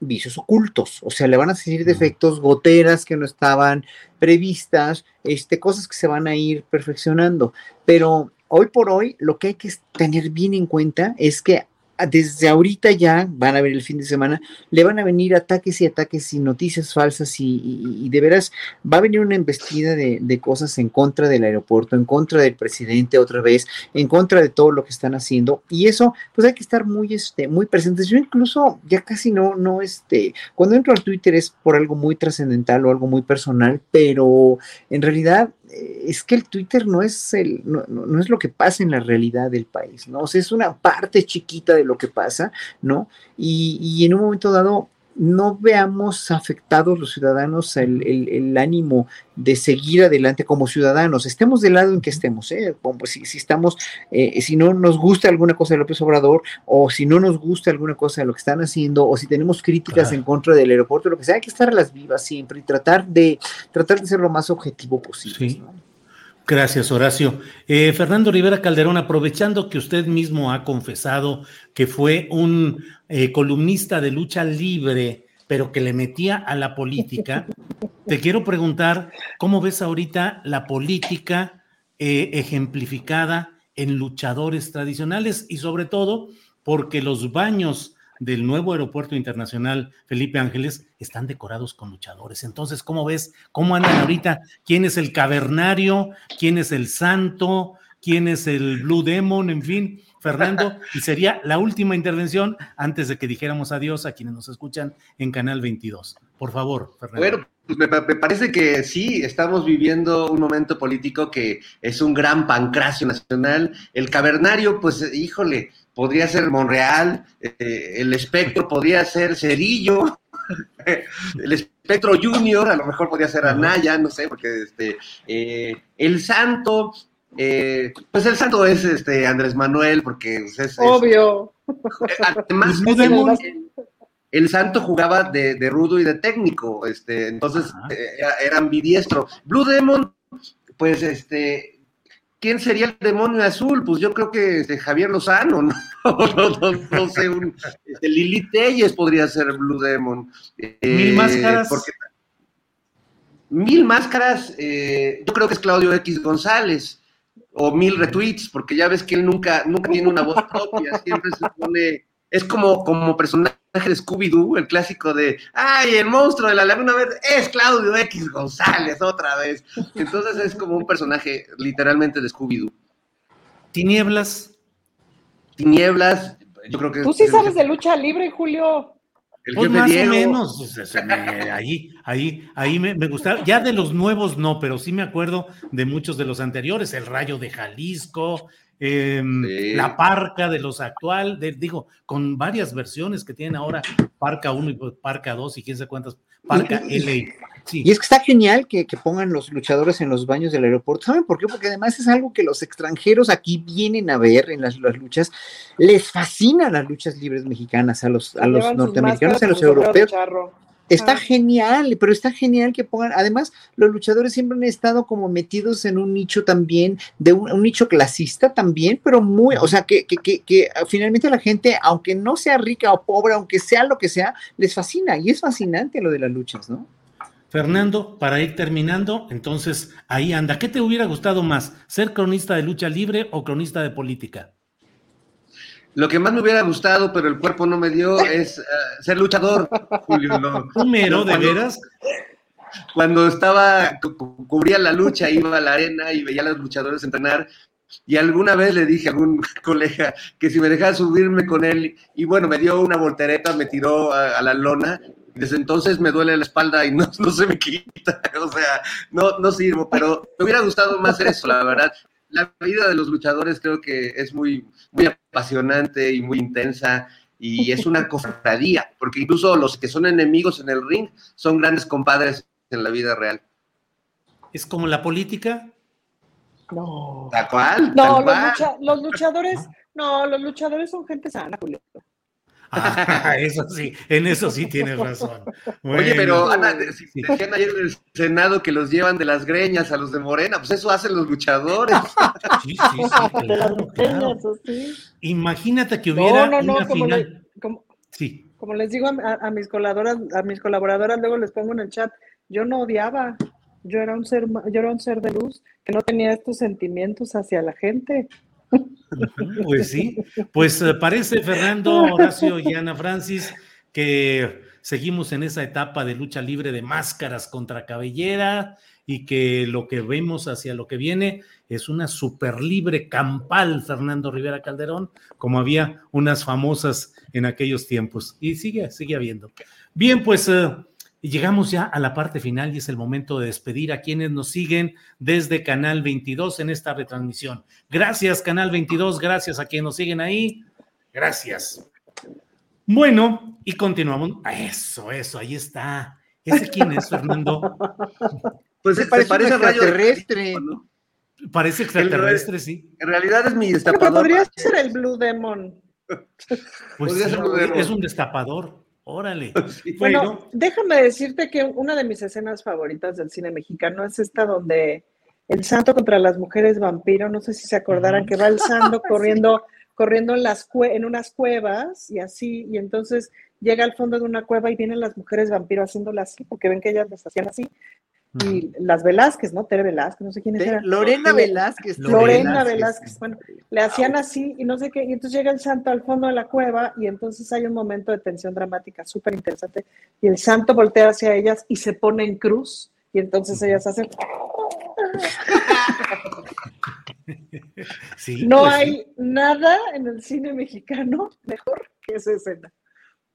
vicios ocultos, o sea, le van a salir defectos, goteras que no estaban previstas, este, cosas que se van a ir perfeccionando, pero hoy por hoy lo que hay que tener bien en cuenta es que desde ahorita ya van a ver el fin de semana, le van a venir ataques y ataques y noticias falsas y, de veras va a venir una embestida de, cosas en contra del aeropuerto, en contra del presidente otra vez, en contra de todo lo que están haciendo y eso pues hay que estar muy, este, muy presentes. Yo incluso ya casi no, no, este, cuando entro al Twitter es por algo muy trascendental o algo muy personal, pero en realidad es que el Twitter no es, el, no, es lo que pasa en la realidad del país, ¿no? O sea, es una parte chiquita de lo que pasa, ¿no? Y, y en un momento dado, no veamos afectados los ciudadanos el, ánimo de seguir adelante como ciudadanos, estemos del lado en que estemos, ¿eh? como si, si estamos, eh, si no nos gusta alguna cosa de López Obrador, o si no nos gusta alguna cosa de lo que están haciendo, o si tenemos críticas en contra del aeropuerto, lo que sea, hay que estar a las vivas siempre y tratar de, tratar de ser lo más objetivo posible. Gracias, Horacio. Eh, Fernando Rivera Calderón, aprovechando que usted mismo ha confesado que fue un eh, columnista de lucha libre, pero que le metía a la política, te quiero preguntar, ¿cómo ves ahorita la política eh, ejemplificada en luchadores tradicionales y sobre todo porque los baños del nuevo aeropuerto internacional Felipe Ángeles están decorados con luchadores. Entonces, ¿cómo ves? ¿Cómo andan ahorita? ¿Quién es el cavernario? ¿Quién es el santo? ¿Quién es el Blue Demon? En fin, Fernando, y sería la última intervención antes de que dijéramos adiós a quienes nos escuchan en Canal 22. Por favor, Fernando. Bueno, pues me, parece que sí, estamos viviendo un momento político que es un gran pancracio nacional. El cavernario, pues, híjole, podría ser Monreal, eh, el espectro podría ser Cerillo, el espectro Junior, a lo mejor podría ser Anaya, no sé, porque este, eh, el santo, eh, pues el santo es este Andrés Manuel, porque pues, es, obvio. además, el, santo jugaba de, rudo y de técnico, este, entonces era, era ambidiestro. Blue Demon, pues este, ¿quién sería el demonio azul? Pues yo creo que este, Javier Lozano, ¿no? no, sé, un, este, Lili Telles podría ser Blue Demon. mil eh, máscaras. mil máscaras, eh, yo creo que es Claudio X González. O mil retweets, porque ya ves que él nunca, nunca tiene una voz propia, siempre se pone, es como, como personaje de Scooby-Doo, el clásico de, ay, el monstruo de la laguna verde es Claudio X González otra vez. Entonces es como un personaje literalmente de Scooby-Doo. Tinieblas. Tinieblas, yo creo que... Tú sí sabes de lucha libre, Julio. El pues más o menos, ahí, ahí, ahí me, me gustaba, ya de los nuevos no, pero sí me acuerdo de muchos de los anteriores, el Rayo de Jalisco, Em, la Parca de los actual, digo, con varias versiones que tienen ahora, Parca 1 y Parca 2 y quién sabe cuántas, Parca L. Y es que está genial que, pongan los luchadores en los baños del aeropuerto. ¿Saben por qué? Porque además es algo que los extranjeros aquí vienen a ver en las, luchas. Les fascinan las luchas libres mexicanas a los, a los norteamericanos, a los europeos. Está genial, pero está genial que pongan, además, los luchadores siempre han estado como metidos en un nicho también, de un, nicho clasista también, pero muy, o sea, que, que, que, que, finalmente la gente, aunque no sea rica o pobre, aunque sea lo que sea, les fascina, y es fascinante lo de las luchas, ¿no? Fernando, para ir terminando, entonces ahí anda. ¿Qué te hubiera gustado más, ser cronista de lucha libre o cronista de política? Lo que más me hubiera gustado, pero el cuerpo no me dio, es eh, ser luchador, Julio. No, ¿Número, de veras? Cuando estaba, cubría la lucha, iba a la arena y veía a los luchadores entrenar. Y alguna vez le dije a algún colega que si me dejaba subirme con él, y bueno, me dio una voltereta, me tiró a, la lona. Desde entonces me duele la espalda y no, no se me quita. O sea, no, no sirvo, pero me hubiera gustado más eso, la verdad la vida de los luchadores creo que es muy, muy apasionante y muy intensa y es una cofradía, porque incluso los que son enemigos en el ring son grandes compadres en la vida real. ¿Es como la política? No. ¿Tal cual? No, tal los, cual. lucha- los luchadores, no, los luchadores son gente sana, Julio. Ah, eso sí, en eso sí tienes razón. Oye, pero Ana, decían ayer en el Senado que los llevan de las greñas a los de Morena, pues eso hacen los luchadores. Sí, sí, sí, De las claro. Imagínate que hubiera No, no, no, una como, final. le- como, Sí. como les digo a, mis colaboradoras, a mis colaboradoras, luego les pongo en el chat, yo no odiaba, yo era un ser, ma- yo era un ser de luz que no tenía estos sentimientos hacia la gente. Pues sí, pues eh, parece Fernando, Horacio y Ana Francis que seguimos en esa etapa de lucha libre de máscaras contra cabellera y que lo que vemos hacia lo que viene es una super libre campal, Fernando Rivera Calderón, como había unas famosas en aquellos tiempos y sigue, sigue habiendo. Bien, pues eh, llegamos ya a la parte final y es el momento de despedir a quienes nos siguen desde Canal 22 en esta retransmisión. Gracias, Canal 22, gracias a quienes nos siguen ahí. Gracias. Bueno, y continuamos. Eso, eso, ahí está. ¿Ese quién es, Fernando? Pues Se se parece a Rayo extraterrestre. ¿no? Parece extraterrestre, sí. En realidad es mi Pero destapador. podría ser el Blue Demon. Pues sí, ser modelo. es un destapador. Órale. Bueno, Bueno, déjame decirte que una de mis escenas favoritas del cine mexicano es esta donde el santo contra las mujeres vampiro, no sé si se acordaran que va el santo corriendo, corriendo en, las cue- en unas cuevas y así, y entonces llega al fondo de una cueva y vienen las mujeres vampiro haciéndola así, porque ven que ellas las hacían así. Y las Velázquez, ¿no? Tere Velázquez, no sé quién era. Lorena Velázquez. Lorena Velázquez, bueno, le hacían así y no sé qué, y entonces llega el santo al fondo de la cueva y entonces hay un momento de tensión dramática súper interesante y el santo voltea hacia ellas y se pone en cruz y entonces ellas hacen... sí. No pues sí. hay nada en el cine mexicano mejor que esa escena.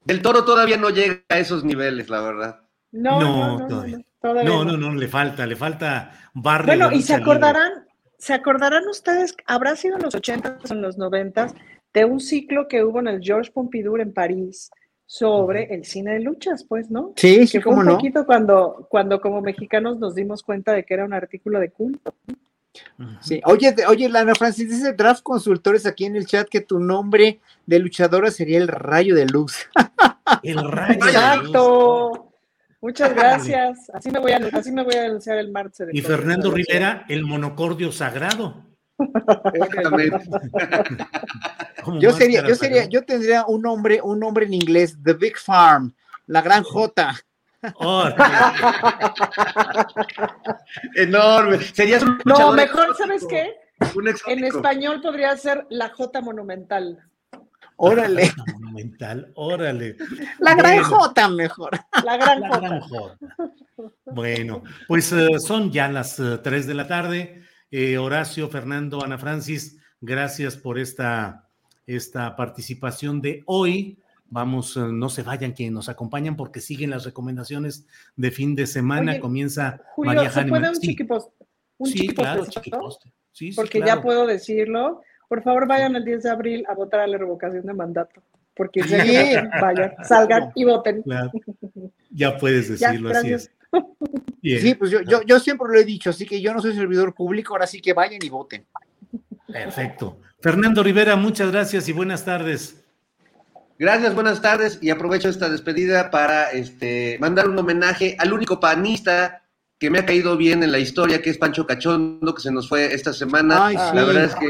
El toro todavía no llega a esos niveles, la verdad. No, No, no, no, no, todavía. no, todavía No, no. no, no, le falta, le falta barrio. Bueno, y se libre. acordarán, se acordarán ustedes, habrá sido en los 80 o en los 90 de un ciclo que hubo en el Georges Pompidou en París sobre el cine de luchas, pues, ¿no? Sí, sí, que fue cómo un no. poquito cuando, cuando como mexicanos nos dimos cuenta de que era un artículo de culto. Sí. Oye, de- oye, Lana Francis, dice Draft Consultores aquí en el chat que tu nombre de luchadora sería el rayo de luz. El rayo. de luz. Exacto. Muchas gracias. Así me voy a, así me voy a anunciar el martes. Y Fernando Rivera, el monocordio sagrado. Exactamente. Yo sería, yo sería, yo tendría un nombre, un nombre en inglés, The Big Farm, la gran J. Órale. Enorme. Serías un No, mejor, exótico, ¿sabes qué? En español podría ser la J monumental. Órale, Monumental, órale. la gran Bueno. J mejor. La gran La J. gran J. Bueno, pues eh, son ya las 3 de la tarde. Eh, Horacio, Fernando, Ana Francis, gracias por esta, esta participación de hoy. Vamos, eh, no se vayan quienes nos acompañan porque siguen las recomendaciones de fin de semana. Oye, Comienza Julio, María ¿se puede un Sí, chiquipost? Un sí, chiquipost, claro. Sí, sí, Porque claro. ya puedo decirlo. Por favor, vayan el 10 de abril a votar a la revocación de mandato. Porque Sí. vayan, salgan y voten. Claro. Ya puedes Ya, decirlo, así gracias. es. Bien, Sí, pues yo, yo, yo siempre lo he dicho, así que yo no soy servidor público, ahora sí que vayan y voten. perfecto. Fernando Rivera, muchas gracias y buenas tardes. Gracias, buenas tardes y aprovecho esta despedida para este, mandar un homenaje al único panista que me ha caído bien en la historia, que es Pancho Cachondo, que se nos fue esta semana. Ay, La sí. verdad es que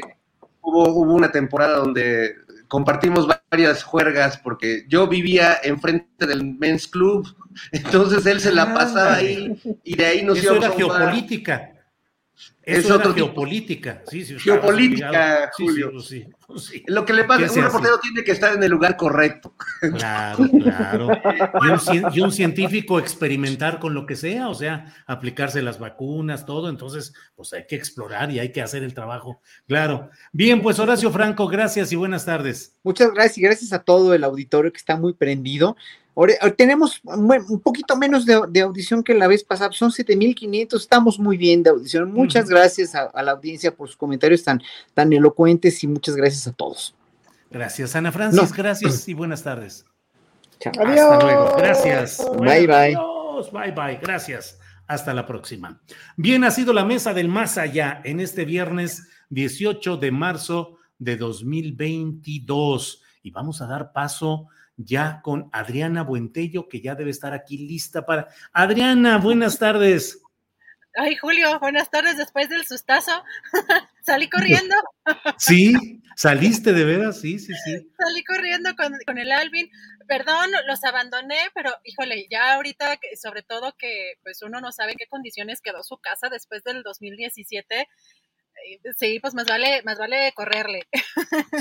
hubo, hubo una temporada donde compartimos varias juergas porque yo vivía enfrente del Men's Club, entonces él se la pasaba ahí y de ahí nos Eso íbamos era a un bar. Es Eso otro geopolítica. Sí, sí, Geopolítica, Julio. Sí, sí, pues sí. Lo que le pasa, ¿Qué se un reportero tiene que estar en el lugar correcto. Claro, claro. Y un, y un científico experimentar con lo que sea, o sea, aplicarse las vacunas, todo. Entonces, pues hay que explorar y hay que hacer el trabajo. Claro. Bien, pues Horacio Franco, gracias y buenas tardes. Muchas gracias y gracias a todo el auditorio que está muy prendido. Eh, tenemos un poquito menos de, de audición que la vez pasada, son 7500, estamos muy bien de audición. Muchas gracias a, a la audiencia por sus comentarios tan, tan elocuentes y muchas gracias a todos. Gracias, Ana Francis, No. gracias y buenas tardes. Chao. Hasta luego. Gracias. Bye, bye. Adiós, bye, bye. Gracias. Hasta la próxima. Bien, ha sido la mesa del más allá en este viernes 18 de marzo de 2022. Y vamos a dar paso ya con Adriana Buentello, que ya debe estar aquí lista para... Adriana, buenas tardes. Ay, Julio, buenas tardes después del sustazo. Salí corriendo. Sí, saliste de veras, sí, sí, sí. Salí corriendo con, con, el Alvin. Perdón, los abandoné, pero híjole, ya ahorita, sobre todo que pues uno no sabe en qué condiciones quedó su casa después del 2017. Eh, sí, pues más vale, más vale correrle.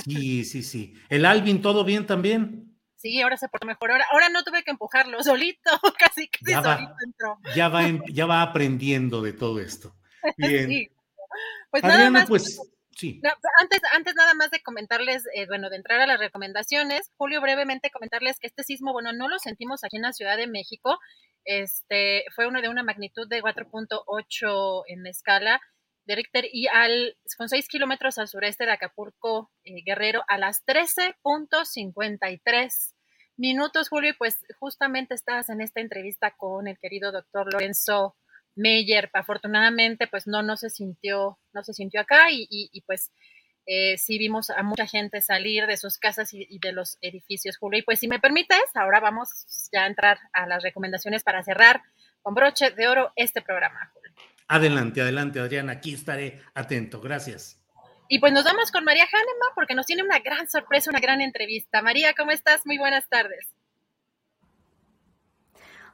Sí, sí, sí. ¿El Alvin todo bien también? Sí, ahora se portó mejor. Ahora, ahora no tuve que empujarlo solito, casi, casi ya solito va, entró. Ya va, ya va aprendiendo de todo esto. Bien. Sí. Pues Adriana, nada más, pues sí. no, antes, antes nada más de comentarles, eh, bueno, de entrar a las recomendaciones, Julio, brevemente comentarles que este sismo, bueno, no lo sentimos aquí en la Ciudad de México, este, fue uno de una magnitud de 4.8 en escala de Richter y al, con 6 kilómetros al sureste de Acapulco, eh, Guerrero, a las 13.53 minutos, Julio, y pues justamente estabas en esta entrevista con el querido doctor Lorenzo Meyer. Afortunadamente, pues no, no se sintió, no se sintió acá y, y, y pues eh, sí vimos a mucha gente salir de sus casas y, y, de los edificios, Julio. Y pues si me permites, ahora vamos ya a entrar a las recomendaciones para cerrar con broche de oro este programa, Julio. Adelante, adelante, Adriana, aquí estaré atento. Gracias. Y pues nos vamos con María Hahnemann porque nos tiene una gran sorpresa, una gran entrevista. María, ¿cómo estás? Muy buenas tardes.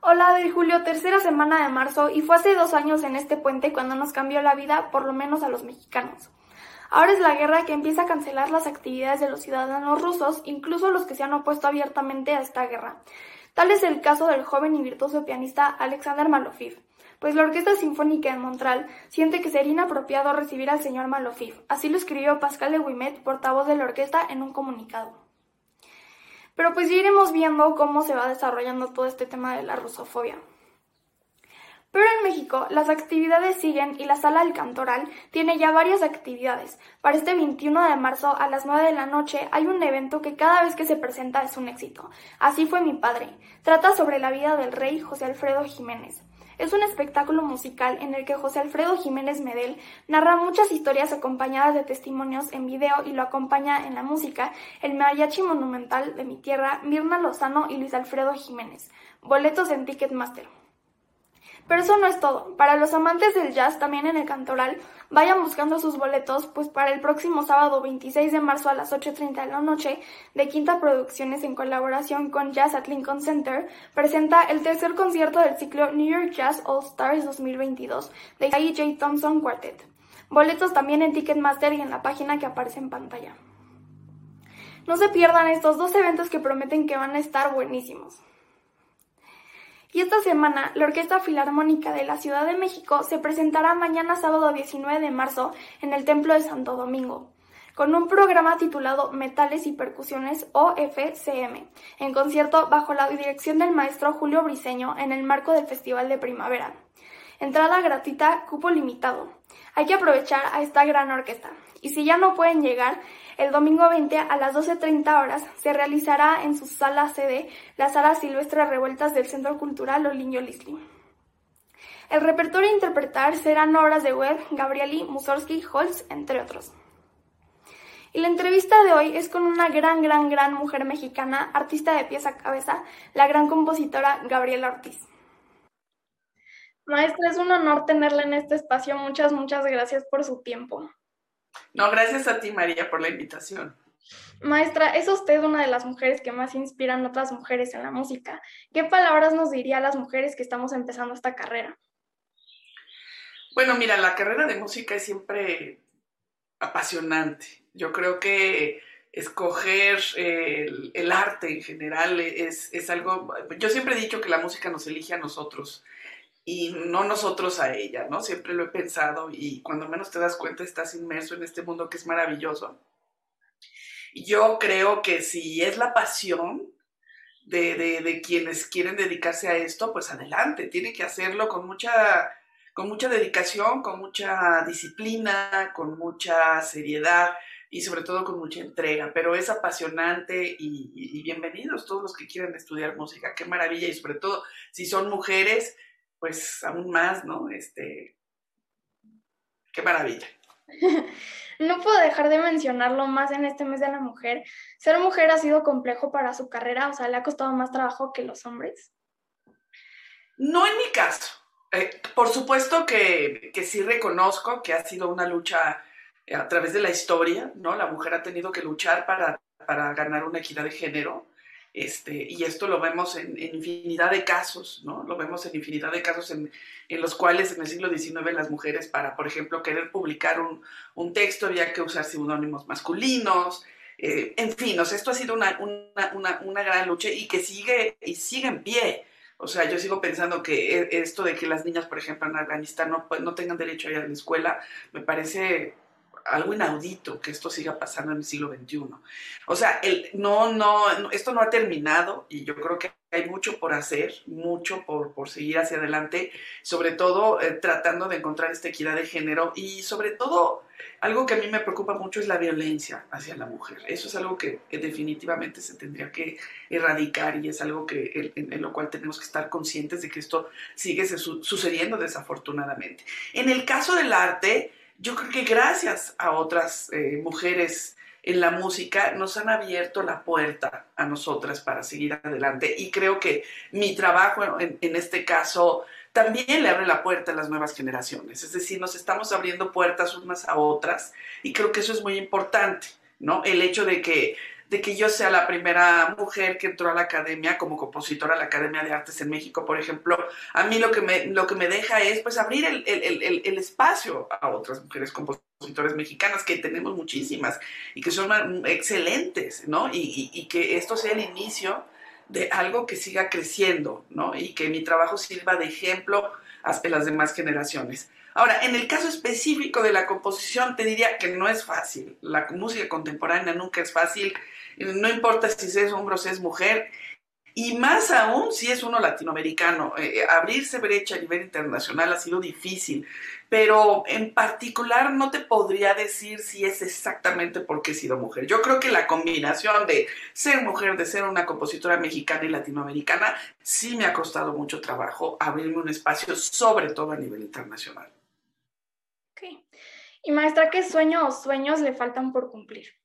Hola, de Julio, tercera semana de marzo y fue hace dos años en este puente cuando nos cambió la vida, por lo menos a los mexicanos. Ahora es la guerra que empieza a cancelar las actividades de los ciudadanos rusos, incluso los que se han opuesto abiertamente a esta guerra. Tal es el caso del joven y virtuoso pianista Alexander Malofev, pues la Orquesta Sinfónica de Montreal siente que sería inapropiado recibir al señor Malofev. Así lo escribió Pascal de Wimet, portavoz de la orquesta, en un comunicado. Pero pues ya iremos viendo cómo se va desarrollando todo este tema de la rusofobia. Pero en México las actividades siguen y la Sala del Cantoral tiene ya varias actividades. Para este 21 de marzo a las 9 de la noche hay un evento que cada vez que se presenta es un éxito. Así fue mi padre. Trata sobre la vida del rey José Alfredo Jiménez. Es un espectáculo musical en el que José Alfredo Jiménez Medel narra muchas historias acompañadas de testimonios en video y lo acompaña en la música el mariachi monumental de mi tierra, Mirna Lozano y Luis Alfredo Jiménez. Boletos en Ticketmaster. Pero eso no es todo. Para los amantes del jazz, también en el Cantoral, vayan buscando sus boletos, pues para el próximo sábado 26 de marzo a las 8.30 de la noche, de Quinta Producciones en colaboración con Jazz at Lincoln Center, presenta el tercer concierto del ciclo New York Jazz All Stars 2022 de J. Thompson Quartet. Boletos también en Ticketmaster y en la página que aparece en pantalla. No se pierdan estos dos eventos que prometen que van a estar buenísimos. Y esta semana, la Orquesta Filarmónica de la Ciudad de México se presentará mañana sábado 19 de marzo en el Templo de Santo Domingo, con un programa titulado Metales y Percusiones o FCM, en concierto bajo la dirección del maestro Julio Briseño en el marco del Festival de Primavera. Entrada gratuita, cupo limitado. Hay que aprovechar a esta gran orquesta. Y si ya no pueden llegar, el domingo 20 a las 12.30 horas se realizará en su sala sede la Sala Silvestre Revueltas del Centro Cultural Oliño Lisli. El repertorio a interpretar serán obras de Webb, Gabrieli, Mussorgsky, Holtz, entre otros. Y la entrevista de hoy es con una gran, gran, gran mujer mexicana, artista de pies a cabeza, la gran compositora Gabriela Ortiz. Maestra, es un honor tenerla en este espacio. Muchas, muchas gracias por su tiempo. No, gracias a ti, María, por la invitación. Maestra, es usted una de las mujeres que más inspiran a otras mujeres en la música. ¿Qué palabras nos diría a las mujeres que estamos empezando esta carrera? Bueno, mira, la carrera de música es siempre apasionante. Yo creo que escoger el, el, arte en general es, es algo... Yo siempre he dicho que la música nos elige a nosotros y no nosotros a ella, ¿no? Siempre lo he pensado y cuando menos te das cuenta estás inmerso en este mundo que es maravilloso. Yo creo que si es la pasión de, de, de, quienes quieren dedicarse a esto, pues adelante, tiene que hacerlo con mucha, con mucha dedicación, con mucha disciplina, con mucha seriedad y sobre todo con mucha entrega, pero es apasionante y, y, y bienvenidos todos los que quieren estudiar música, qué maravilla y sobre todo si son mujeres, pues aún más, ¿no? Este, qué maravilla. No puedo dejar de mencionarlo más en este mes de la mujer. Ser mujer ha sido complejo para su carrera, o sea, le ha costado más trabajo que los hombres. No en mi caso. Eh, por supuesto que, que, sí reconozco que ha sido una lucha eh, a través de la historia, ¿no? La mujer ha tenido que luchar para, para ganar una equidad de género. Este, y esto lo vemos en, infinidad de casos, ¿no? Lo vemos en infinidad de casos en, en, los cuales en el siglo XIX las mujeres para, por ejemplo, querer publicar un, un texto había que usar seudónimos masculinos, eh, en fin, o sea, esto ha sido una, una, una, una, gran lucha y que sigue, y sigue en pie. O sea, yo sigo pensando que e, esto de que las niñas, por ejemplo, en Afganistán no, no tengan derecho a ir a la escuela, me parece algo inaudito que esto siga pasando en el siglo XXI. O sea, el, no, no, esto no ha terminado y yo creo que hay mucho por hacer, mucho por, por seguir hacia adelante, sobre todo eh, tratando de encontrar esta equidad de género y sobre todo algo que a mí me preocupa mucho es la violencia hacia la mujer. Eso es algo que, definitivamente se tendría que erradicar y es algo que, en, lo cual tenemos que estar conscientes de que esto sigue sucediendo desafortunadamente. En el caso del arte, yo creo que gracias a otras eh, mujeres en la música nos han abierto la puerta a nosotras para seguir adelante y creo que mi trabajo en, en, este caso también le abre la puerta a las nuevas generaciones, es decir, nos estamos abriendo puertas unas a otras y creo que eso es muy importante, ¿no? El hecho de que de que yo sea la primera mujer que entró a la academia como compositora a la Academia de Artes en México, por ejemplo, a mí lo que me, lo que me deja es pues abrir el, el, el, espacio a otras mujeres compositoras mexicanas, que tenemos muchísimas y que son excelentes, ¿no? Y, y que esto sea el inicio de algo que siga creciendo, ¿no? Y que mi trabajo sirva de ejemplo a las demás generaciones. Ahora, en el caso específico de la composición, te diría que no es fácil. La música contemporánea nunca es fácil no importa si es hombre o si es mujer, y más aún si es uno latinoamericano. Eh, abrirse brecha a nivel internacional ha sido difícil, pero en particular no te podría decir si es exactamente porque he sido mujer. Yo creo que la combinación de ser mujer, de ser una compositora mexicana y latinoamericana, sí me ha costado mucho trabajo abrirme un espacio, sobre todo a nivel internacional. Ok. Y maestra, ¿qué o sueños le faltan por cumplir?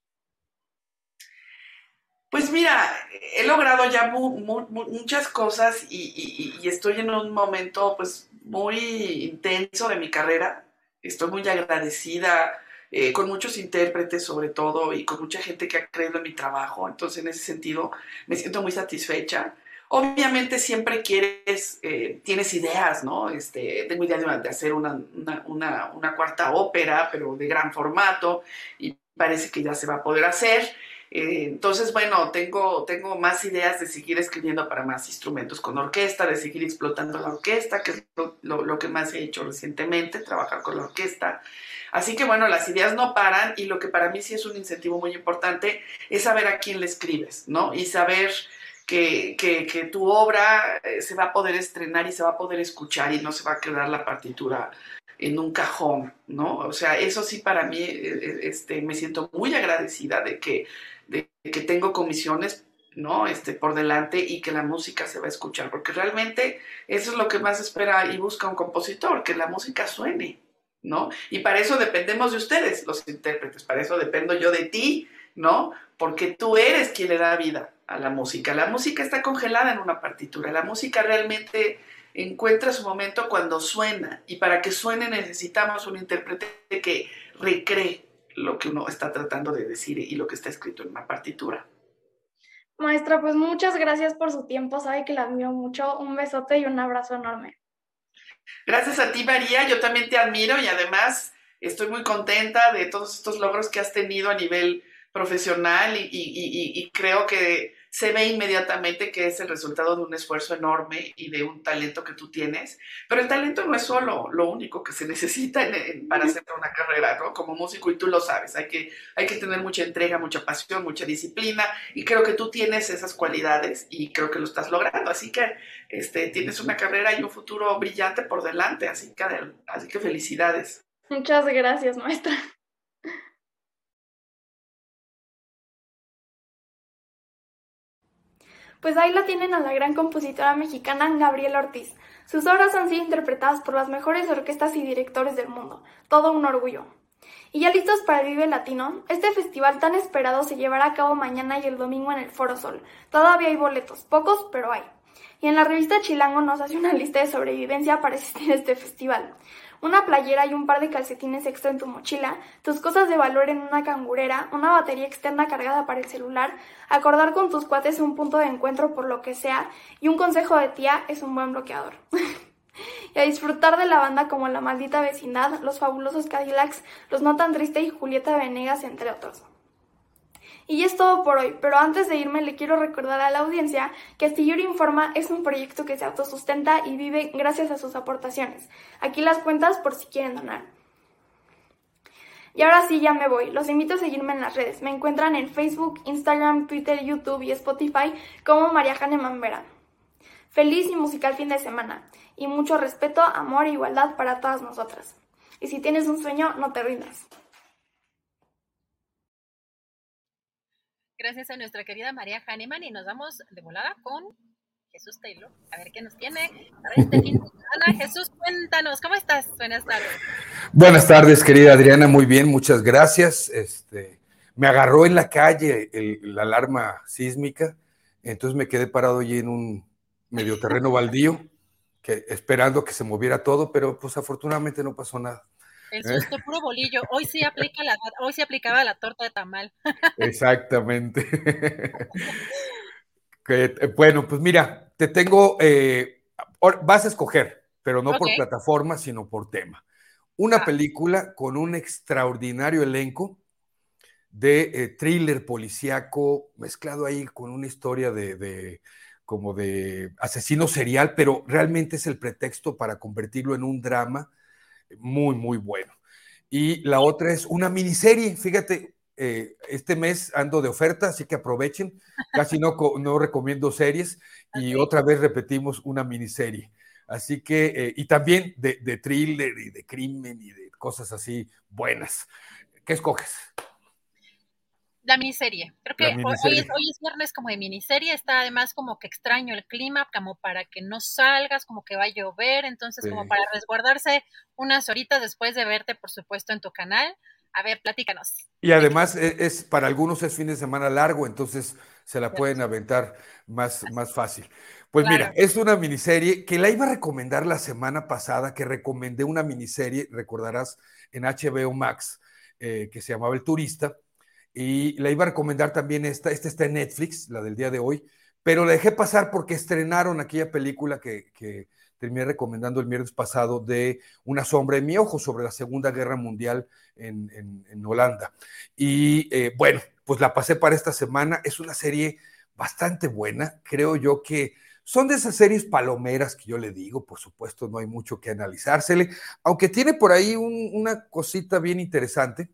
Pues mira, he logrado ya muchas cosas y, estoy en un momento pues muy intenso de mi carrera. Estoy muy agradecida eh, con muchos intérpretes sobre todo y con mucha gente que ha creído en mi trabajo. Entonces en ese sentido me siento muy satisfecha. Obviamente siempre quieres, eh, tienes ideas, ¿no? Este, tengo idea de, hacer una, una cuarta ópera, pero de gran formato y parece que ya se va a poder hacer. Eh, entonces, bueno, tengo, tengo más ideas de seguir escribiendo para más instrumentos con orquesta, de seguir explotando la orquesta, que es lo, que más he hecho recientemente, trabajar con la orquesta. Así que bueno, las ideas no paran y lo que para mí sí es un incentivo muy importante es saber a quién le escribes, ¿no? Y saber que, que, tu obra eh, se va a poder estrenar y se va a poder escuchar y no se va a quedar la partitura en un cajón, ¿no? O sea, eso sí para mí, eh, este, me siento muy agradecida de que de que tengo comisiones ¿no? Este, por delante y que la música se va a escuchar, porque realmente eso es lo que más espera y busca un compositor, que la música suene, ¿no? Y para eso dependemos de ustedes, los intérpretes, para eso dependo yo de ti, ¿no? Porque tú eres quien le da vida a la música. La música está congelada en una partitura, la música realmente encuentra su momento cuando suena y para que suene necesitamos un intérprete que recree lo que uno está tratando de decir y lo que está escrito en una partitura. Maestra, pues muchas gracias por su tiempo, sabe que la admiro mucho. Un besote y un abrazo enorme. Gracias a ti, María, yo también te admiro y además estoy muy contenta de todos estos logros que has tenido a nivel profesional y, y creo que se ve inmediatamente que es el resultado de un esfuerzo enorme y de un talento que tú tienes. Pero el talento no es solo lo único que se necesita para hacer una carrera, ¿no? Como músico, y tú lo sabes, hay que, hay que tener mucha entrega, mucha pasión, mucha disciplina, y creo que tú tienes esas cualidades y creo que lo estás logrando. Así que este, tienes una carrera y un futuro brillante por delante, así que, así que felicidades. Muchas gracias, maestra. Pues ahí la tienen a la gran compositora mexicana Gabriela Ortiz. Sus obras han sido interpretadas por las mejores orquestas y directores del mundo. Todo un orgullo. Y ya listos para el Vive Latino, este festival tan esperado se llevará a cabo mañana y el domingo en el Foro Sol. Todavía hay boletos, pocos, pero hay. Y en la revista Chilango nos hace una lista de sobrevivencia para asistir a este festival una playera y un par de calcetines extra en tu mochila, tus cosas de valor en una cangurera, una batería externa cargada para el celular, acordar con tus cuates un punto de encuentro por lo que sea, y un consejo de tía es un buen bloqueador. y a disfrutar de la banda como La Maldita Vecindad, Los Fabulosos Cadillacs, Los No Tan Triste y Julieta Venegas, entre otros. Y es todo por hoy, pero antes de irme le quiero recordar a la audiencia que Astillero Informa es un proyecto que se autosustenta y vive gracias a sus aportaciones. Aquí las cuentas por si quieren donar. Y ahora sí, ya me voy. Los invito a seguirme en las redes. Me encuentran en Facebook, Instagram, Twitter, YouTube y Spotify como María Jane Mambera. Feliz y musical fin de semana. Y mucho respeto, amor e igualdad para todas nosotras. Y si tienes un sueño, no te rindas. Gracias a nuestra querida María Hahnemann y nos vamos de volada con Jesús Taylor. A ver qué nos tiene para este. Jesús, cuéntanos, ¿cómo estás? Buenas tardes. Buenas tardes, querida Adriana, muy bien, muchas gracias. Este, me agarró en la calle la alarma sísmica, entonces me quedé parado allí en un medio terreno baldío, esperando que se moviera todo, pero pues afortunadamente no pasó nada. El susto, puro bolillo. Hoy sí aplica la, hoy sí aplicaba la torta de tamal. Exactamente. Eh, bueno, pues mira, te tengo, eh, vas a escoger, pero no por plataforma, sino por tema. Una ah. película con un extraordinario elenco de eh, thriller policíaco mezclado ahí con una historia de, de, como de asesino serial, pero realmente es el pretexto para convertirlo en un drama muy, muy bueno. Y la otra es una miniserie, fíjate, eh, este mes ando de oferta, así que aprovechen. Casi no, no recomiendo series y otra vez repetimos una miniserie. Así que, eh, y también de, de, thriller y de crimen y de cosas así buenas. ¿Qué escoges? La miniserie. Creo que Hoy, es, viernes como de miniserie, está además como que extraño el clima, como para que no salgas, como que va a llover, entonces como para resguardarse unas horitas después de verte, por supuesto, en tu canal. A ver, platícanos. Y además e, es, para algunos es fin de semana largo, entonces se la pueden aventar más, más fácil. Pues mira, es una miniserie que la iba a recomendar la semana pasada, que recomendé una miniserie, recordarás, en HBO Max, eh, que se llamaba El Turista y la iba a recomendar también esta, esta está en Netflix, la del día de hoy, pero la dejé pasar porque estrenaron aquella película que, que terminé recomendando el miércoles pasado de Una sombra en mi ojo sobre la Segunda Guerra Mundial en, en, Holanda. Y eh, bueno, pues la pasé para esta semana. Es una serie bastante buena. Creo yo que son de esas series palomeras que yo le digo, por supuesto, no hay mucho que analizársele, aunque tiene por ahí una cosita bien interesante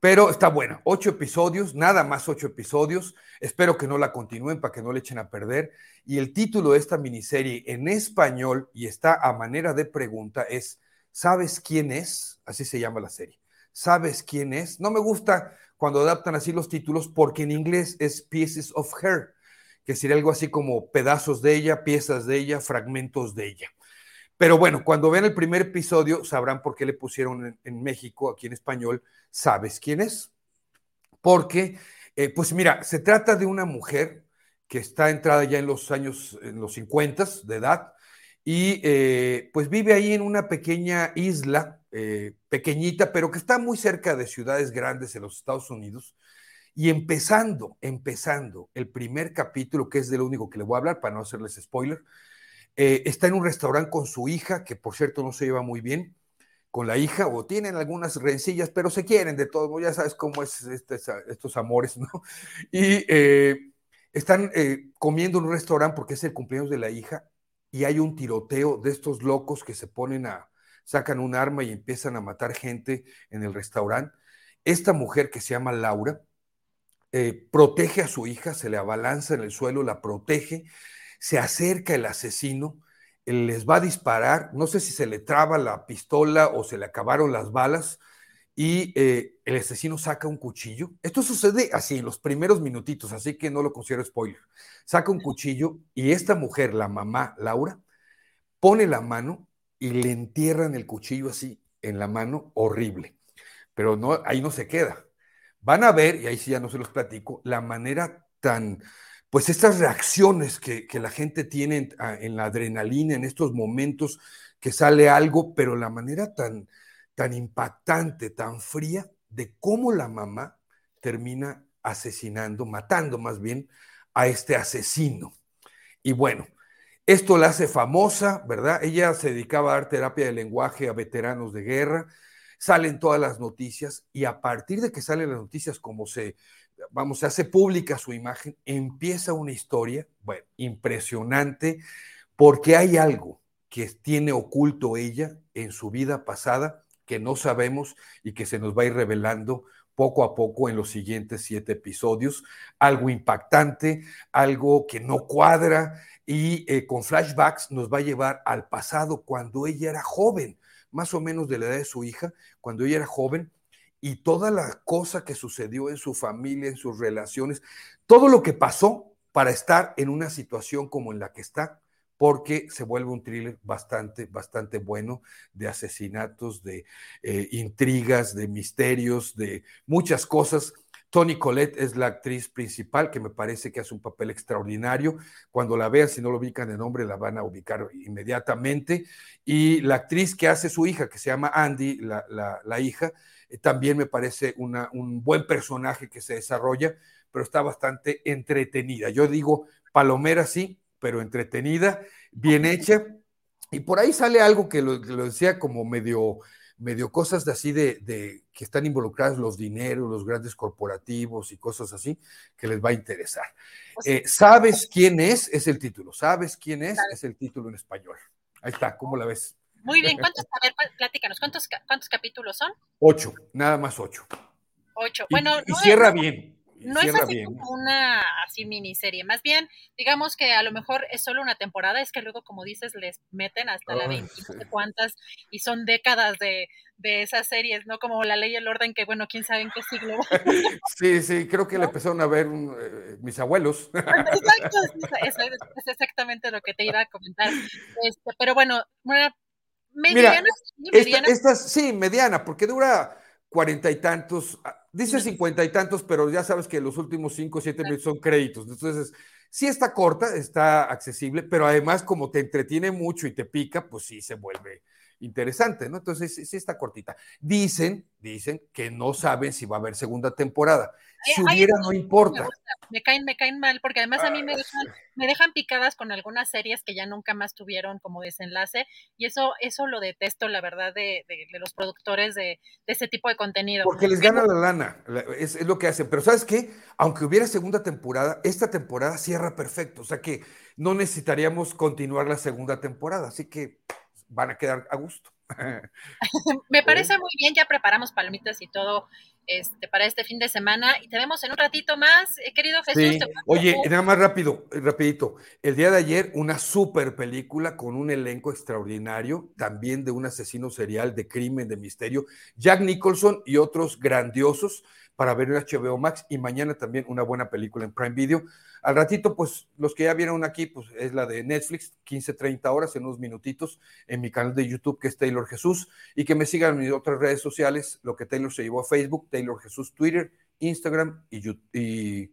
pero está buena. Ocho episodios, nada más ocho episodios. Espero que no la continúen para que no le echen a perder. Y el título de esta miniserie en español, y está a manera de pregunta, es ¿Sabes quién es? Así se llama la serie. ¿Sabes quién es? No me gusta cuando adaptan así los títulos porque en inglés es Pieces of Her, que sería algo así como pedazos de ella, piezas de ella, fragmentos de ella. Pero bueno, cuando vean el primer episodio sabrán por qué le pusieron en, México, aquí en español, ¿sabes quién es? Porque, eh, pues mira, se trata de una mujer que está entrada ya en los años, en los 50 de edad, y eh, pues vive ahí en una pequeña isla, eh, pequeñita, pero que está muy cerca de ciudades grandes en los Estados Unidos. Y empezando, empezando el primer capítulo, que es de lo único que le voy a hablar para no hacerles spoiler, eh, está en un restaurante con su hija, que por cierto no se lleva muy bien con la hija, o tienen algunas rencillas, pero se quieren de todo, ya sabes cómo es este, estos amores, ¿no? Y eh, están eh, comiendo en un restaurante porque es el cumpleaños de la hija y hay un tiroteo de estos locos que se ponen a, sacan un arma y empiezan a matar gente en el restaurante. Esta mujer que se llama Laura protege a su hija, se le abalanza en el suelo, la protege se acerca el asesino, les va a disparar, no sé si se le traba la pistola o se le acabaron las balas, y eh, el asesino saca un cuchillo. Esto sucede así en los primeros minutitos, así que no lo considero spoiler. Saca un cuchillo y esta mujer, la mamá Laura, pone la mano y le entierran el cuchillo así en la mano, horrible. Pero no, ahí no se queda. Van a ver, y ahí sí ya no se los platico, la manera tan, pues estas reacciones que, la gente tiene en, en, la adrenalina en estos momentos que sale algo, pero la manera tan, tan impactante, tan fría, de cómo la mamá termina asesinando, matando más bien a este asesino. Y bueno, esto la hace famosa, ¿verdad? Ella se dedicaba a dar terapia de lenguaje a veteranos de guerra, salen todas las noticias y a partir de que salen las noticias, como se, vamos, se hace pública su imagen, empieza una historia, bueno, impresionante, porque hay algo que tiene oculto ella en su vida pasada que no sabemos y que se nos va a ir revelando poco a poco en los siguientes siete episodios. Algo impactante, algo que no cuadra y eh, con flashbacks nos va a llevar al pasado cuando ella era joven, más o menos de la edad de su hija, cuando ella era joven y toda la cosa que sucedió en su familia, en sus relaciones, todo lo que pasó para estar en una situación como en la que está porque se vuelve un thriller bastante, bastante bueno de asesinatos, de eh, intrigas, de misterios, de muchas cosas. Tony Collette es la actriz principal, que me parece que hace un papel extraordinario. Cuando la vean, si no lo ubican de nombre, la van a ubicar inmediatamente. Y la actriz que hace su hija, que se llama Andy, la, hija, eh, también me parece una, un buen personaje que se desarrolla, pero está bastante entretenida. Yo digo, Palomera sí, pero entretenida, bien hecha. Y por ahí sale algo que lo, decía como medio, medio cosas de así de, que están involucrados los dineros, los grandes corporativos y cosas así, que les va a interesar. Eh, ¿Sabes quién es? Es el título. ¿Sabes quién es? Es el título en español. Ahí está, ¿cómo la ves? Muy bien, ¿cuántos, a ver, platícanos, ¿cuántos, cuántos capítulos son? Ocho, nada más ocho. Ocho, bueno. Y, cierra bien no es así como una así miniserie, más bien, digamos que a lo mejor es solo una temporada, es que luego, como dices, les meten hasta la 20 cuántas y son décadas de, esas series, ¿no? Como La Ley y el Orden, que bueno, quién sabe en qué siglo. sí, sí, creo que le empezaron a ver eh, mis abuelos. Exacto, es, exactamente lo que te iba a comentar. Este, pero bueno, mediana. mediana. sí, mediana, porque dura cuarenta y tantos, ah, dice cincuenta y tantos, pero ya sabes que los últimos cinco o siete minutos son créditos. Entonces, sí está corta, está accesible, pero además como te entretiene mucho y te pica, pues sí se vuelve interesante, ¿no? Entonces, sí, está cortita. Dicen, dicen que no saben si va a haber segunda temporada. Si hubiera, no importa. Me, caen, me caen mal, porque además a mí me dejan, me dejan picadas con algunas series que ya nunca más tuvieron como desenlace, y eso, eso lo detesto, la verdad, de, los productores de, ese tipo de contenido. Porque les gana la lana, es, es lo que hacen. Pero ¿sabes qué? Aunque hubiera segunda temporada, esta temporada cierra perfecto, o sea que no necesitaríamos continuar la segunda temporada, así que van a quedar a gusto. Me parece muy bien, ya preparamos palomitas y todo este, para este fin de semana y te vemos en un ratito más, eh, querido Jesús. Oye, nada más rápido, rapidito. El día de ayer una super película con un elenco extraordinario, también de un asesino serial de crimen, de misterio, Jack Nicholson y otros grandiosos para ver en HBO Max y mañana también una buena película en Prime Video. Al ratito, pues los que ya vieron aquí, pues es la de Netflix, 15, 30 horas, en unos minutitos, en mi canal de YouTube, que es Taylor Jesús, y que me sigan en mis otras redes sociales, lo que Taylor se llevó a Facebook, Taylor Jesús, Twitter, Instagram y, y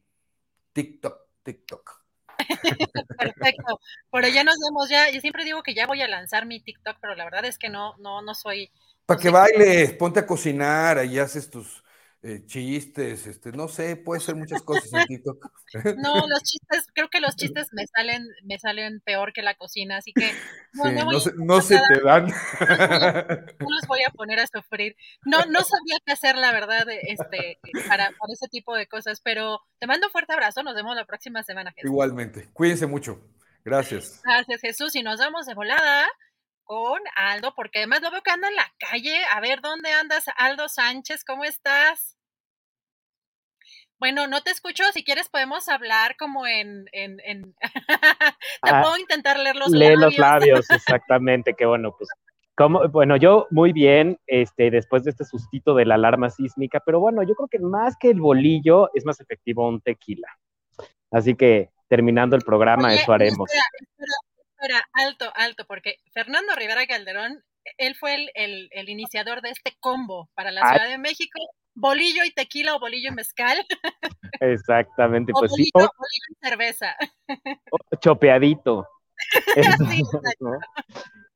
TikTok. TikTok. Perfecto. Pero ya nos vemos ya. Yo siempre digo que ya voy a lanzar mi TikTok, pero la verdad es que no, no, no soy. Para que bailes, ponte a cocinar, ahí haces tus, eh, chistes, este, no sé, puede ser muchas cosas en TikTok. No, los chistes, creo que los chistes me salen, me salen peor que la cocina, así que no, se, te dan. No los voy a poner a sufrir. No, no sabía qué hacer, la verdad, este, para, para ese tipo de cosas, pero te mando un fuerte abrazo, nos vemos la próxima semana. Jesús. Igualmente, cuídense mucho. Gracias. Gracias, Jesús, y nos vemos de volada con Aldo, porque además lo veo que anda en la calle. A ver, ¿dónde andas, Aldo Sánchez? ¿Cómo estás? Bueno, no te escucho. Si quieres podemos hablar como en... en, en... te ah, puedo intentar leer los labios. Lee los labios, exactamente. Que bueno, pues Como, bueno, yo muy bien, este, después de este sustito de la alarma sísmica, pero bueno, yo creo que más que el bolillo es más efectivo un tequila. Así que terminando el programa, eso haremos. Espera, espera, alto, alto, porque Fernando Rivera Calderón, él fue el, el, iniciador de este combo para la Ciudad de México, bolillo y tequila o bolillo y mezcal. Exactamente, pues sí. O, bolillo y cerveza. chopeadito.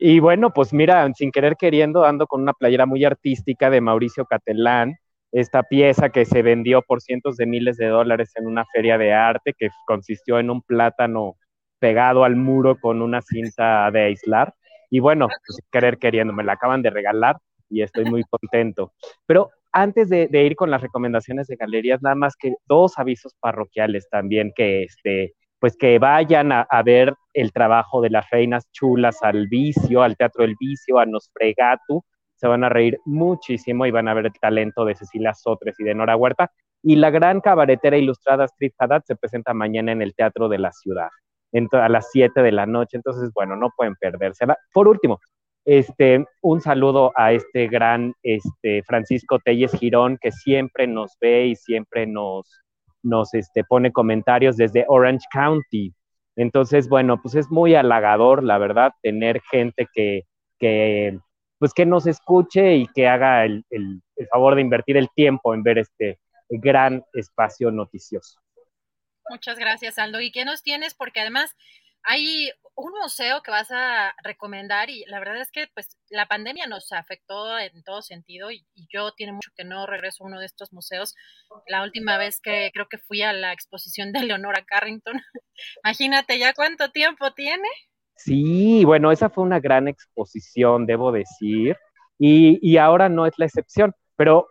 Y bueno, pues mira, sin querer queriendo, ando con una playera muy artística de Mauricio Catelán, esta pieza que se vendió por cientos de miles de dólares en una feria de arte que consistió en un plátano pegado al muro con una cinta de aislar. Y bueno, pues, sin querer queriendo, me la acaban de regalar y estoy muy contento. Pero antes de, de, ir con las recomendaciones de galerías, nada más que dos avisos parroquiales también que este, pues que vayan a, ver el trabajo de las reinas chulas al vicio, al Teatro del Vicio, a Nosfregatu, se van a reír muchísimo y van a ver el talento de Cecilia Sotres y de Nora Huerta. Y la gran cabaretera ilustrada Street Haddad se presenta mañana en el Teatro de la Ciudad, a las 7 de la noche. Entonces, bueno, no pueden perdérsela. Por último, este, un saludo a este gran este, Francisco Telles Girón, que siempre nos ve y siempre nos, nos este, pone comentarios desde Orange County. Entonces, bueno, pues es muy halagador, la verdad, tener gente que, que pues que nos escuche y que haga el, el, el favor de invertir el tiempo en ver este gran espacio noticioso. Muchas gracias, Aldo. ¿Y qué nos tienes? Porque además hay un museo que vas a recomendar y la verdad es que pues la pandemia nos afectó en todo sentido y, yo tiene mucho que no regreso a uno de estos museos. La última vez que creo que fui a la exposición de Leonora Carrington, imagínate ya cuánto tiempo tiene. Sí, bueno, esa fue una gran exposición, debo decir, y, y ahora no es la excepción, pero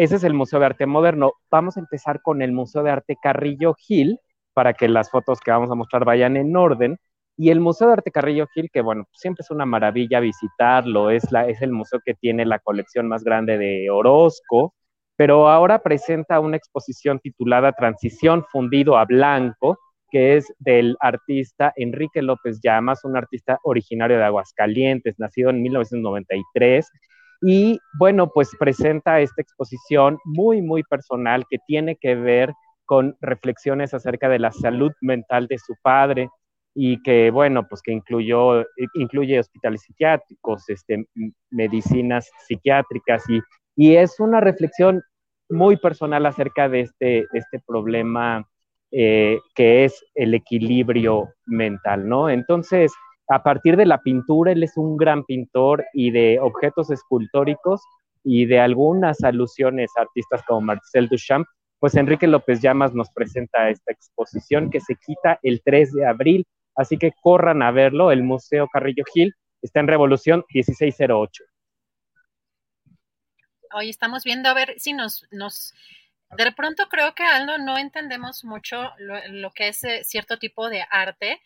ese es el Museo de Arte Moderno. Vamos a empezar con el Museo de Arte Carrillo Gil, para que las fotos que vamos a mostrar vayan en orden. Y el Museo de Arte Carrillo Gil, que bueno, siempre es una maravilla visitarlo, es, el museo que tiene la colección más grande de Orozco, pero ahora presenta una exposición titulada Transición fundido a blanco, que es del artista Enrique López Llamas, un artista originario de Aguascalientes, nacido en 1993. Y bueno, pues presenta esta exposición muy, muy personal que tiene que ver con reflexiones acerca de la salud mental de su padre y que, bueno, pues que incluyó, incluye hospitales psiquiátricos, este, medicinas psiquiátricas y, y es una reflexión muy personal acerca de este, este problema eh, que es el equilibrio mental, ¿no? Entonces, a partir de la pintura, él es un gran pintor y de objetos escultóricos y de algunas alusiones a artistas como Marcel Duchamp, pues Enrique López Llamas nos presenta esta exposición que se quita el 3 de abril, así que corran a verlo, el Museo Carrillo Gil está en Revolución 1608. Hoy estamos viendo a ver si nos, nos, de pronto creo que Aldo no entendemos mucho lo, que es eh, cierto tipo de arte.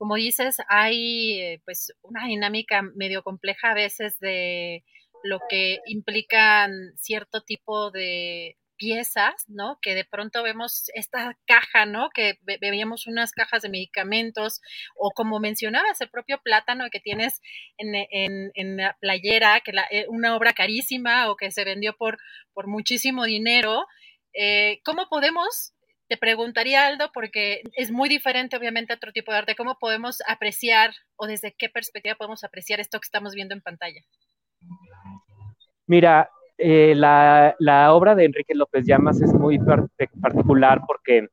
Como dices, hay eh, pues una dinámica medio compleja a veces de lo que implican cierto tipo de, piezas, ¿no? Que de pronto vemos esta caja, ¿no? Que veíamos unas cajas de medicamentos o como mencionabas, el propio plátano que tienes en, la playera, que la, eh, una obra carísima o que se vendió por, por muchísimo dinero. Eh, ¿Cómo podemos te preguntaría, Aldo, porque es muy diferente, obviamente, a otro tipo de arte. ¿Cómo podemos apreciar o desde qué perspectiva podemos apreciar esto que estamos viendo en pantalla? Mira, eh, la, obra de Enrique López Llamas es muy particular porque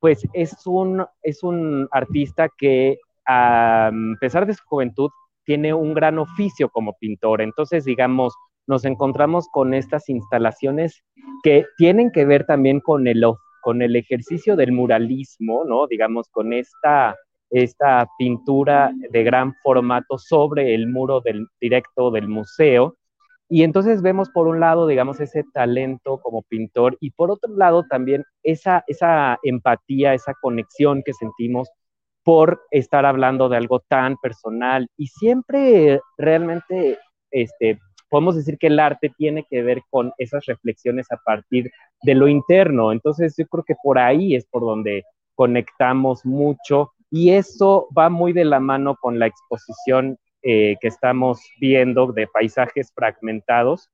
pues es un, es un artista que a pesar de su juventud tiene un gran oficio como pintor. Entonces, digamos, nos encontramos con estas instalaciones que tienen que ver también con el, con el ejercicio del muralismo, ¿no? Digamos, con esta, esta pintura de gran formato sobre el muro del, directo del museo y entonces vemos por un lado, digamos, ese talento como pintor y por otro lado también esa, esa empatía, esa conexión que sentimos por estar hablando de algo tan personal. Y siempre realmente este, podemos decir que el arte tiene que ver con esas reflexiones a partir de lo interno. Entonces yo creo que por ahí es por donde conectamos mucho y eso va muy de la mano con la exposición eh, que estamos viendo de paisajes fragmentados,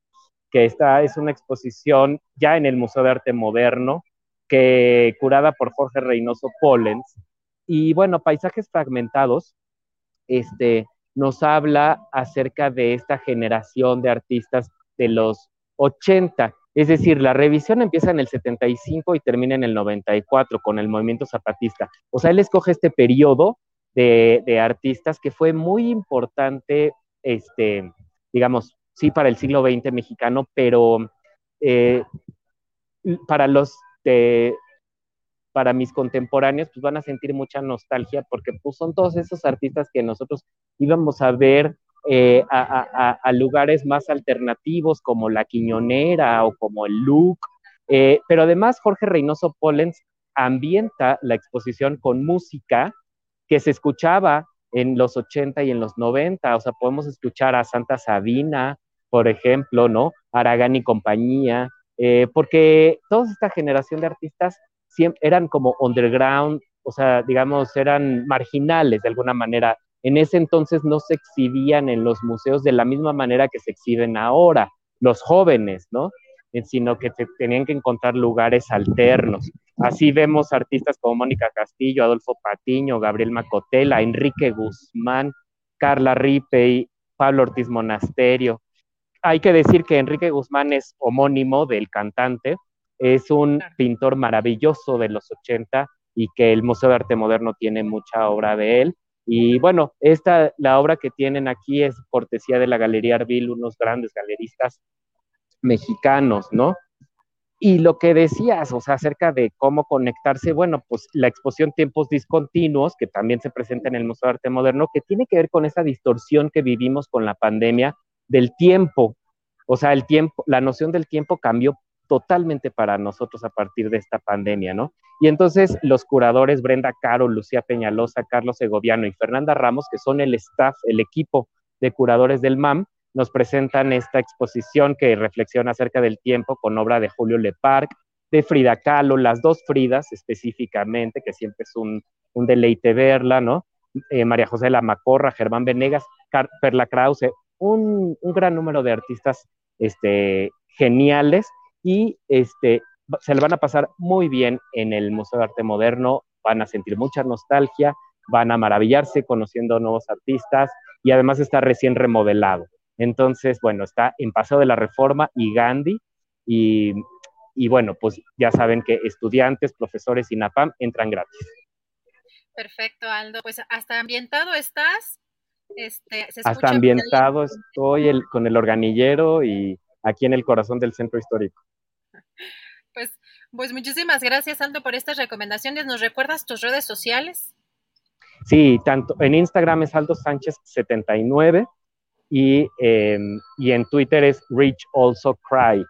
que esta es una exposición ya en el Museo de Arte Moderno, que curada por Jorge Reynoso Pollens. Y bueno, paisajes fragmentados, este, nos habla acerca de esta generación de artistas de los 80. Es decir, la revisión empieza en el 75 y termina en el 94 con el movimiento zapatista. O sea, él escoge este periodo de, artistas que fue muy importante, este, digamos, sí para el siglo XX mexicano, pero eh, para los para mis contemporáneos, pues van a sentir mucha nostalgia porque pues son todos esos artistas que nosotros íbamos a ver eh, a, lugares más alternativos como La Quiñonera o como el Look, eh, pero además Jorge Reynoso Pollens ambienta la exposición con música que se escuchaba en los 80 y en los 90, o sea, podemos escuchar a Santa Sabina, por ejemplo, ¿no? Aragán y compañía, eh, porque toda esta generación de artistas eran como underground, o sea, digamos, eran marginales de alguna manera. En ese entonces no se exhibían en los museos de la misma manera que se exhiben ahora, los jóvenes, ¿no? Eh, sino que tenían que encontrar lugares alternos. Así vemos artistas como Mónica Castillo, Adolfo Patiño, Gabriel Macotela, Enrique Guzmán, Carla Ripe, Pablo Ortiz Monasterio. Hay que decir que Enrique Guzmán es homónimo del cantante, es un pintor maravilloso de los 80 y que el Museo de Arte Moderno tiene mucha obra de él. Y bueno, esta, la obra que tienen aquí es cortesía de la Galería Arbil, unos grandes galeristas mexicanos, ¿no? Y lo que decías, o sea, acerca de cómo conectarse, bueno, pues la exposición Tiempos Discontinuos, que también se presenta en el Museo de Arte Moderno, que tiene que ver con esa distorsión que vivimos con la pandemia del tiempo. O sea, el tiempo, la noción del tiempo cambió totalmente para nosotros a partir de esta pandemia, ¿no? Y entonces los curadores Brenda Caro, Lucía Peñalosa, Carlos Segoviano y Fernanda Ramos, que son el staff, el equipo de curadores del MAM, nos presentan esta exposición que reflexiona acerca del tiempo con obra de Julio Leparc, de Frida Kahlo, las dos Fridas específicamente, que siempre es un, deleite verla, ¿no? Eh, María José de la Macorra, Germán Venegas, Perla Krause, un, gran número de artistas este, geniales y este, se le van a pasar muy bien en el Museo de Arte Moderno, van a sentir mucha nostalgia, van a maravillarse conociendo nuevos artistas y además está recién remodelado. Entonces, bueno, está en Paseo de la Reforma y Gandhi. Y, bueno, pues ya saben que estudiantes, profesores y NAPAM entran gratis. Perfecto, Aldo. Pues hasta ambientado estás. Este, hasta ambientado estoy con el organillero y aquí en el corazón del centro histórico. Pues, pues muchísimas gracias, Aldo, por estas recomendaciones. ¿Nos recuerdas tus redes sociales? Sí, tanto en Instagram es Aldo Sánchez 79 y, em, y en Twitter es Rich Also Cry.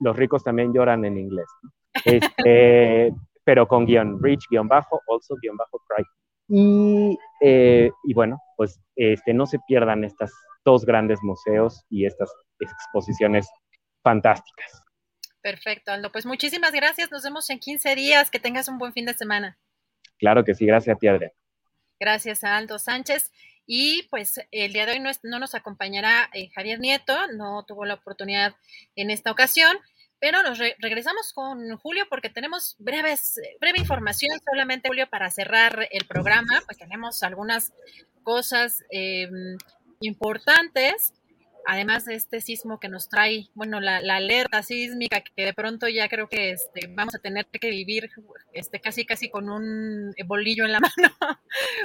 Los ricos también lloran en inglés. Este, pero con guion, Rich guion bajo, also guion bajo Cry. Y, eh, y, bueno, pues este, no se pierdan estas dos grandes museos y estas exposiciones fantásticas. Perfecto, Aldo. Pues muchísimas gracias. Nos vemos en 15 días. Que tengas un buen fin de semana. Claro que sí. Gracias a ti, Adrián. Gracias a Aldo Sánchez. Y pues el día de hoy no, nos acompañará eh, Javier Nieto, no tuvo la oportunidad en esta ocasión, pero nos regresamos con Julio porque tenemos breves, breve información solamente, Julio, para cerrar el programa, pues tenemos algunas cosas em, importantes además de este sismo que nos trae, bueno, la, alerta sísmica que de pronto ya creo que este, vamos a tener que vivir este, casi casi con un bolillo en la mano.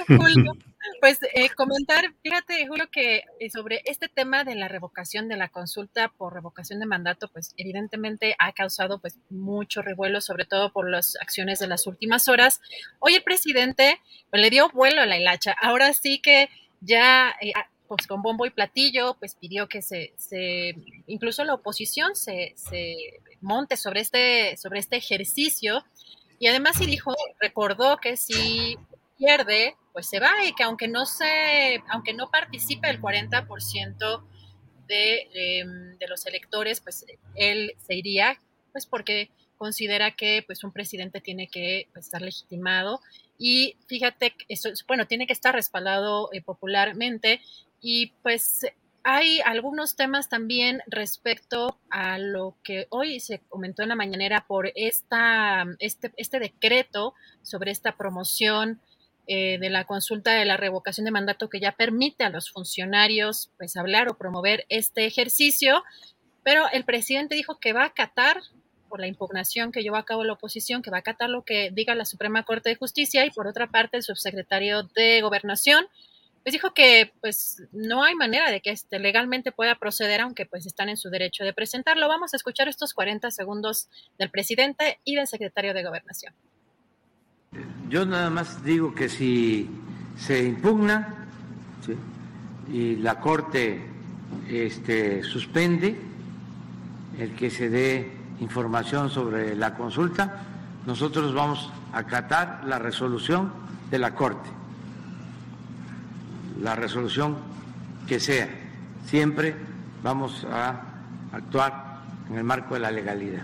Julio, pues eh, comentar, fíjate Julio, que eh, sobre este tema de la revocación de la consulta por revocación de mandato, pues evidentemente ha causado pues mucho revuelo, sobre todo por las acciones de las últimas horas. Hoy el presidente pues, le dio vuelo a la hilacha, ahora sí que ya... Eh, pues con bombo y platillo, pues pidió que se, se incluso la oposición se, se, monte sobre este, sobre este ejercicio. Y además sí dijo, recordó que si pierde, pues se va y que aunque no se, aunque no participe el 40% de, em, de los electores, pues él se iría, pues porque considera que pues un presidente tiene que pues, estar legitimado y fíjate, eso, bueno, tiene que estar respaldado eh, popularmente Y pues hay algunos temas también respecto a lo que hoy se comentó en la mañanera por esta, este, este decreto sobre esta promoción eh, de la consulta de la revocación de mandato que ya permite a los funcionarios pues hablar o promover este ejercicio, pero el presidente dijo que va a acatar por la impugnación que llevó a cabo la oposición, que va a acatar lo que diga la Suprema Corte de Justicia y por otra parte el subsecretario de Gobernación pues dijo que pues no hay manera de que este legalmente pueda proceder aunque pues están en su derecho de presentarlo. Vamos a escuchar estos 40 segundos del presidente y del secretario de Gobernación. Yo nada más digo que si se impugna y la Corte este, suspende el que se dé información sobre la consulta, nosotros vamos a acatar la resolución de la Corte, la resolución que sea. Siempre vamos a actuar en el marco de la legalidad.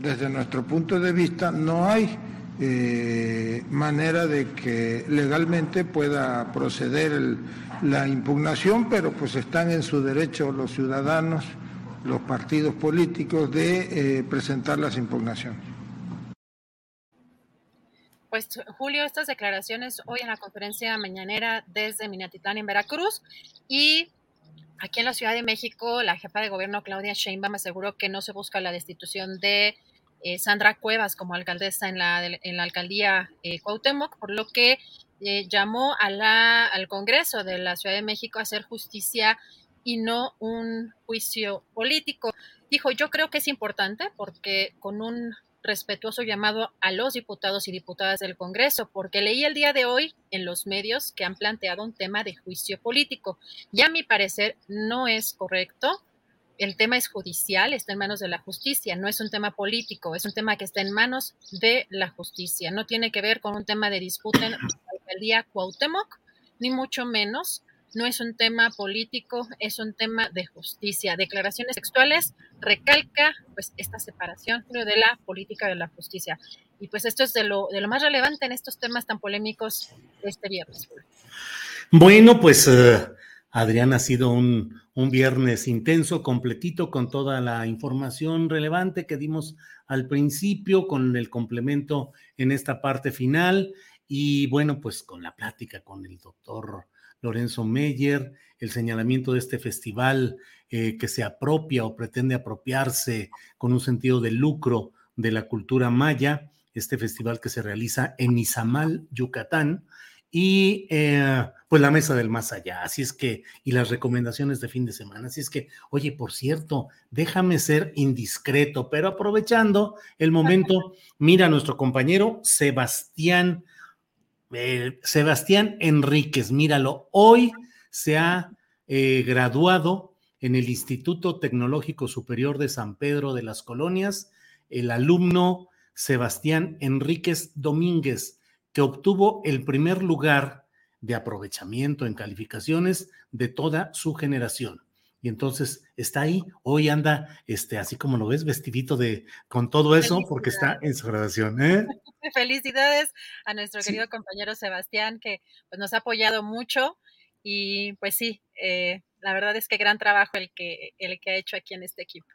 Desde nuestro punto de vista no hay eh, manera de que legalmente pueda proceder la impugnación, pero pues están en su derecho los ciudadanos, los partidos políticos de eh, presentar las impugnaciones. Pues Julio, estas declaraciones hoy en la conferencia mañanera desde Minatitlán en Veracruz y aquí en la Ciudad de México, la jefa de gobierno Claudia Sheinbaum aseguró que no se busca la destitución de eh, Sandra Cuevas como alcaldesa en la, en la alcaldía eh, Cuauhtémoc, por lo que eh, llamó a la, al Congreso de la Ciudad de México a hacer justicia y no un juicio político. Dijo, yo creo que es importante porque con un respetuoso llamado a los diputados y diputadas del Congreso, porque leí el día de hoy en los medios que han planteado un tema de juicio político. Y a mi parecer no es correcto el tema es judicial, está en manos de la justicia, no es un tema político, es un tema que está en manos de la justicia, no tiene que ver con un tema de disputa en la alcaldía Cuauhtémoc, ni mucho menos, no es un tema político, es un tema de justicia. Declaraciones textuales recalca pues esta separación de la política de la justicia. Y pues esto es de lo, de lo más relevante en estos temas tan polémicos de este viernes. Bueno, pues uh, Adrián ha sido un, un viernes intenso, completito, con toda la información relevante que dimos al principio, con el complemento en esta parte final y bueno, pues con la plática con el doctor Lorenzo Meyer, el señalamiento de este festival eh, que se apropia o pretende apropiarse con un sentido de lucro de la cultura maya, este festival que se realiza en Izamal, Yucatán, y eh, pues la mesa del más allá, así es que, y las recomendaciones de fin de semana, así es que, oye, por cierto, déjame ser indiscreto, pero aprovechando el momento, mira nuestro compañero Sebastián, Sebastián Enríquez, míralo, hoy se ha eh, graduado en el Instituto Tecnológico Superior de San Pedro de las Colonias, el alumno Sebastián Enríquez Domínguez que obtuvo el primer lugar de aprovechamiento en calificaciones de toda su generación. Y entonces está ahí, hoy anda, este, así como lo ves, vestidito de con todo eso, porque está en su graduación. ¿eh? Felicidades a nuestro querido compañero Sebastián, que pues, nos ha apoyado mucho. Y pues sí, eh, la verdad es que gran trabajo el que, el que ha hecho aquí en este equipo.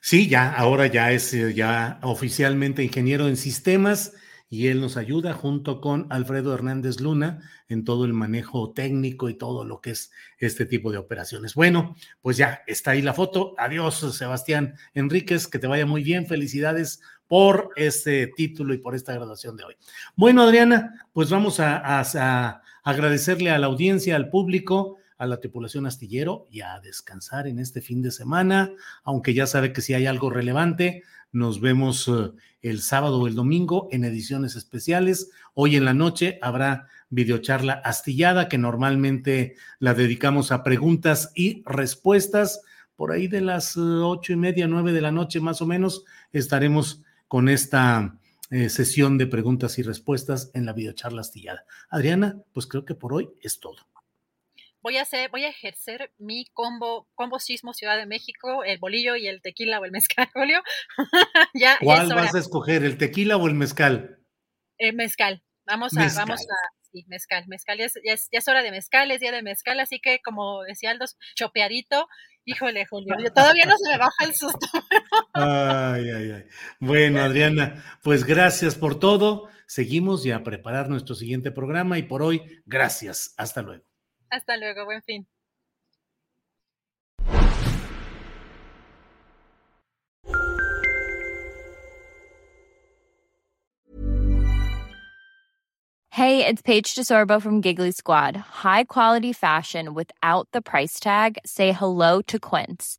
Sí, ya, ahora ya es eh, ya oficialmente ingeniero en sistemas y él nos ayuda junto con Alfredo Hernández Luna en todo el manejo técnico y todo lo que es este tipo de operaciones. Bueno, pues ya está ahí la foto. Adiós, Sebastián Enríquez, que te vaya muy bien. Felicidades por este título y por esta graduación de hoy. Bueno, Adriana, pues vamos a, a agradecerle a la audiencia, al público a la tripulación astillero y a descansar en este fin de semana, aunque ya sabe que si hay algo relevante, nos vemos eh, el sábado o el domingo en ediciones especiales. Hoy en la noche habrá videocharla astillada que normalmente la dedicamos a preguntas y respuestas. Por ahí de las eh, ocho y media, nueve de la noche más o menos estaremos con esta eh, sesión de preguntas y respuestas en la videocharla astillada. Adriana, pues creo que por hoy es todo voy a hacer, voy a ejercer mi combo, combo sismo Ciudad de México, el bolillo y el tequila o el mezcal, Julio. ¿Cuál vas a escoger, el tequila o el mezcal? El mezcal. Vamos a, vamos a, sí, mezcal, mezcal, ya es, ya es, hora de mezcal, es día de mezcal, así que como decía Aldo, chopeadito, híjole, Julio, todavía no se me baja el susto. ay, ay, ay. Bueno, Adriana, pues gracias por todo. Seguimos ya a preparar nuestro siguiente programa y por hoy, gracias. Hasta luego. Hasta luego, buen fin. Hey, it's Paige DeSorbo from Giggly Squad. High quality fashion without the price tag. Say hello to Quince.